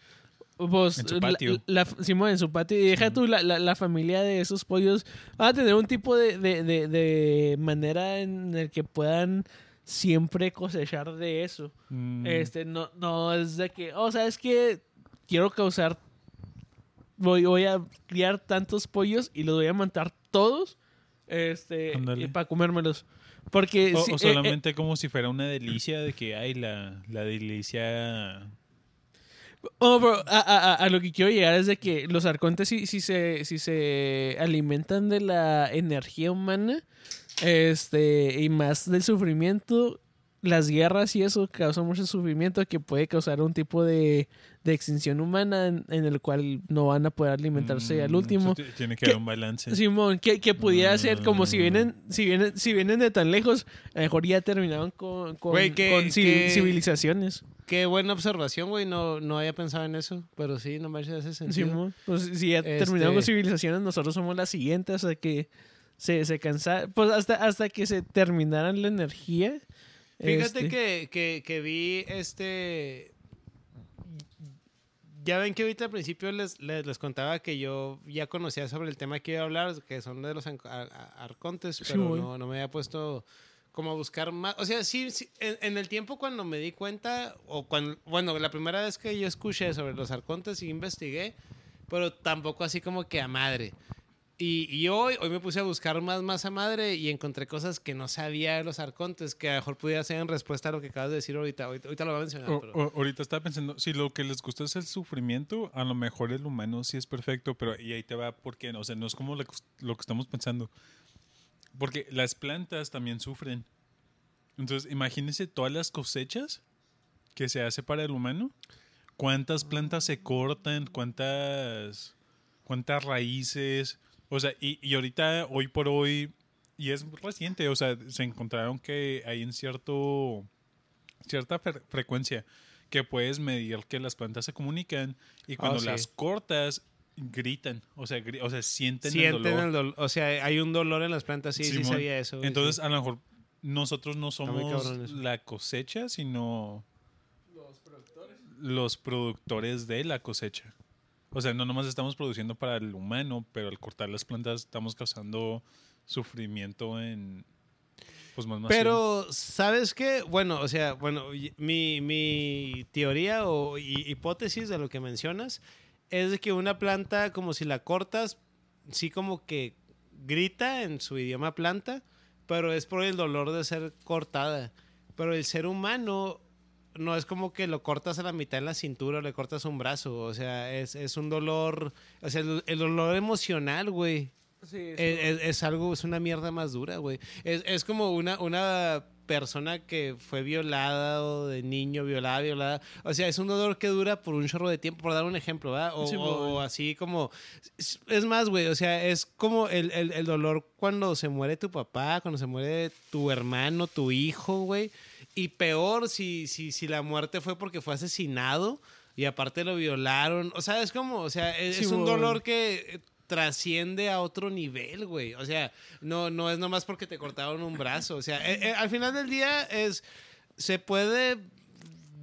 S2: Pues,
S1: En su patio.
S2: La, Simón, en su patio. Y deja tú, la, la, la familia de esos pollos va a tener un tipo de, de, de, de manera en el que puedan siempre cosechar de eso.
S1: Mm,
S2: Este, no, no es de que, oh, ¿sabes qué? Quiero causar, voy, voy a criar tantos pollos y los voy a matar todos, este, para comérmelos. Porque
S1: o,
S2: si-
S1: o
S2: eh,
S1: solamente como si fuera una delicia de que hay la, la delicia.
S2: Eh, oh, a- a- a lo que quiero llegar es de que los arcontes si, si se, si se alimentan de la energía humana, este, y más del sufrimiento, las guerras y eso causan mucho sufrimiento que puede causar un tipo de, de extinción humana en, en el cual no van a poder alimentarse al
S1: Mm,
S2: último.
S1: Tiene que haber un balance.
S2: Simón, que, que pudiera ser como si
S1: Mm.
S2: vienen, si vienen, si vienen de tan lejos, a lo mejor ya terminaron con, con,
S3: Güey, que-
S2: con civil-
S3: que-
S2: civilizaciones.
S3: Qué buena observación, güey. No, no había pensado en eso. Pero sí, no me hace sentido.
S2: Simón. Pues, si ya
S3: Este-
S2: terminaron con civilizaciones, nosotros somos las siguientes hasta que se, se cansa, pues hasta, hasta que se terminaran la energía.
S3: Fíjate
S2: este,
S3: que, que, que vi este. Ya ven que ahorita al principio les, les, les contaba que yo ya conocía sobre el tema que iba a hablar, que son de los arcontes,
S2: Sí,
S3: pero no, no me había puesto como a buscar más. O sea, sí, sí, en, en el tiempo cuando me di cuenta, o cuando, bueno, la primera vez que yo escuché sobre los arcontes y investigué, pero tampoco así como que a madre. Y, y hoy, hoy me puse a buscar más, más a madre y encontré cosas que no sabía de los arcontes, que a lo mejor pudiera ser en respuesta a lo que acabas de decir ahorita. Ahorita, ahorita lo voy a mencionar.
S1: O-
S3: pero-
S1: o- ahorita estaba pensando, si lo que les gusta es el sufrimiento, a lo mejor el humano sí es perfecto, pero y ahí te va porque, o sea, no es como lo lo que estamos pensando. Porque las plantas también sufren. Entonces, imagínense todas las cosechas que se hace para el humano. ¿Cuántas plantas se cortan? ¿Cuántas, cuántas raíces? O sea, y, y ahorita, hoy por hoy, y es reciente, o sea, se encontraron que hay en cierto cierta fre- frecuencia que puedes medir que las plantas se comunican y cuando
S3: Ah, sí.
S1: las cortas gritan, o sea, gri- o sea sienten,
S3: Sienten
S1: el dolor.
S3: el dolor. O sea, hay un dolor en las plantas, sí, sí sabía eso. güey,
S1: Entonces,
S3: sí.
S1: a lo mejor nosotros no somos la cosecha, sino los productores de la cosecha. O sea, no nomás estamos produciendo para el humano, pero al cortar las plantas estamos causando sufrimiento en pues más.
S3: Pero, ¿sabes qué? Bueno, o sea, bueno, mi, mi teoría o hi- hipótesis de lo que mencionas es de que una planta, como si la cortas, sí como que grita en su idioma planta, pero es por el dolor de ser cortada. Pero el ser humano no es como que lo cortas a la mitad en la cintura o le cortas un brazo. O sea, es, es un dolor, o sea, el, el dolor emocional, güey.
S2: sí, es-
S3: Es, es- algo, es una mierda más dura, güey. Es, es como una, una persona que fue violada o de niño, violada, violada. O sea, es un dolor que dura por un chorro de tiempo, por dar un ejemplo, ¿verdad? O,
S2: Sí,
S3: o- así como... Es, es más, güey, o sea, es como el, el- el dolor cuando se muere tu papá, cuando se muere tu hermano, tu hijo, güey. Y peor si, si, si la muerte fue porque fue asesinado y aparte lo violaron. O sea, es como, o sea, es,
S2: Sí,
S3: es un dolor que trasciende a otro nivel, güey. O sea, no, no es nomás porque te cortaron un brazo. O sea, eh, eh, al final del día es. Se puede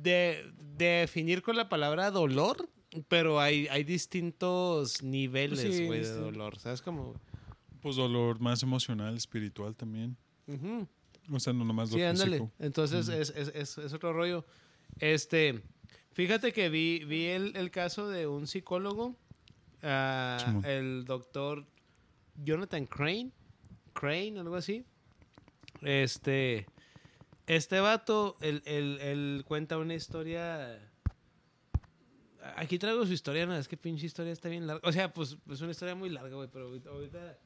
S3: de- definir con la palabra dolor, pero hay, hay distintos niveles,
S2: Sí,
S3: güey, de dolor. ¿Sabes cómo?
S1: pues dolor más emocional, espiritual también.
S3: Ujú.
S1: O sea, no nomás lo
S3: Sí, ándale.
S1: físico.
S3: Entonces es, es, es, es otro rollo. Este, fíjate que vi, vi el, el caso de un psicólogo, ah,
S1: Simón.
S3: el doctor Jonathan Crane, Crane, algo así. Este, este vato, él, él- él cuenta una historia. Aquí traigo su historia, no, es que pinche historia está bien larga. O sea, pues es una historia muy larga, güey, pero ahorita- ahorita.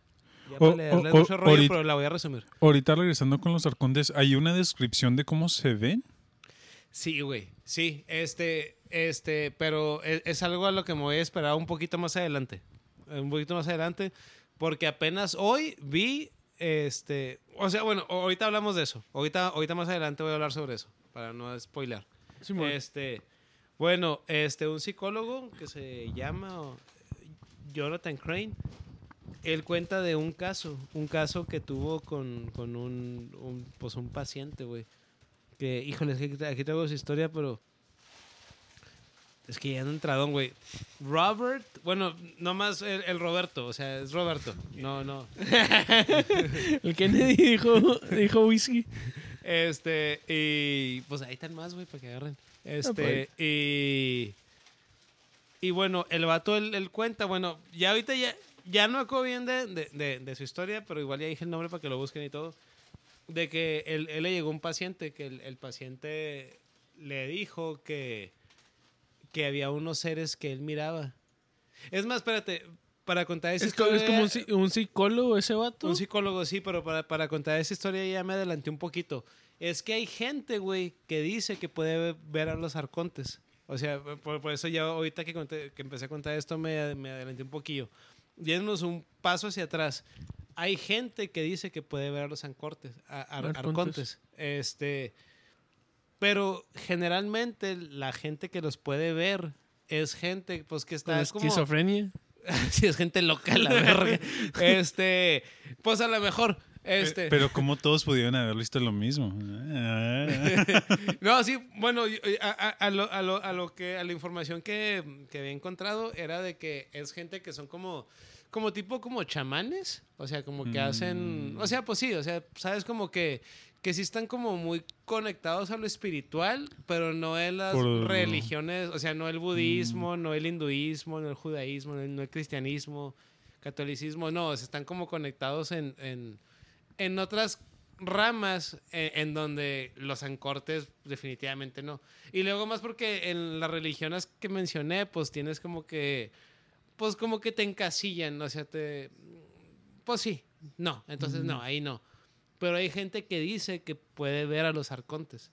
S3: Ya
S1: O- o- o-
S3: mucho rollo,
S1: ahorita-
S3: pero la voy a resumir.
S1: Ahorita regresando con los arcontes, ¿hay una descripción de cómo se ven?
S3: Sí, güey. Sí, este, este, pero es, es algo a lo que me voy a esperar un poquito más adelante. Un poquito más adelante. Porque apenas hoy vi, este, o sea, bueno, ahorita hablamos de eso. Ahorita, ahorita más adelante voy a hablar sobre eso, para no spoiler.
S2: Simón.
S3: Este, bueno, este, un psicólogo que se llama o, Jonathan Crane, él cuenta de un caso, un caso que tuvo con, con un, un, pues un paciente, güey. Que, híjole, aquí, tra- aquí traigo su historia, pero es que ya ando entradón, güey. Robert, bueno, nomás el, el Roberto, o sea, es Roberto. No, no. [laughs]
S2: El Kennedy dijo, dijo whisky.
S3: Este, y pues ahí están más, güey, para que agarren. Este, y. Y bueno, el vato, él, él cuenta, bueno, ya ahorita ya, ya no acuerdo bien de, de- de- de su historia, pero igual ya dije el nombre para que lo busquen y todo. De que él, él le llegó un paciente, que el, el paciente le dijo que, que había unos seres que él miraba. Es más, espérate, para contar esa
S2: Es, co- es
S3: historia-
S2: como un, psi- un psicólogo ese vato.
S3: un psicólogo, sí, pero para, para contar esa historia ya me adelanté un poquito. es que hay gente, güey, que dice que puede ver a los arcontes. O sea, por, por eso ya ahorita que, conté- que empecé a contar esto me, me adelanté un poquillo. Yéndonos un paso hacia atrás. Hay gente que dice que puede ver a los ancortes, a-
S2: Arcontes.
S3: Este, pero generalmente la gente que los puede ver es gente pues que está como
S2: esquizofrenia. [laughs]
S3: si es gente loca la verga. [laughs] este, pues a lo mejor este
S1: Eh, Pero como todos pudieron haber visto lo mismo. [laughs]
S3: No, sí, bueno, a, a- a lo, a lo- a lo que a la información que, que había encontrado era de que es gente que son como como tipo como chamanes, o sea, como que hacen,
S1: Mm.
S3: o sea, pues sí, o sea, sabes como que que sí están como muy conectados a lo espiritual, pero no en las
S1: Por-
S3: religiones, o sea, no el budismo, no el hinduismo, no el judaísmo, no el, no el cristianismo, catolicismo, no, o sea, están como conectados en, en, en otras ramas eh, en, donde los ancortes definitivamente no. Y luego más porque en las religiones que mencioné, pues tienes como que, pues como que te encasillan, o sea, te, pues sí, no, entonces no, ahí no. Pero hay gente que dice que puede ver a los arcontes.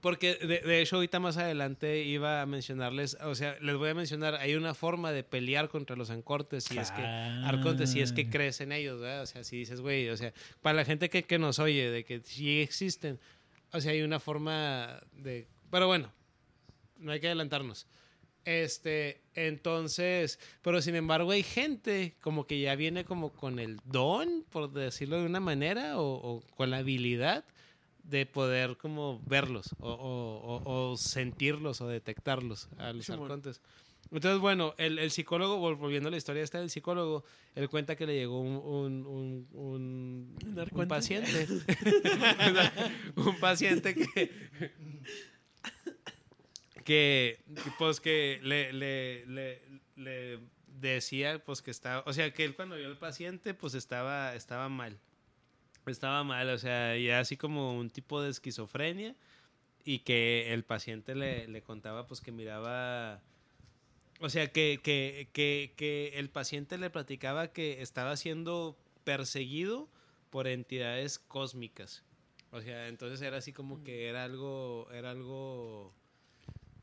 S3: Porque de, de hecho ahorita más adelante iba a mencionarles, o sea, les voy a mencionar, hay una forma de pelear contra los ancortes si es que arcontes si es que
S1: Ah.
S3: crees en ellos, ¿verdad? O sea, si dices, güey, o sea, para la gente que, que nos oye, de que sí existen, o sea, hay una forma de... Pero bueno, no hay que adelantarnos. Este, entonces, pero sin embargo hay gente como que ya viene como con el don, por decirlo de una manera, o, o con la habilidad de poder como verlos, o, o- o- o sentirlos, o detectarlos a los arcontes. Entonces, bueno, el, el psicólogo, vol- volviendo a la historia esta del psicólogo, él cuenta que le llegó un, un, un, paciente. [laughs] [laughs] un paciente que, que pues que le, le, le, le decía pues que estaba, o sea que él cuando vio al paciente pues estaba, estaba mal. Estaba mal, o sea, ya así como un tipo de esquizofrenia y que el paciente le, le contaba pues que miraba, o sea, que, que, que, que el paciente le platicaba que estaba siendo perseguido por entidades cósmicas. O sea, entonces era así como que era algo, era algo,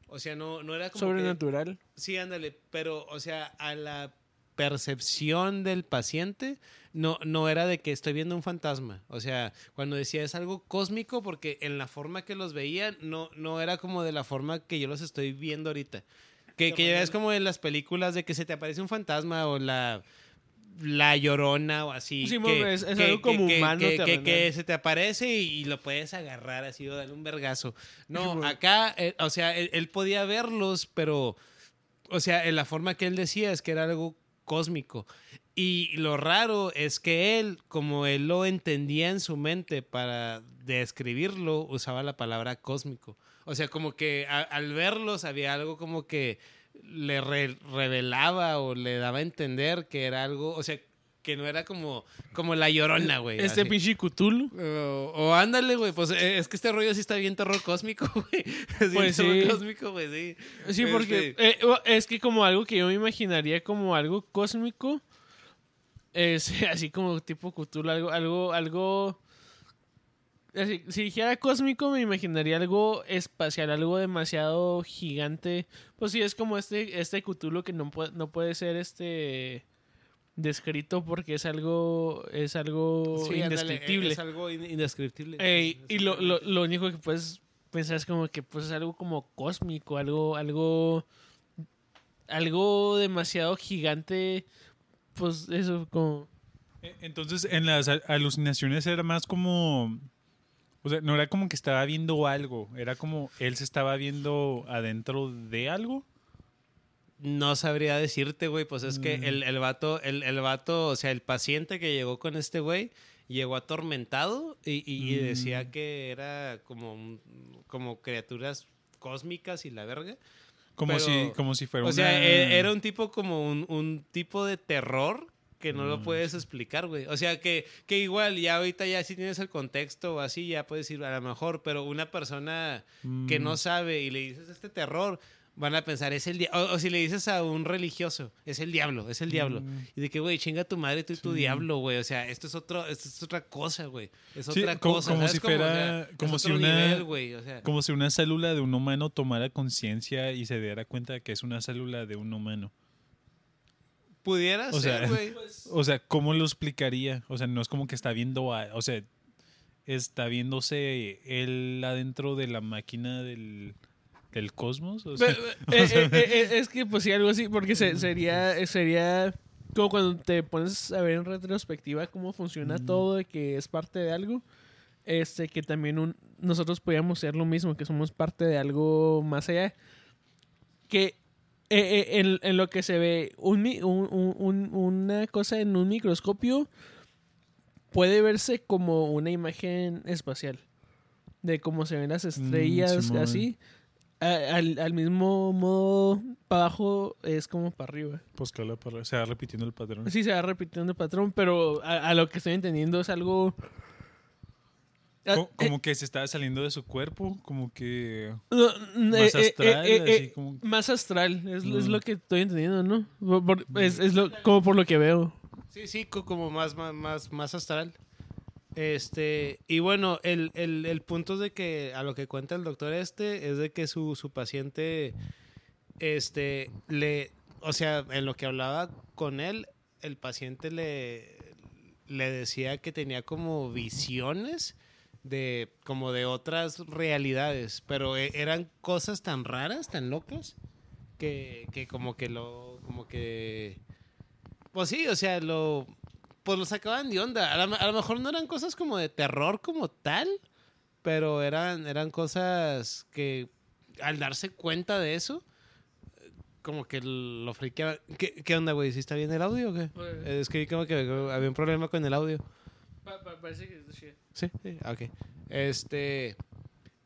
S3: o sea, no, no era como que-
S2: Sobrenatural.
S3: Sí, ándale, pero, o sea, a la percepción del paciente no, no era de que estoy viendo un fantasma. O sea, cuando decía es algo cósmico, porque en la forma que los veía, no, no era como de la forma que yo los estoy viendo ahorita. Que, que ya ves como en las películas de que se te aparece un fantasma o la, la llorona o así.
S2: Sí,
S3: que,
S2: es- es algo como humano
S3: que, que- que se te aparece y, y lo puedes agarrar así o darle un vergazo. No, acá, eh, o sea, él, él podía verlos, pero, o sea, en la forma que él decía es que era algo cósmico. Y lo raro es que él, como él lo entendía en su mente para describirlo, usaba la palabra cósmico. O sea, como que al verlos había algo como que le re- revelaba o le daba a entender que era algo, o sea, que no era como, como la llorona, güey.
S2: Este
S3: así.
S2: pinche Cthulhu.
S3: O, o ándale, güey, pues eh, es que este rollo sí está bien terror cósmico, [laughs] güey. Sí,
S2: Pues
S3: terror
S2: sí.
S3: cósmico, güey, sí.
S2: Sí, porque
S3: Este,
S2: eh, o- es que como algo que yo me imaginaría como algo cósmico es [laughs] así como tipo Cthulhu, algo, algo, algo. así, si dijera cósmico, me imaginaría algo espacial, algo demasiado gigante. Pues sí, es como este, este Cthulhu que no puede, no puede ser este descrito porque es algo, es algo
S3: sí, ándale,
S2: indescriptible.
S3: Es algo in- indescriptible.
S2: Ey, y lo, lo, lo único que puedes pensar es como que pues es algo como cósmico, algo, algo, algo demasiado gigante, pues eso como...
S1: Eh, Entonces, en las al- alucinaciones era más como. O sea, no era como que estaba viendo algo, era como él se estaba viendo adentro de algo.
S3: No sabría decirte, güey, pues es que
S1: Mm.
S3: el, el vato, el, el vato, o sea, el paciente que llegó con este güey, llegó atormentado y, y- y
S1: Mm.
S3: decía que era como, como criaturas cósmicas y la verga.
S1: Como,
S3: Pero-
S1: si, como si fuera
S3: O sea, e- era un tipo como un, un tipo de terror que no lo
S1: Mm.
S3: puedes explicar, güey. O sea, que, que igual ya ahorita ya si tienes el contexto o así, ya puedes ir a lo mejor, pero una persona que no sabe y le dices este terror, van a pensar, es el diablo. O, si le dices a un religioso, es el diablo, es el diablo.
S1: Mm.
S3: Y de que, güey, chinga tu madre, tú y tu diablo, güey. O sea, esto es otro, esto es otra cosa, güey. Es
S1: Sí,
S3: otra
S1: como-
S3: cosa.
S1: como
S3: ¿sabes
S1: si fuera-
S3: es
S1: como si una-
S3: nivel, güey. O sea,
S1: Como si una célula de un humano tomara conciencia y se diera cuenta de que es una célula de un humano.
S3: pudiera
S1: o
S3: ser, güey.
S1: O sea, ¿cómo lo explicaría? O sea, no es como que está viendo, a- o sea, está viéndose él adentro de la máquina del, del cosmos. O sea,
S2: Pe- eh, eh, eh, es que pues sí, algo así, porque se- sería, sería como cuando te pones a ver en retrospectiva cómo funciona
S1: Mm.
S2: todo, de que es parte de algo, este, que también un- nosotros podíamos ser lo mismo, que somos parte de algo más allá. Que en, en lo que se ve un, mi- un- un- un- una cosa en un microscopio puede verse como una imagen espacial de cómo se ven las estrellas
S1: Simón.
S2: así al, al mismo modo para abajo es como para arriba
S1: pues parra- se va repitiendo el patrón.
S2: sí se va repitiendo el patrón pero a, a lo que estoy entendiendo es algo Ah,
S1: Co- Como que se está saliendo de su cuerpo, como que...
S2: No,
S1: Más
S2: eh, eh,
S1: astral,
S2: eh, eh,
S1: así como-
S2: Más astral, es, es
S1: Mm.
S2: lo que estoy entendiendo, ¿no? Por- por- es es lo, como por lo que veo.
S3: Sí, sí, co- como más, más, más, más astral. Este, y bueno, el, el, el punto es de que a lo que cuenta el doctor este es de que su, su paciente, este, le, o sea, en lo que hablaba con él, el paciente le, le decía que tenía como visiones de, como de otras realidades, pero e- eran cosas tan raras, tan locas, que, que como que lo, como que, pues sí, o sea, lo, pues lo sacaban de onda. A lo, a lo mejor no eran cosas como de terror como tal, pero eran, eran cosas que al darse cuenta de eso, como que lo friqueaba. ¿Qué, qué onda, güey? ¿Sí está bien el audio o qué? Es que como que había un problema con el audio.
S2: parece que
S3: Sí, sí, ok. Este,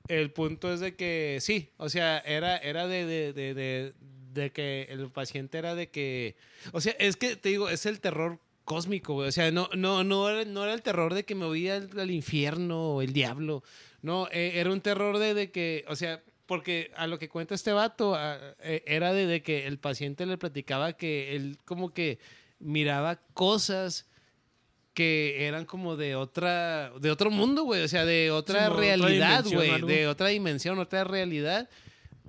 S3: el punto es de que sí, o sea, era, era de, de, de, de, de que el paciente era de que, o sea, es que te digo, es el terror cósmico, güey. O sea, no, no, no, era, no era el terror de que me voy al, al infierno o el diablo. No, eh, era un terror de, de que, o sea, porque a lo que cuenta este vato, a- eh, era de, de que el paciente le platicaba que él como que miraba cosas que eran como de otra, de otro mundo, güey, o sea, de otra realidad, güey, de otra dimensión, otra realidad.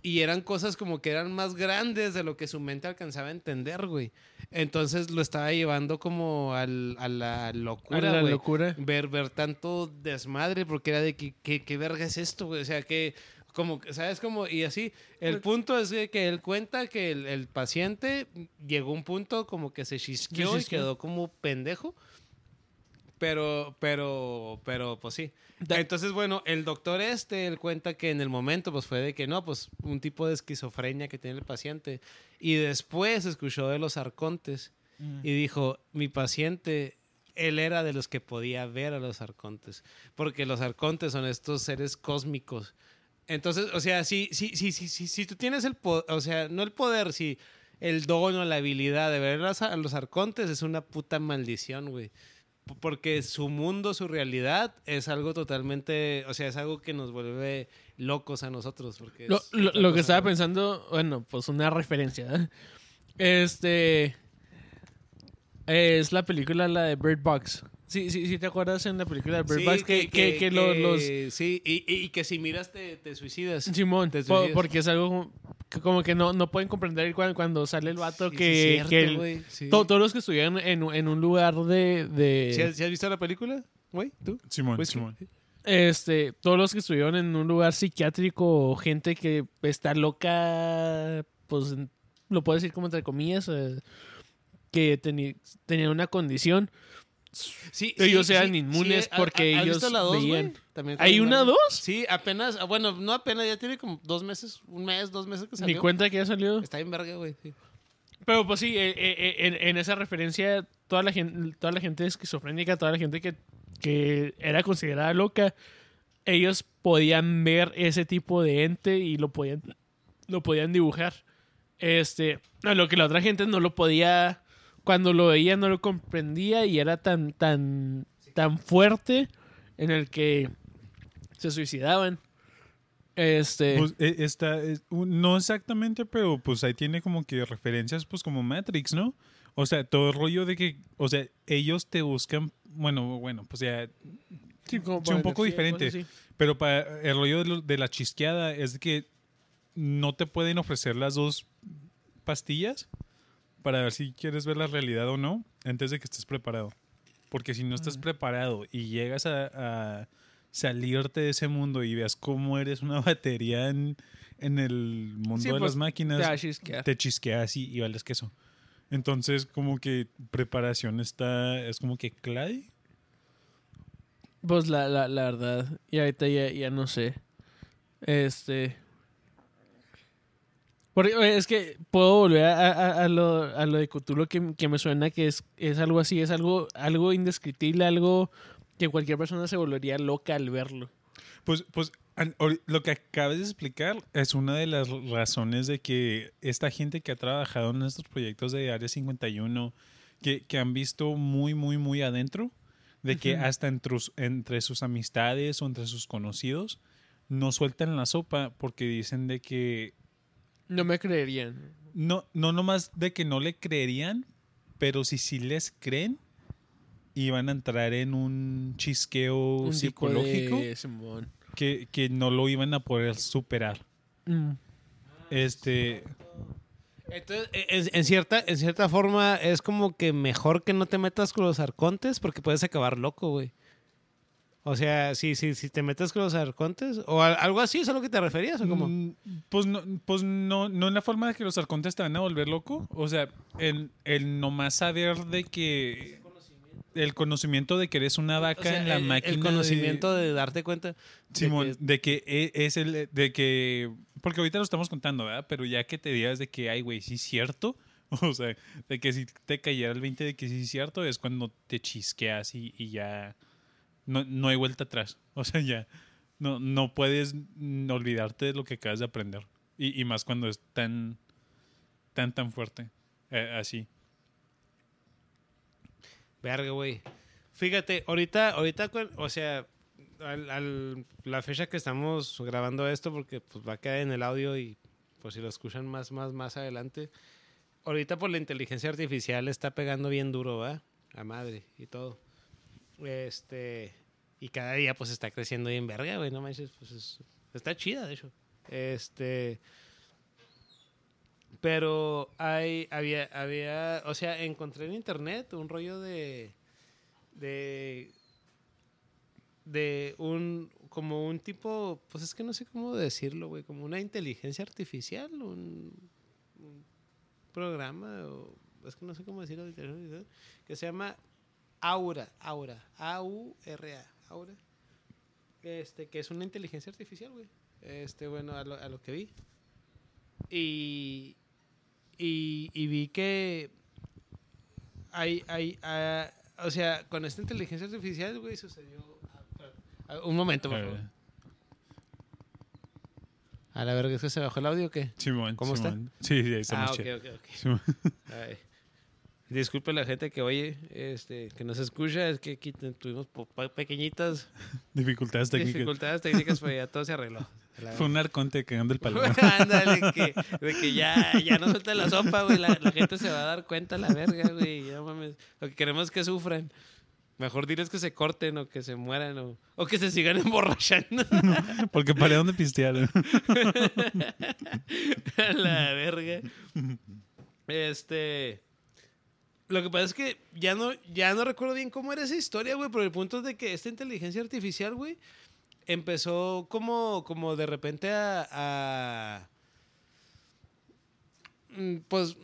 S3: Y eran cosas como que eran más grandes de lo que su mente alcanzaba a entender, güey. Entonces lo estaba llevando como al- a la locura,
S2: la
S3: güey.
S2: locura.
S3: Ver, ver tanto desmadre, porque era de que, que- ¿qué verga es esto, güey? O sea, que, como, que, ¿sabes? Como, y así. El
S2: Pues-
S3: punto es que él cuenta que el, el paciente llegó a un punto como que se chisqueó y quedó como pendejo. Pero, pero, pero, pues sí. Entonces, bueno, el doctor este, él cuenta que en el momento, pues fue de que no, pues un tipo de esquizofrenia que tiene el paciente. Y después escuchó de los arcontes y dijo, mi paciente, él era de los que podía ver a los arcontes. Porque los arcontes son estos seres cósmicos. Entonces, o sea, si, si, si, si, si, si tú tienes el poder, o sea, no el poder, si el don o la habilidad de ver a los arcontes es una puta maldición, güey. Porque su mundo, su realidad es algo totalmente, o sea, es algo que nos vuelve locos a nosotros. Porque
S2: Lo,
S3: es
S2: lo-
S3: otra
S2: lo que estaba pensando, bueno, pues una referencia. ¿eh? Este. Es la película, la de Bird Box. Sí, sí, sí, ¿te acuerdas en la película de Bird
S3: Sí,
S2: Box? Que, que, que lo- los.
S3: Sí, y, y- que si miras te, te suicidas.
S2: Simón,
S3: Te
S2: po-
S3: suicidas.
S2: porque es algo como que, no, no pueden comprender cuando, cuando sale el vato
S3: Sí,
S2: que,
S3: es cierto,
S2: que el-
S3: güey, sí.
S2: to- todos los que estuvieron en, en un lugar de, de-
S3: ¿Sí has, sí has visto la película, güey? ¿Tú?
S1: Simón,
S3: Whisky.
S1: Simón.
S2: este todos los que estuvieron en un lugar psiquiátrico gente que está loca pues lo puedo decir como entre comillas eh, que tenían una condición
S3: Sí,
S2: Ellos eran inmunes
S3: ¿ha-
S2: porque
S3: ha- ¿has
S2: ellos
S3: visto la dos,
S2: veían.
S3: También
S2: ¿Hay una dos?
S3: Sí, apenas, ah, bueno, no apenas, ya tiene como dos meses, un mes, dos meses que
S2: ni
S3: salió.
S2: cuenta que ya salió
S3: Está bien verga, güey. sí.
S2: pero pues sí eh, eh, eh, en, en esa referencia toda la gente toda la gente esquizofrénica toda la gente que, que era considerada loca ellos podían ver ese tipo de ente y lo podían lo podían dibujar este a lo que la otra gente no lo podía cuando lo veía no lo comprendía y era tan tan tan fuerte en el que se suicidaban Este.
S1: Pues, eh, está, no exactamente, pero pues ahí tiene como que referencias, pues como Matrix, ¿no? O sea, todo el rollo de que, o sea, ellos te buscan, bueno, bueno, pues ya,
S2: sí, como
S1: sí,
S2: para
S1: un poco
S2: energía,
S1: diferente. pero para el rollo de, lo- de la chisqueada es de que no te pueden ofrecer las dos pastillas para ver si quieres ver la realidad o no antes de que estés preparado. Porque si no estás preparado y llegas a, a salirte de ese mundo y veas cómo eres una [laughs] batería en, en el mundo
S2: Sí,
S1: de
S2: pues,
S1: las máquinas,
S2: a chisquear.
S1: te chisqueas y, y vales queso. Entonces, como que preparación está, es como que clave.
S2: Pues la, la, la verdad, y ahorita ya, ya no sé. Este. Porque, oye, es que puedo volver a, a- a lo, a lo de Cthulhu que, que me suena que es, es algo así, es algo, algo indescriptible, algo que cualquier persona se volvería loca al verlo.
S1: Pues, pues lo que acabas de explicar es una de las razones de que esta gente que ha trabajado en estos proyectos de Área 51, que, que han visto muy, muy, muy adentro, de que hasta entre, entre sus amistades o entre sus conocidos no sueltan la sopa porque dicen de que
S2: No me creerían.
S1: no, no nomás de que no le creerían, pero si sí les creen, iban a entrar en un chisqueo
S2: Un tipo
S1: psicológico
S2: de
S1: que, que no lo iban a poder superar.
S2: Mm.
S1: Este,
S3: Entonces, e, en, en cierta, en cierta forma, es como que mejor que no te metas con los arcontes porque puedes acabar loco, güey. O sea, si, si, si te metes con los arcontes, o al- algo así, ¿es a lo que te referías? ¿O cómo?
S1: mm, pues no, pues no, no en la forma de que los arcontes te van a volver loco. O sea, el, el nomás saber de que el conocimiento de que eres una vaca
S3: O sea,
S1: en la
S3: el, el
S1: máquina. de-
S3: conocimiento de, darte cuenta. de
S1: Simón,
S3: que-
S1: de que e- es el de que porque ahorita lo estamos contando, ¿verdad? Pero ya que te digas de que ay, güey, sí es cierto, [laughs] o sea, de que si te cayera el 20 de que sí es cierto es cuando te chisqueas y, y ya no, no hay vuelta atrás. [laughs] O sea, ya no, no puedes olvidarte de lo que acabas de aprender. Y, y más cuando es tan tan tan fuerte eh, así.
S3: Verga, güey. Fíjate, ahorita, ahorita, o sea, al, la fecha que estamos grabando esto, porque pues va a quedar en el audio y pues si lo escuchan más, más, más adelante. Ahorita por la inteligencia artificial está pegando bien duro, ¿va? A madre y todo. Este, y cada día pues está creciendo bien verga, güey, no manches, pues es- está chida, de hecho. Este, pero hay, había, había, o sea, encontré en internet un rollo de, de, de un, como un tipo, pues es que no sé cómo decirlo, güey, como una inteligencia artificial, un, un programa, o es que no sé cómo decirlo, que se llama Aura, Aura, A-U-R-A, Aura, este, que es una inteligencia artificial, güey, este, bueno, a lo, a lo que vi. Y, y, y vi que hay, hay, ah, o sea, con esta inteligencia artificial, güey, sucedió... un momento, por favor. A la verga, ¿es que se bajó el audio o qué?
S1: Simón,
S3: ¿Cómo está?
S1: Simón. Sí, sí, ahí está
S3: Ah, ok, ok, ok. Disculpe la gente que oye, este, que nos escucha, es que aquí tuvimos pequeñitas [laughs]
S1: Dificultades técnicas.
S3: dificultades técnicas, pero ya todo se arregló. [laughs]
S1: Fue un arconte cagando el [laughs] palo.
S3: Ándale, que, de que ya, ya no suelta la sopa, güey. La, la gente se va a dar cuenta la verga, güey. Ya mames. Lo que queremos es que sufran. Mejor diles que se corten o que se mueran o, o que se sigan emborrachando.
S1: Porque para dónde pistear.
S3: a la verga. Este. Lo que pasa es que ya no, ya no recuerdo bien cómo era esa historia, güey, pero el punto es de que esta inteligencia artificial, güey, empezó como, como de repente a, a- Mm, Pues.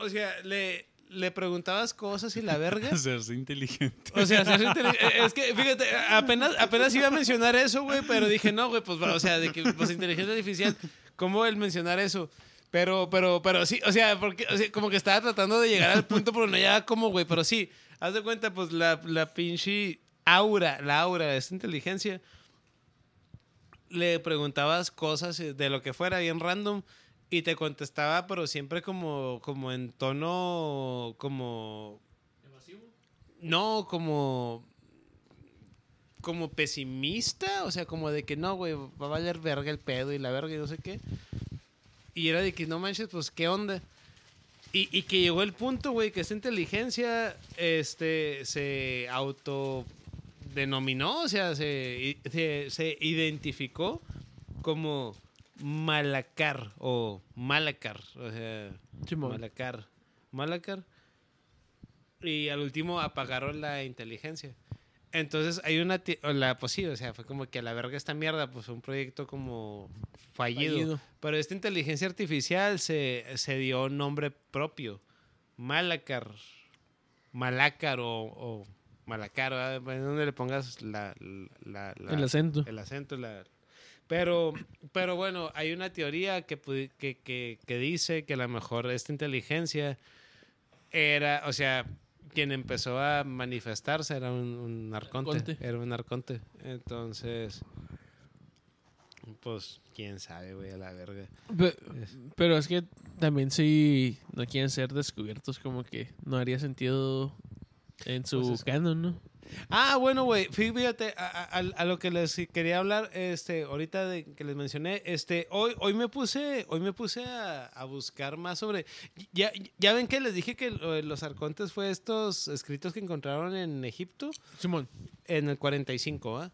S3: O sea, le, le preguntabas cosas y la verga. [laughs]
S1: Hacerse inteligente.
S3: O sea, ser inteli- eh, es que, fíjate, apenas, apenas iba a mencionar eso, güey, pero dije, no, güey, pues, o sea, de que, pues, inteligencia artificial, ¿cómo el mencionar eso? Pero, pero, pero sí, o sea, porque, como que estaba tratando de llegar al punto, pero no llegaba como, güey, pero sí, haz de cuenta, pues, la, la pinche aura, la aura de esta inteligencia, le preguntabas cosas de lo que fuera, bien random, y te contestaba, pero siempre como, como en tono, como... No, como. como pesimista, o sea, como de que no, güey, va a valer verga el pedo y la verga y no sé qué. Y era de que no manches, pues, ¿qué onda? Y, y que llegó el punto, güey, que esta inteligencia este, se autodenominó, o sea, se, se, se identificó como Malacar o Malacar, o sea. Malacar, Malacar. Y al último apagaron la inteligencia. Entonces hay una, la, pues sí, o sea, fue como que a la verga esta mierda, pues un proyecto como fallido.
S2: Fallido.
S3: Pero esta inteligencia artificial se, se dio nombre propio. Malacar. Malacar o, o Malacar, ¿verdad? Donde le pongas la, la- la-
S2: El acento.
S3: el acento. La... Pero, pero bueno, hay una teoría que, que, que, que dice que a lo mejor esta inteligencia era, o sea, quien empezó a manifestarse era un, un narconte,
S2: Arconte.
S3: Era un narconte. Entonces, pues, quién sabe, güey, a la verga.
S2: Pe- Pero es que también si no quieren ser descubiertos, como que no haría sentido en su
S3: Pues es-
S2: canon, ¿no?
S3: Ah, bueno, güey, fíjate, a, a- a lo que les quería hablar, este, ahorita de, que les mencioné, este, hoy, hoy me puse, hoy me puse a, a buscar más sobre, ya, ya ven que les dije que los arcontes fue estos escritos que encontraron en Egipto
S2: Simón.
S3: en el 45, ¿ah?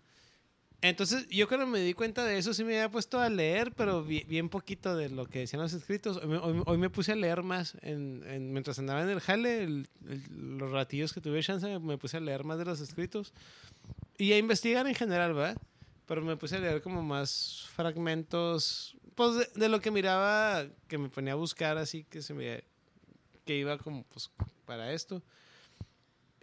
S3: Entonces, yo cuando me di cuenta de eso, sí me había puesto a leer, pero bi- bien, poquito de lo que decían los escritos. Hoy hoy- hoy me puse a leer más. En, en- mientras andaba en el jale, el- el- los ratillos que tuve chance, me puse a leer más de los escritos. Y a investigar en general, ¿va? Pero me puse a leer como más fragmentos, pues, de, de lo que miraba, que me ponía a buscar así, que se me... que iba como, pues, para esto.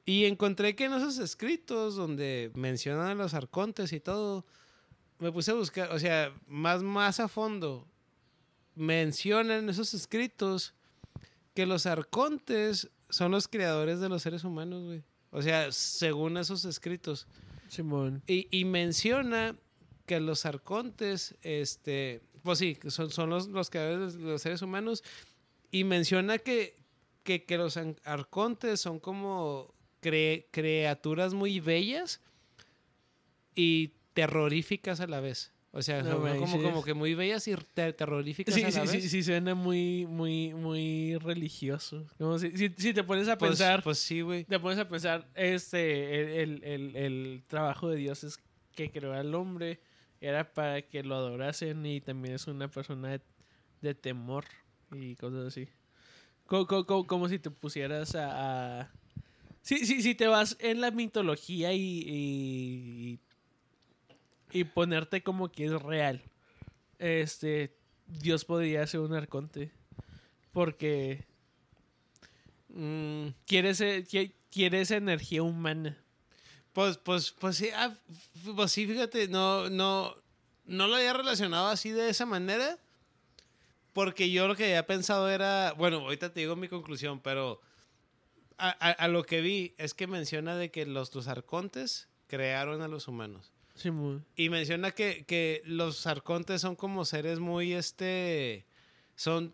S3: Y encontré que en esos escritos donde mencionan a los arcontes y todo, me puse a buscar, o sea, más, más a fondo, mencionan en esos escritos que los arcontes son los creadores de los seres humanos, güey. O sea, según esos escritos.
S2: Simón.
S3: Y, y menciona que los arcontes, este, pues sí, son, son los, los creadores de los seres humanos. Y menciona que, que, que los arcontes son como cre- criaturas muy bellas y terroríficas a la vez. O sea,
S2: No
S3: como, como que muy bellas y te- terroríficas
S2: Sí,
S3: a la
S2: sí,
S3: vez.
S2: sí, sí, suena muy, muy, muy religioso. Como si, si, si te pones a
S3: Pues,
S2: pensar,
S3: pues sí, güey.
S2: te pones a pensar, este, el, el, el, el trabajo de Dios es que creó al hombre, era para que lo adorasen y también es una persona de, de temor y cosas así. Co- co- co- Como, si te pusieras a... a- Sí, sí, si te vas en la mitología y, y, y ponerte como que es real, este, Dios podría ser un arconte. Porque
S3: Mm,
S2: quiere, ese- qui- quiere esa energía humana.
S3: Pues, pues, pues sí, ah, pues sí, fíjate, no, no, no lo había relacionado así de esa manera, porque yo lo que había pensado era, bueno, ahorita te digo mi conclusión, pero a, a- a lo que vi es que menciona de que los, los arcontes crearon a los humanos.
S2: Sí, muy-
S3: Y menciona que, que los arcontes son como seres muy, este, son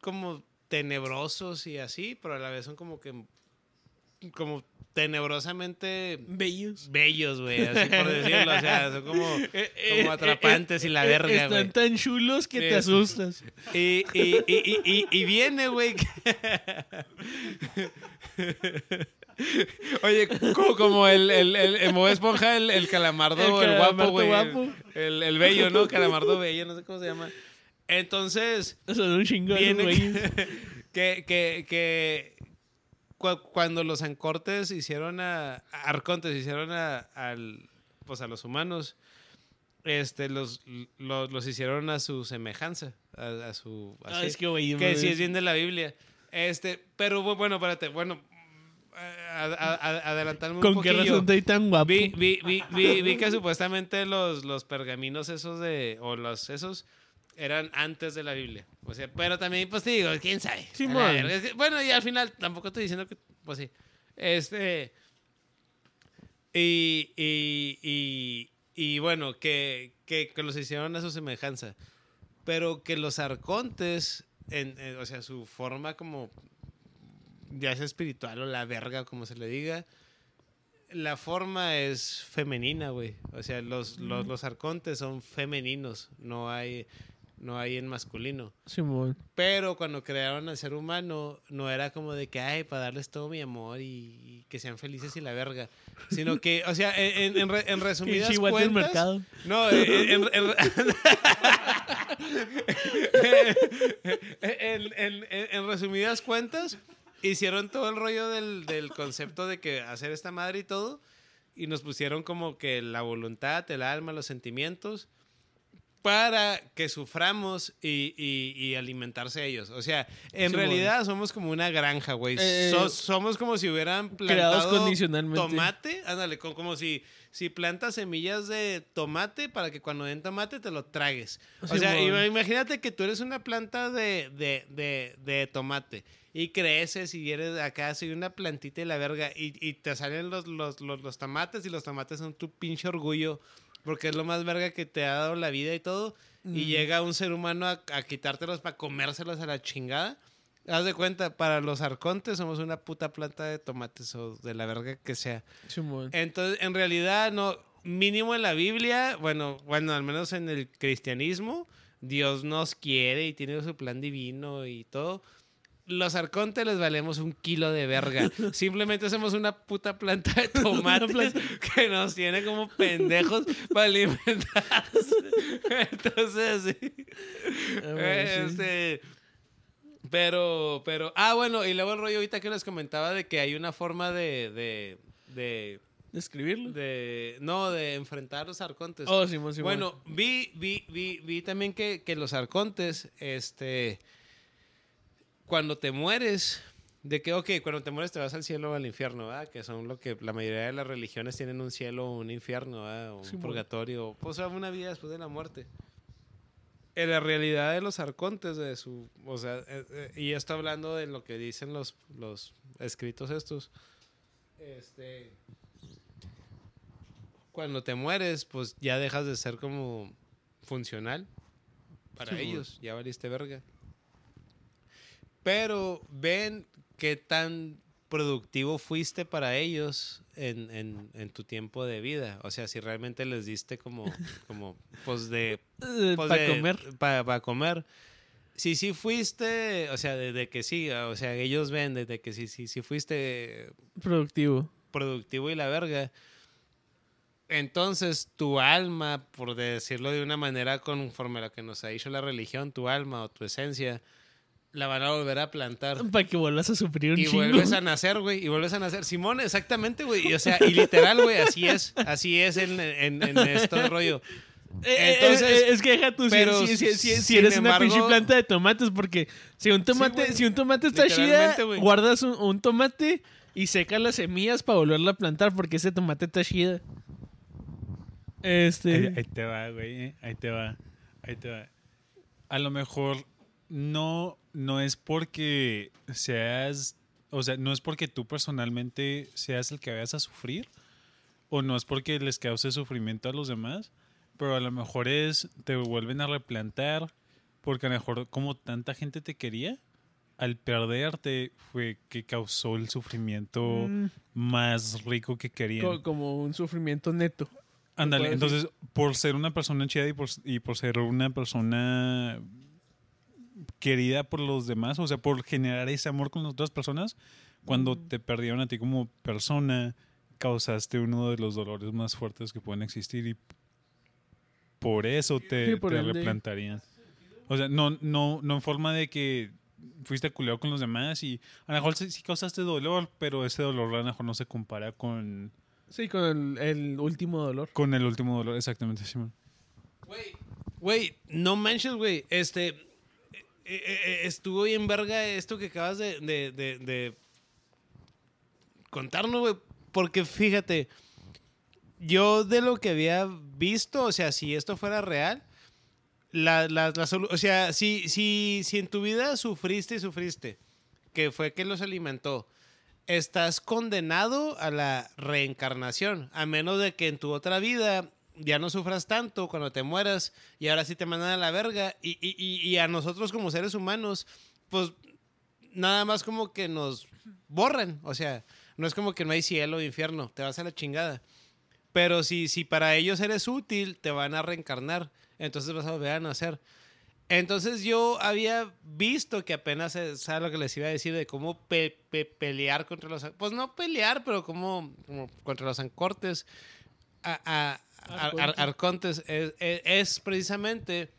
S3: como tenebrosos y así, pero a la vez son como que, como tenebrosamente
S2: Bellos.
S3: bellos, güey, así por decirlo. O sea, son como, [laughs]
S2: Eh,
S3: como atrapantes y la verga,
S2: Están
S3: güey.
S2: tan chulos que te asustas.
S3: Y, y, y, y, viene, güey. que- [laughs] Oye, como, el, el, el, el Esponja, el, el calamardo,
S2: El calamardo
S3: guapo, güey.
S2: guapo.
S3: El, el bello, ¿no? Calamardo bello, no sé cómo se llama. Entonces,
S2: Son un de
S3: viene
S2: güeyes. [laughs]
S3: que, que, que cu- cuando los ancortes hicieron a, a arcontes hicieron a, al, pues a los humanos, este, los, los, los hicieron a su semejanza, a, a su...
S2: Ah,
S3: así.
S2: es que, güey,
S3: que sí es bien de la Biblia. Este, pero bu- bueno, espérate, bueno, adelantarme un
S2: ¿Con qué razón estoy tan guapo?
S3: Vi, vi, vi, vi, vi que supuestamente los, los pergaminos esos de, o los esos, eran antes de la Biblia. O sea, pero también, pues digo, quién sabe. Que, Bueno, y al final tampoco estoy diciendo que, pues sí. Este. Y, y, y, y bueno, que, que, que los hicieron a su semejanza. Pero que los arcontes, en, en- o sea, su forma como, ya sea espiritual o la verga, como se le diga, la forma es femenina, güey. O sea, los,
S2: Mm.
S3: los, los arcontes son femeninos, no hay, no hay en masculino.
S2: Simón.
S3: Pero cuando crearon al ser humano, no era como de que, ay, para darles todo mi amor y, y que sean felices y la verga. Sino que, o sea, en, en, en [laughs] resumidas
S2: del
S3: cuentas...
S2: mercado.
S3: No, en, en- [laughs] en- en- en- en resumidas cuentas, hicieron todo el rollo del, del concepto de que hacer esta madre y todo, y nos pusieron como que la voluntad, el alma, los sentimientos, para que suframos y, y- y alimentarse ellos. O sea, en
S2: Sí,
S3: realidad somos como una granja, güey.
S2: Eh,
S3: So- somos como si hubieran plantado
S2: condicionalmente.
S3: tomate, ándale, co- como si, si plantas semillas de tomate para que cuando den tomate te lo tragues. O
S2: Sí,
S3: sea, imagínate que tú eres una planta de, de, de, de tomate y creces y eres acá, soy una plantita de la verga y, y te salen los, los, los, los tomates y los tomates son tu pinche orgullo porque es lo más verga que te ha dado la vida y todo. Y llega un ser humano a, a quitártelos para comérselos a la chingada. Haz de cuenta, para los arcontes somos una puta planta de tomates o de la verga que sea.
S2: Simón.
S3: Entonces, en realidad, no, mínimo en la Biblia, bueno, bueno, al menos en el cristianismo, Dios nos quiere y tiene su plan divino y todo. Los arcontes les valemos un kilo de verga. [laughs] Simplemente somos una puta planta de [laughs] tomates que nos tiene como pendejos para alimentarse. [laughs] Entonces, sí.
S2: Ah, sí.
S3: este, pero, pero, ah, bueno, y luego el rollo ahorita que les comentaba de que hay una forma de, de, de,
S2: ¿Describirlo?
S3: de- no, de enfrentar los arcontes.
S2: Oh, Simón, Simón.
S3: bueno, vi, vi, vi, vi también que, que los arcontes, este, cuando te mueres, de que, ok, cuando te mueres te vas al cielo o al infierno, ¿verdad? Que son lo que la mayoría de las religiones tienen un cielo o un infierno, ¿verdad? O un
S2: Sí,
S3: purgatorio, o sea, una vida después de la muerte. En la realidad de los arcontes, de su, o sea, eh, eh, y esto hablando de lo que dicen los, los escritos estos, este, cuando te mueres, pues ya dejas de ser como funcional para
S2: Sí,
S3: ellos, ya valiste verga. Pero ven qué tan productivo fuiste para ellos en, en- en tu tiempo de vida. O sea, si realmente les diste como, [laughs] como pues de...
S2: Eh,
S3: pues,
S2: para comer.
S3: Para comer. Si sí fuiste, o sea, desde que sí, o sea, ellos ven desde que sí, sí, sí fuiste
S2: Productivo.
S3: productivo y la verga. Entonces, tu alma, por decirlo de una manera conforme a lo que nos ha dicho la religión, tu alma o tu esencia, la van a volver a plantar.
S2: Para que vuelvas a sufrir un
S3: Y
S2: chingo.
S3: vuelves a nacer, güey, y vuelves a nacer. Simón, exactamente, güey. Y, o sea, y literal, güey, así es. Así es en, en, en este rollo.
S2: Eh, eh,
S3: Entonces,
S2: eh, es que deja tú, si-
S3: pero
S2: si, si- si- si
S3: sin
S2: eres una pinche planta de tomates, porque si un tomate, si un tomate está chida,
S3: güey.
S2: guardas un, un tomate y secas las semillas para volverla a plantar, porque ese tomate está chida. Este.
S1: Ahí, ahí te va, güey. Ahí te va. Ahí te va. A lo mejor no, no es porque seas. O sea, no es porque tú personalmente seas el que vayas a sufrir. O no es porque les cause sufrimiento a los demás. Pero a lo mejor es. Te vuelven a replantar. Porque a lo mejor, como tanta gente te quería, al perderte fue que causó el sufrimiento
S2: Mm,
S1: más rico que querían.
S2: co- como un sufrimiento neto.
S1: Ándale, entonces, por ser una persona chida y por, y por ser una persona querida por los demás, o sea, por generar ese amor con las otras personas, cuando te perdieron a ti como persona, causaste uno de los dolores más fuertes que pueden existir y por eso te,
S2: Sí, por
S1: te replantarían. O sea, no, no, no en forma de que fuiste culero con los demás y a lo mejor sí, sí causaste dolor, pero ese dolor a lo mejor no se compara con,
S2: Sí, con el, el último dolor.
S1: con el último dolor, exactamente, Simón.
S3: Güey, güey, no manches, güey. Este. Eh, eh, eh, estuvo bien verga esto que acabas de, de, de- contarnos, güey. Porque fíjate, yo de lo que había visto, o sea, si esto fuera real, la, la, la o sea, si, si, si en tu vida sufriste y sufriste, que fue que los alimentó, estás condenado a la reencarnación, a menos de que en tu otra vida ya no sufras tanto cuando te mueras y ahora sí te mandan a la verga y, y- y- a nosotros como seres humanos, pues nada más como que nos borran, o sea, No es como que no hay cielo o infierno, te vas a la chingada. Pero si, si para ellos eres útil, te van a reencarnar. Entonces vas a volver a nacer. Entonces yo había visto que apenas, ¿sabes lo que les iba a decir? De cómo pe- pe- pelear contra los... Pues no pelear, pero como, como contra los ancortes. A- ar- ar- arcontes es, es- es precisamente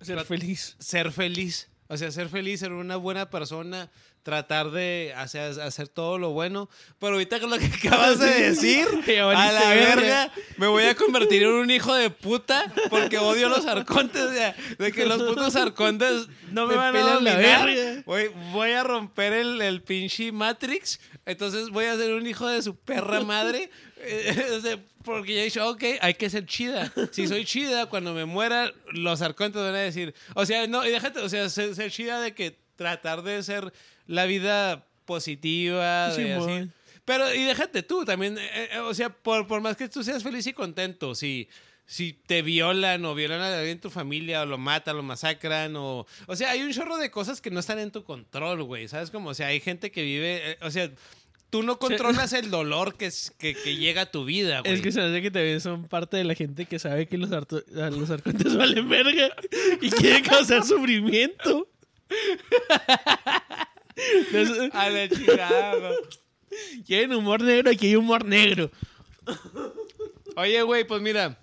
S2: Ser feliz.
S3: ser feliz. O sea, ser feliz, ser una buena persona, tratar de hacer, hacer todo lo bueno. Pero ahorita con lo que [laughs] acabas de decir, [laughs] a la
S2: verga.
S3: me voy a convertir en un hijo de puta porque odio los arcontes. o sea, de que los putos arcontes [laughs] no me,
S2: Me
S3: van a
S2: la
S3: dominar.
S2: verga.
S3: Voy, voy a romper el, el pinche Matrix. Entonces voy a ser un hijo de su perra madre. [laughs] Porque ya he dicho, ok, hay que ser chida. Si soy chida, cuando me muera, los arcontes van a decir. O sea, no, y déjate, o sea, ser, ser chida de que tratar de ser la vida positiva, de así.
S2: Simón.
S3: Pero, y déjate tú también, eh, eh, o sea, por, por más que tú seas feliz y contento, si, si te violan o violan a alguien en tu familia o lo matan, lo masacran o... O sea, hay un chorro de cosas que no están en tu control, güey, ¿sabes? Como, o sea, hay gente que vive, eh, o sea, tú no controlas el dolor que, es- que, que llega a tu vida, güey.
S2: Es que se hace que también son parte de la gente que sabe que los, arto- a los arcontes [laughs] valen verga y quieren causar sufrimiento. Entonces,
S3: A la chingada,
S2: quieren humor negro, aquí hay humor negro.
S3: Oye, güey, pues mira,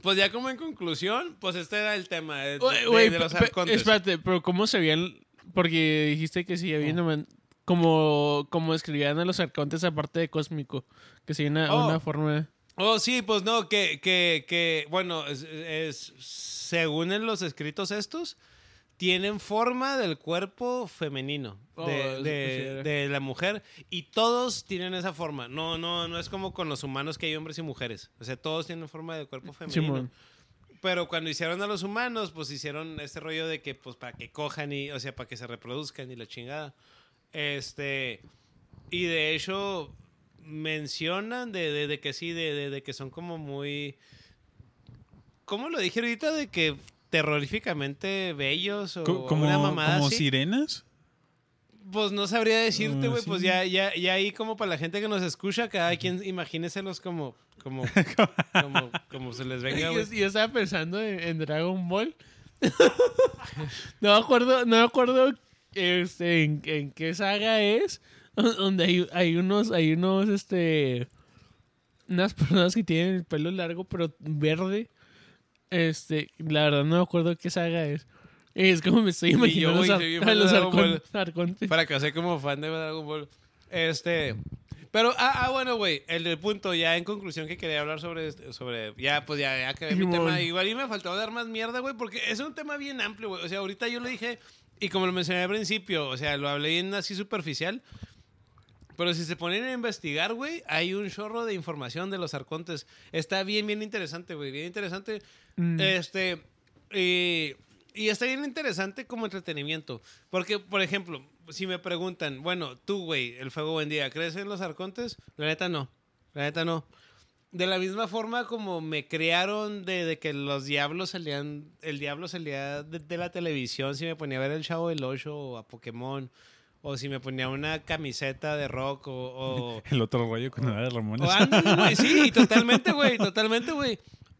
S3: pues ya como en conclusión, pues este era el tema de, los arcontes.
S2: Espérate, pero ¿cómo se veían? Porque dijiste que sí había una como, como describían a los arcontes aparte de cósmico, que sí una,
S3: Oh.
S2: una forma...
S3: Oh, sí, pues no, que, que, que bueno, es, es- según en los escritos estos, tienen forma del cuerpo femenino
S2: Oh,
S3: de, de- la mujer y todos tienen esa forma. No, no, no es como con los humanos que hay hombres y mujeres. O sea, todos tienen forma de cuerpo femenino.
S2: Simón.
S3: Pero cuando hicieron a los humanos, pues hicieron este rollo de que, pues, para que cojan y, o sea, para que se reproduzcan y la chingada. Este, y de hecho, mencionan de, de- de que sí, de, de- de que son como muy, ¿cómo lo dije ahorita? De que terroríficamente bellos o
S1: Co- como
S3: una mamada
S1: como
S3: así.
S1: sirenas.
S3: Pues no sabría decirte,
S1: Ah,
S3: güey,
S1: sí.
S3: pues ya, ya, ya ahí como para la gente que nos escucha, cada quien imagíneselos como, como, [laughs] como, como se les venga,
S2: Yo, yo estaba pensando en, en Dragon Ball. [laughs] no me acuerdo, no me acuerdo este, en, en qué saga es. [laughs] Donde hay, hay unos, hay unos, este. Unas personas que tienen el pelo largo, pero verde. Este, la verdad no me acuerdo qué saga es. Es como me estoy
S3: yo,
S2: imaginando
S3: güey,
S2: los, arcon- arcontes.
S3: Para que sea como fan de Dragon Ball. Este. Pero, ah, ah, bueno, güey, el punto, ya en conclusión que quería hablar sobre, este- sobre ya, pues ya, ya acabé mi tema. Igual y me faltó dar más mierda, güey, porque es un tema bien amplio, güey. O sea, ahorita yo lo dije, y como lo mencioné al principio, o sea, lo hablé bien así superficial. Pero si se ponen a investigar, güey, hay un chorro de información de los arcontes. Está bien, bien interesante, güey, bien interesante.
S2: Mm.
S3: Este, y, y está bien interesante como entretenimiento. Porque, por ejemplo, si me preguntan, bueno, tú, güey, el fuego buen día, ¿crees en los arcontes? La neta no. La neta no. De la misma forma como me crearon de, de que los diablos salían, el diablo salía de, de la televisión, si me ponía a ver el Chavo del Ocho o a Pokémon, o si me ponía una camiseta de rock o... o [laughs]
S1: El otro rollo con nada de Ramones.
S3: o güey, sí, totalmente, güey, totalmente, güey.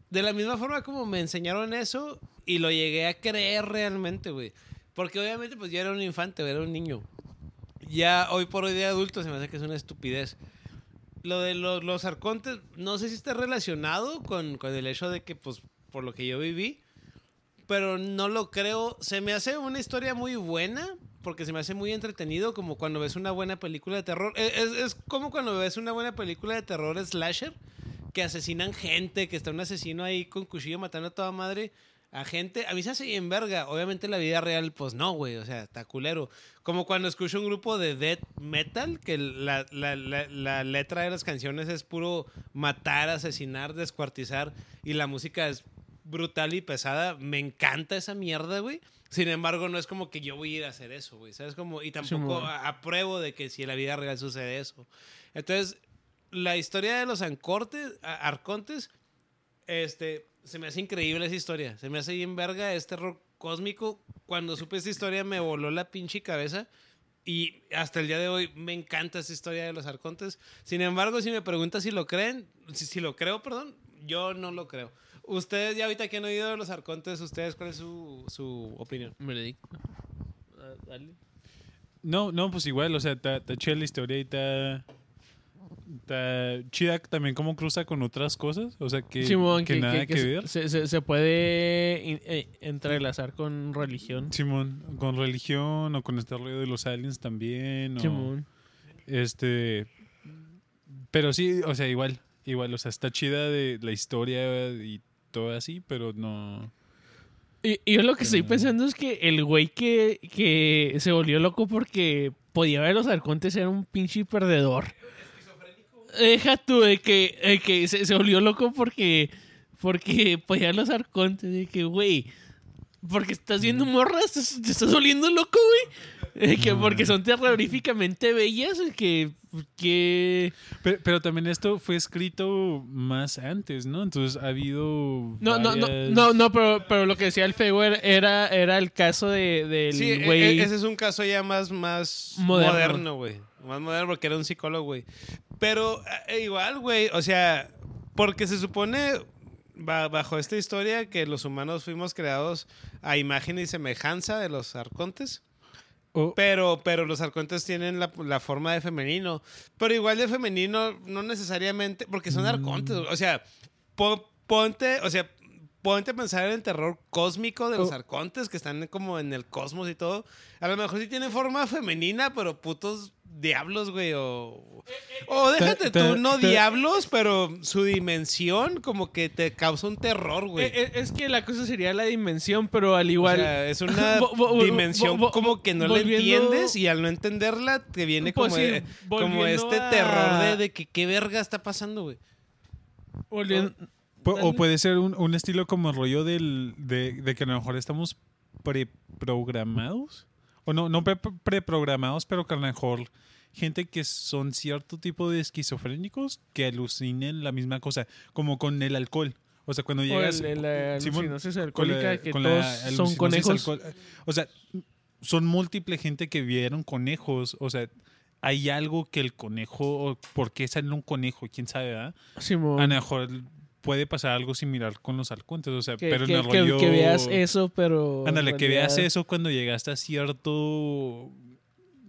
S3: De la misma forma como me enseñaron eso y lo llegué a creer realmente, güey. Porque obviamente pues yo era un infante, era un niño. Ya hoy por hoy de adulto se me hace que es una estupidez. Lo de los, los arcontes, no sé si está relacionado con, con el hecho de que pues por lo que yo viví, pero no lo creo. Se me hace una historia muy buena, porque se me hace muy entretenido, como cuando ves una buena película de terror. Es, es- es como cuando ves una buena película de terror slasher, que asesinan gente, que está un asesino ahí con cuchillo matando a toda madre a gente. A mí se hace bien verga. Obviamente en la vida real, pues no, güey. O sea, está culero. Como cuando escucho un grupo de death metal, que la, la- la- la letra de las canciones es puro matar, asesinar, descuartizar, y la música es brutal y pesada. Me encanta esa mierda, güey. Sin embargo, no es como que yo voy a ir a hacer eso, güey. ¿Sabes? Como, y tampoco a- apruebo de que si en la vida real sucede eso. Entonces, la historia de los ancortes, arcontes, este, se me hace increíble esa historia. Se me hace bien verga este terror cósmico. Cuando supe esta historia me voló la pinche cabeza. Y hasta el día de hoy me encanta esa historia de los arcontes. Sin embargo, si me preguntas si lo creen, si, si lo creo, perdón, yo no lo creo. Ustedes ya ahorita que han oído de los arcontes, ¿ustedes cuál es su, su opinión?
S2: Veredicto. Ah, dale.
S1: No, no, pues igual, o sea, chida la historia y está, está chida también cómo cruza con otras cosas, o sea, que,
S2: Simón,
S1: que, nada que, ver.
S2: Se, se- se puede in- eh, entrelazar con religión.
S1: Simón, con religión o con este rollo de los aliens también. O,
S2: Simón.
S1: Este. Pero sí, o sea, igual, igual, o sea, está chida de la historia y todo así, pero no.
S2: Y, y yo lo que estoy
S1: Pero-
S2: pensando es que el güey que, que se volvió loco porque podía ver los arcontes era un pinche perdedor. Deja tú de que, de que se, se volvió loco porque, porque podía los arcontes. De que, güey, porque estás viendo morras, te, estás volviendo loco, güey. De que porque son terroríficamente bellas, que, que
S1: Pero, pero también esto fue escrito más antes, ¿no? Entonces ha habido.
S2: No, no, no, no, no, pero, pero lo que decía el feo era, era, el caso de, del
S3: Sí, e-
S2: güey.
S3: e- ese es un caso ya más, más
S2: Moderno.
S3: moderno, güey. Más moderno porque era un psicólogo, güey. Pero eh, igual, güey, o sea, porque se supone ba- bajo esta historia que los humanos fuimos creados a imagen y semejanza de los arcontes. Pero, pero los arcontes tienen la, la forma de femenino. Pero igual de femenino, no necesariamente, porque son arcontes. O sea, po- ponte, o sea, ponte a pensar en el terror cósmico de los
S2: Oh.
S3: arcontes que están como en el cosmos y todo. A lo mejor sí tienen forma femenina, pero putos diablos, güey. O, o déjate
S1: te-
S3: tú, no
S1: te-
S3: diablos, pero su dimensión como que te causa un terror, güey.
S2: Eh, eh, es que la cosa sería la dimensión, pero al igual.
S3: O sea, es una [laughs] dimensión como que no la entiendes y al no entenderla te viene
S2: Pues
S3: como,
S2: sí,
S3: eh, como este
S2: a-
S3: terror de, de que qué verga está pasando, güey.
S2: volviendo-
S1: o puede ser un, un estilo como el rollo del, de, de que a lo mejor estamos preprogramados. O no, no pre- preprogramados, pero que a lo mejor gente que son cierto tipo de esquizofrénicos que alucinen la misma cosa, como con el alcohol. O sea, cuando
S2: o
S1: llegas...
S2: el- alucinosis
S1: con la-
S2: alcohólica, que
S1: la
S2: son conejos.
S1: alcohol- O sea, son múltiple gente que vieron conejos. O sea, hay algo que el conejo, o ¿por qué sale un conejo? ¿Quién sabe, verdad? A lo mejor puede pasar algo similar con los halcontes. O sea,
S2: que,
S1: pero
S2: que-
S1: en el
S2: que-
S1: rollo...
S2: que veas eso, pero.
S1: Ándale, que veas eso cuando llegaste a cierto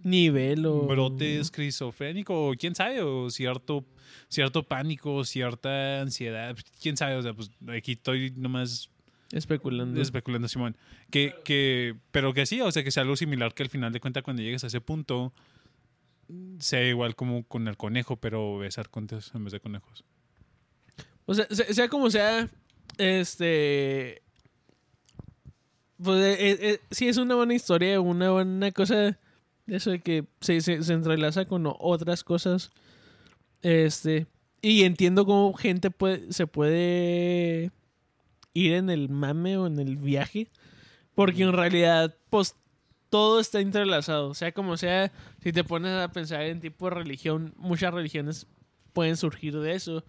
S2: Nivel o.
S1: brote esquizofrénico, o quién sabe, o cierto, cierto pánico, cierta ansiedad, quién sabe, o sea, pues aquí estoy nomás
S2: Especulando.
S1: especulando, Simón. Que, que, pero que sí, o sea, que sea algo similar que al final de cuentas cuando llegues a ese punto sea igual como con el conejo, pero ves arcontes en vez de conejos.
S2: O sea, se- sea como sea, este. Pues eh, eh, eh, sí es una buena historia, una buena cosa eso de que se, se, se entrelaza con otras cosas. Este. Y entiendo cómo gente puede, se puede ir en el mame o en el viaje. Porque en realidad, pues todo está entrelazado. Sea como sea, si te pones a pensar en tipo de religión, muchas religiones pueden surgir de eso.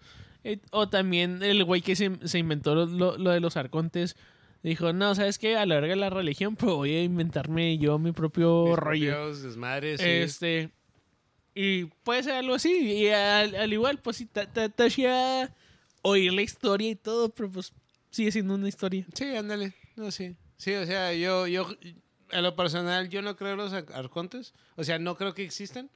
S2: Eh, O también el güey que se, se inventó lo, lo- lo de los arcontes dijo, no, ¿sabes qué? A la verga la religión, pero voy a inventarme yo mi propio
S3: Mis
S2: rollo.
S3: desmadres.
S2: Este. Y puede ser algo así. Y al, al igual, pues sí, ta chida oír la historia y todo, pero pues sigue siendo una historia.
S3: Sí, ándale. No, sí. Sí, o sea, yo, yo, en lo personal, yo no creo en los ar- arcontes. O sea, no creo que existan.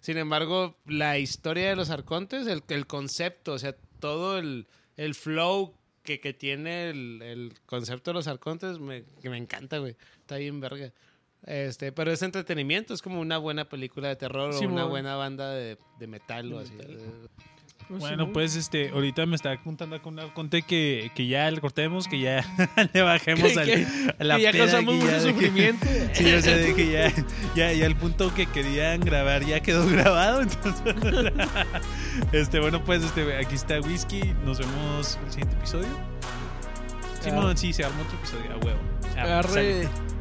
S3: Sin embargo, la historia de los arcontes, el, el concepto, o sea, todo el, el flow que, que tiene el, el concepto de los arcontes, me, que me encanta, güey. Está bien verga. Este, pero es entretenimiento, es como una buena película de terror o una buena banda de, de metal o así.
S1: Bueno, pues este, ahorita me está contando con arconte que, que ya le cortemos, que ya [laughs] le bajemos
S2: Que-
S1: al,
S2: que-
S1: a la
S2: que ya
S1: peda,
S2: causamos
S1: que
S2: mucho sufrimiento. [laughs]
S1: Sí, o sea, de que ya, ya, ya el punto que querían grabar ya quedó [laughs] grabado. Entonces, este, bueno, pues este, aquí está Whisky. Nos vemos en el siguiente episodio. Sí,
S2: Ah.
S1: no, sí, se arma otro episodio, a huevo. Ah,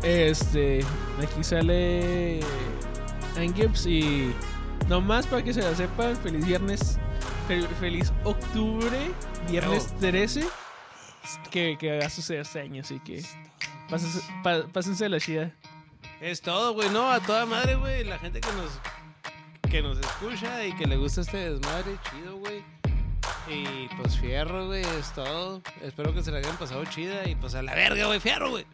S2: este, aquí sale Angips y nomás para que se la sepan, feliz viernes, fel- feliz octubre, viernes
S3: Bravo.
S2: 13, que, que va a suceder este año, así que pásense, pa- pásense la chida.
S3: Es todo, güey. No, a toda madre, güey. La gente que nos, que nos escucha y que le gusta este desmadre, chido, güey. Y pues fierro, güey, es todo. Espero que se la hayan pasado chida y pues a la verga, güey, fierro, güey.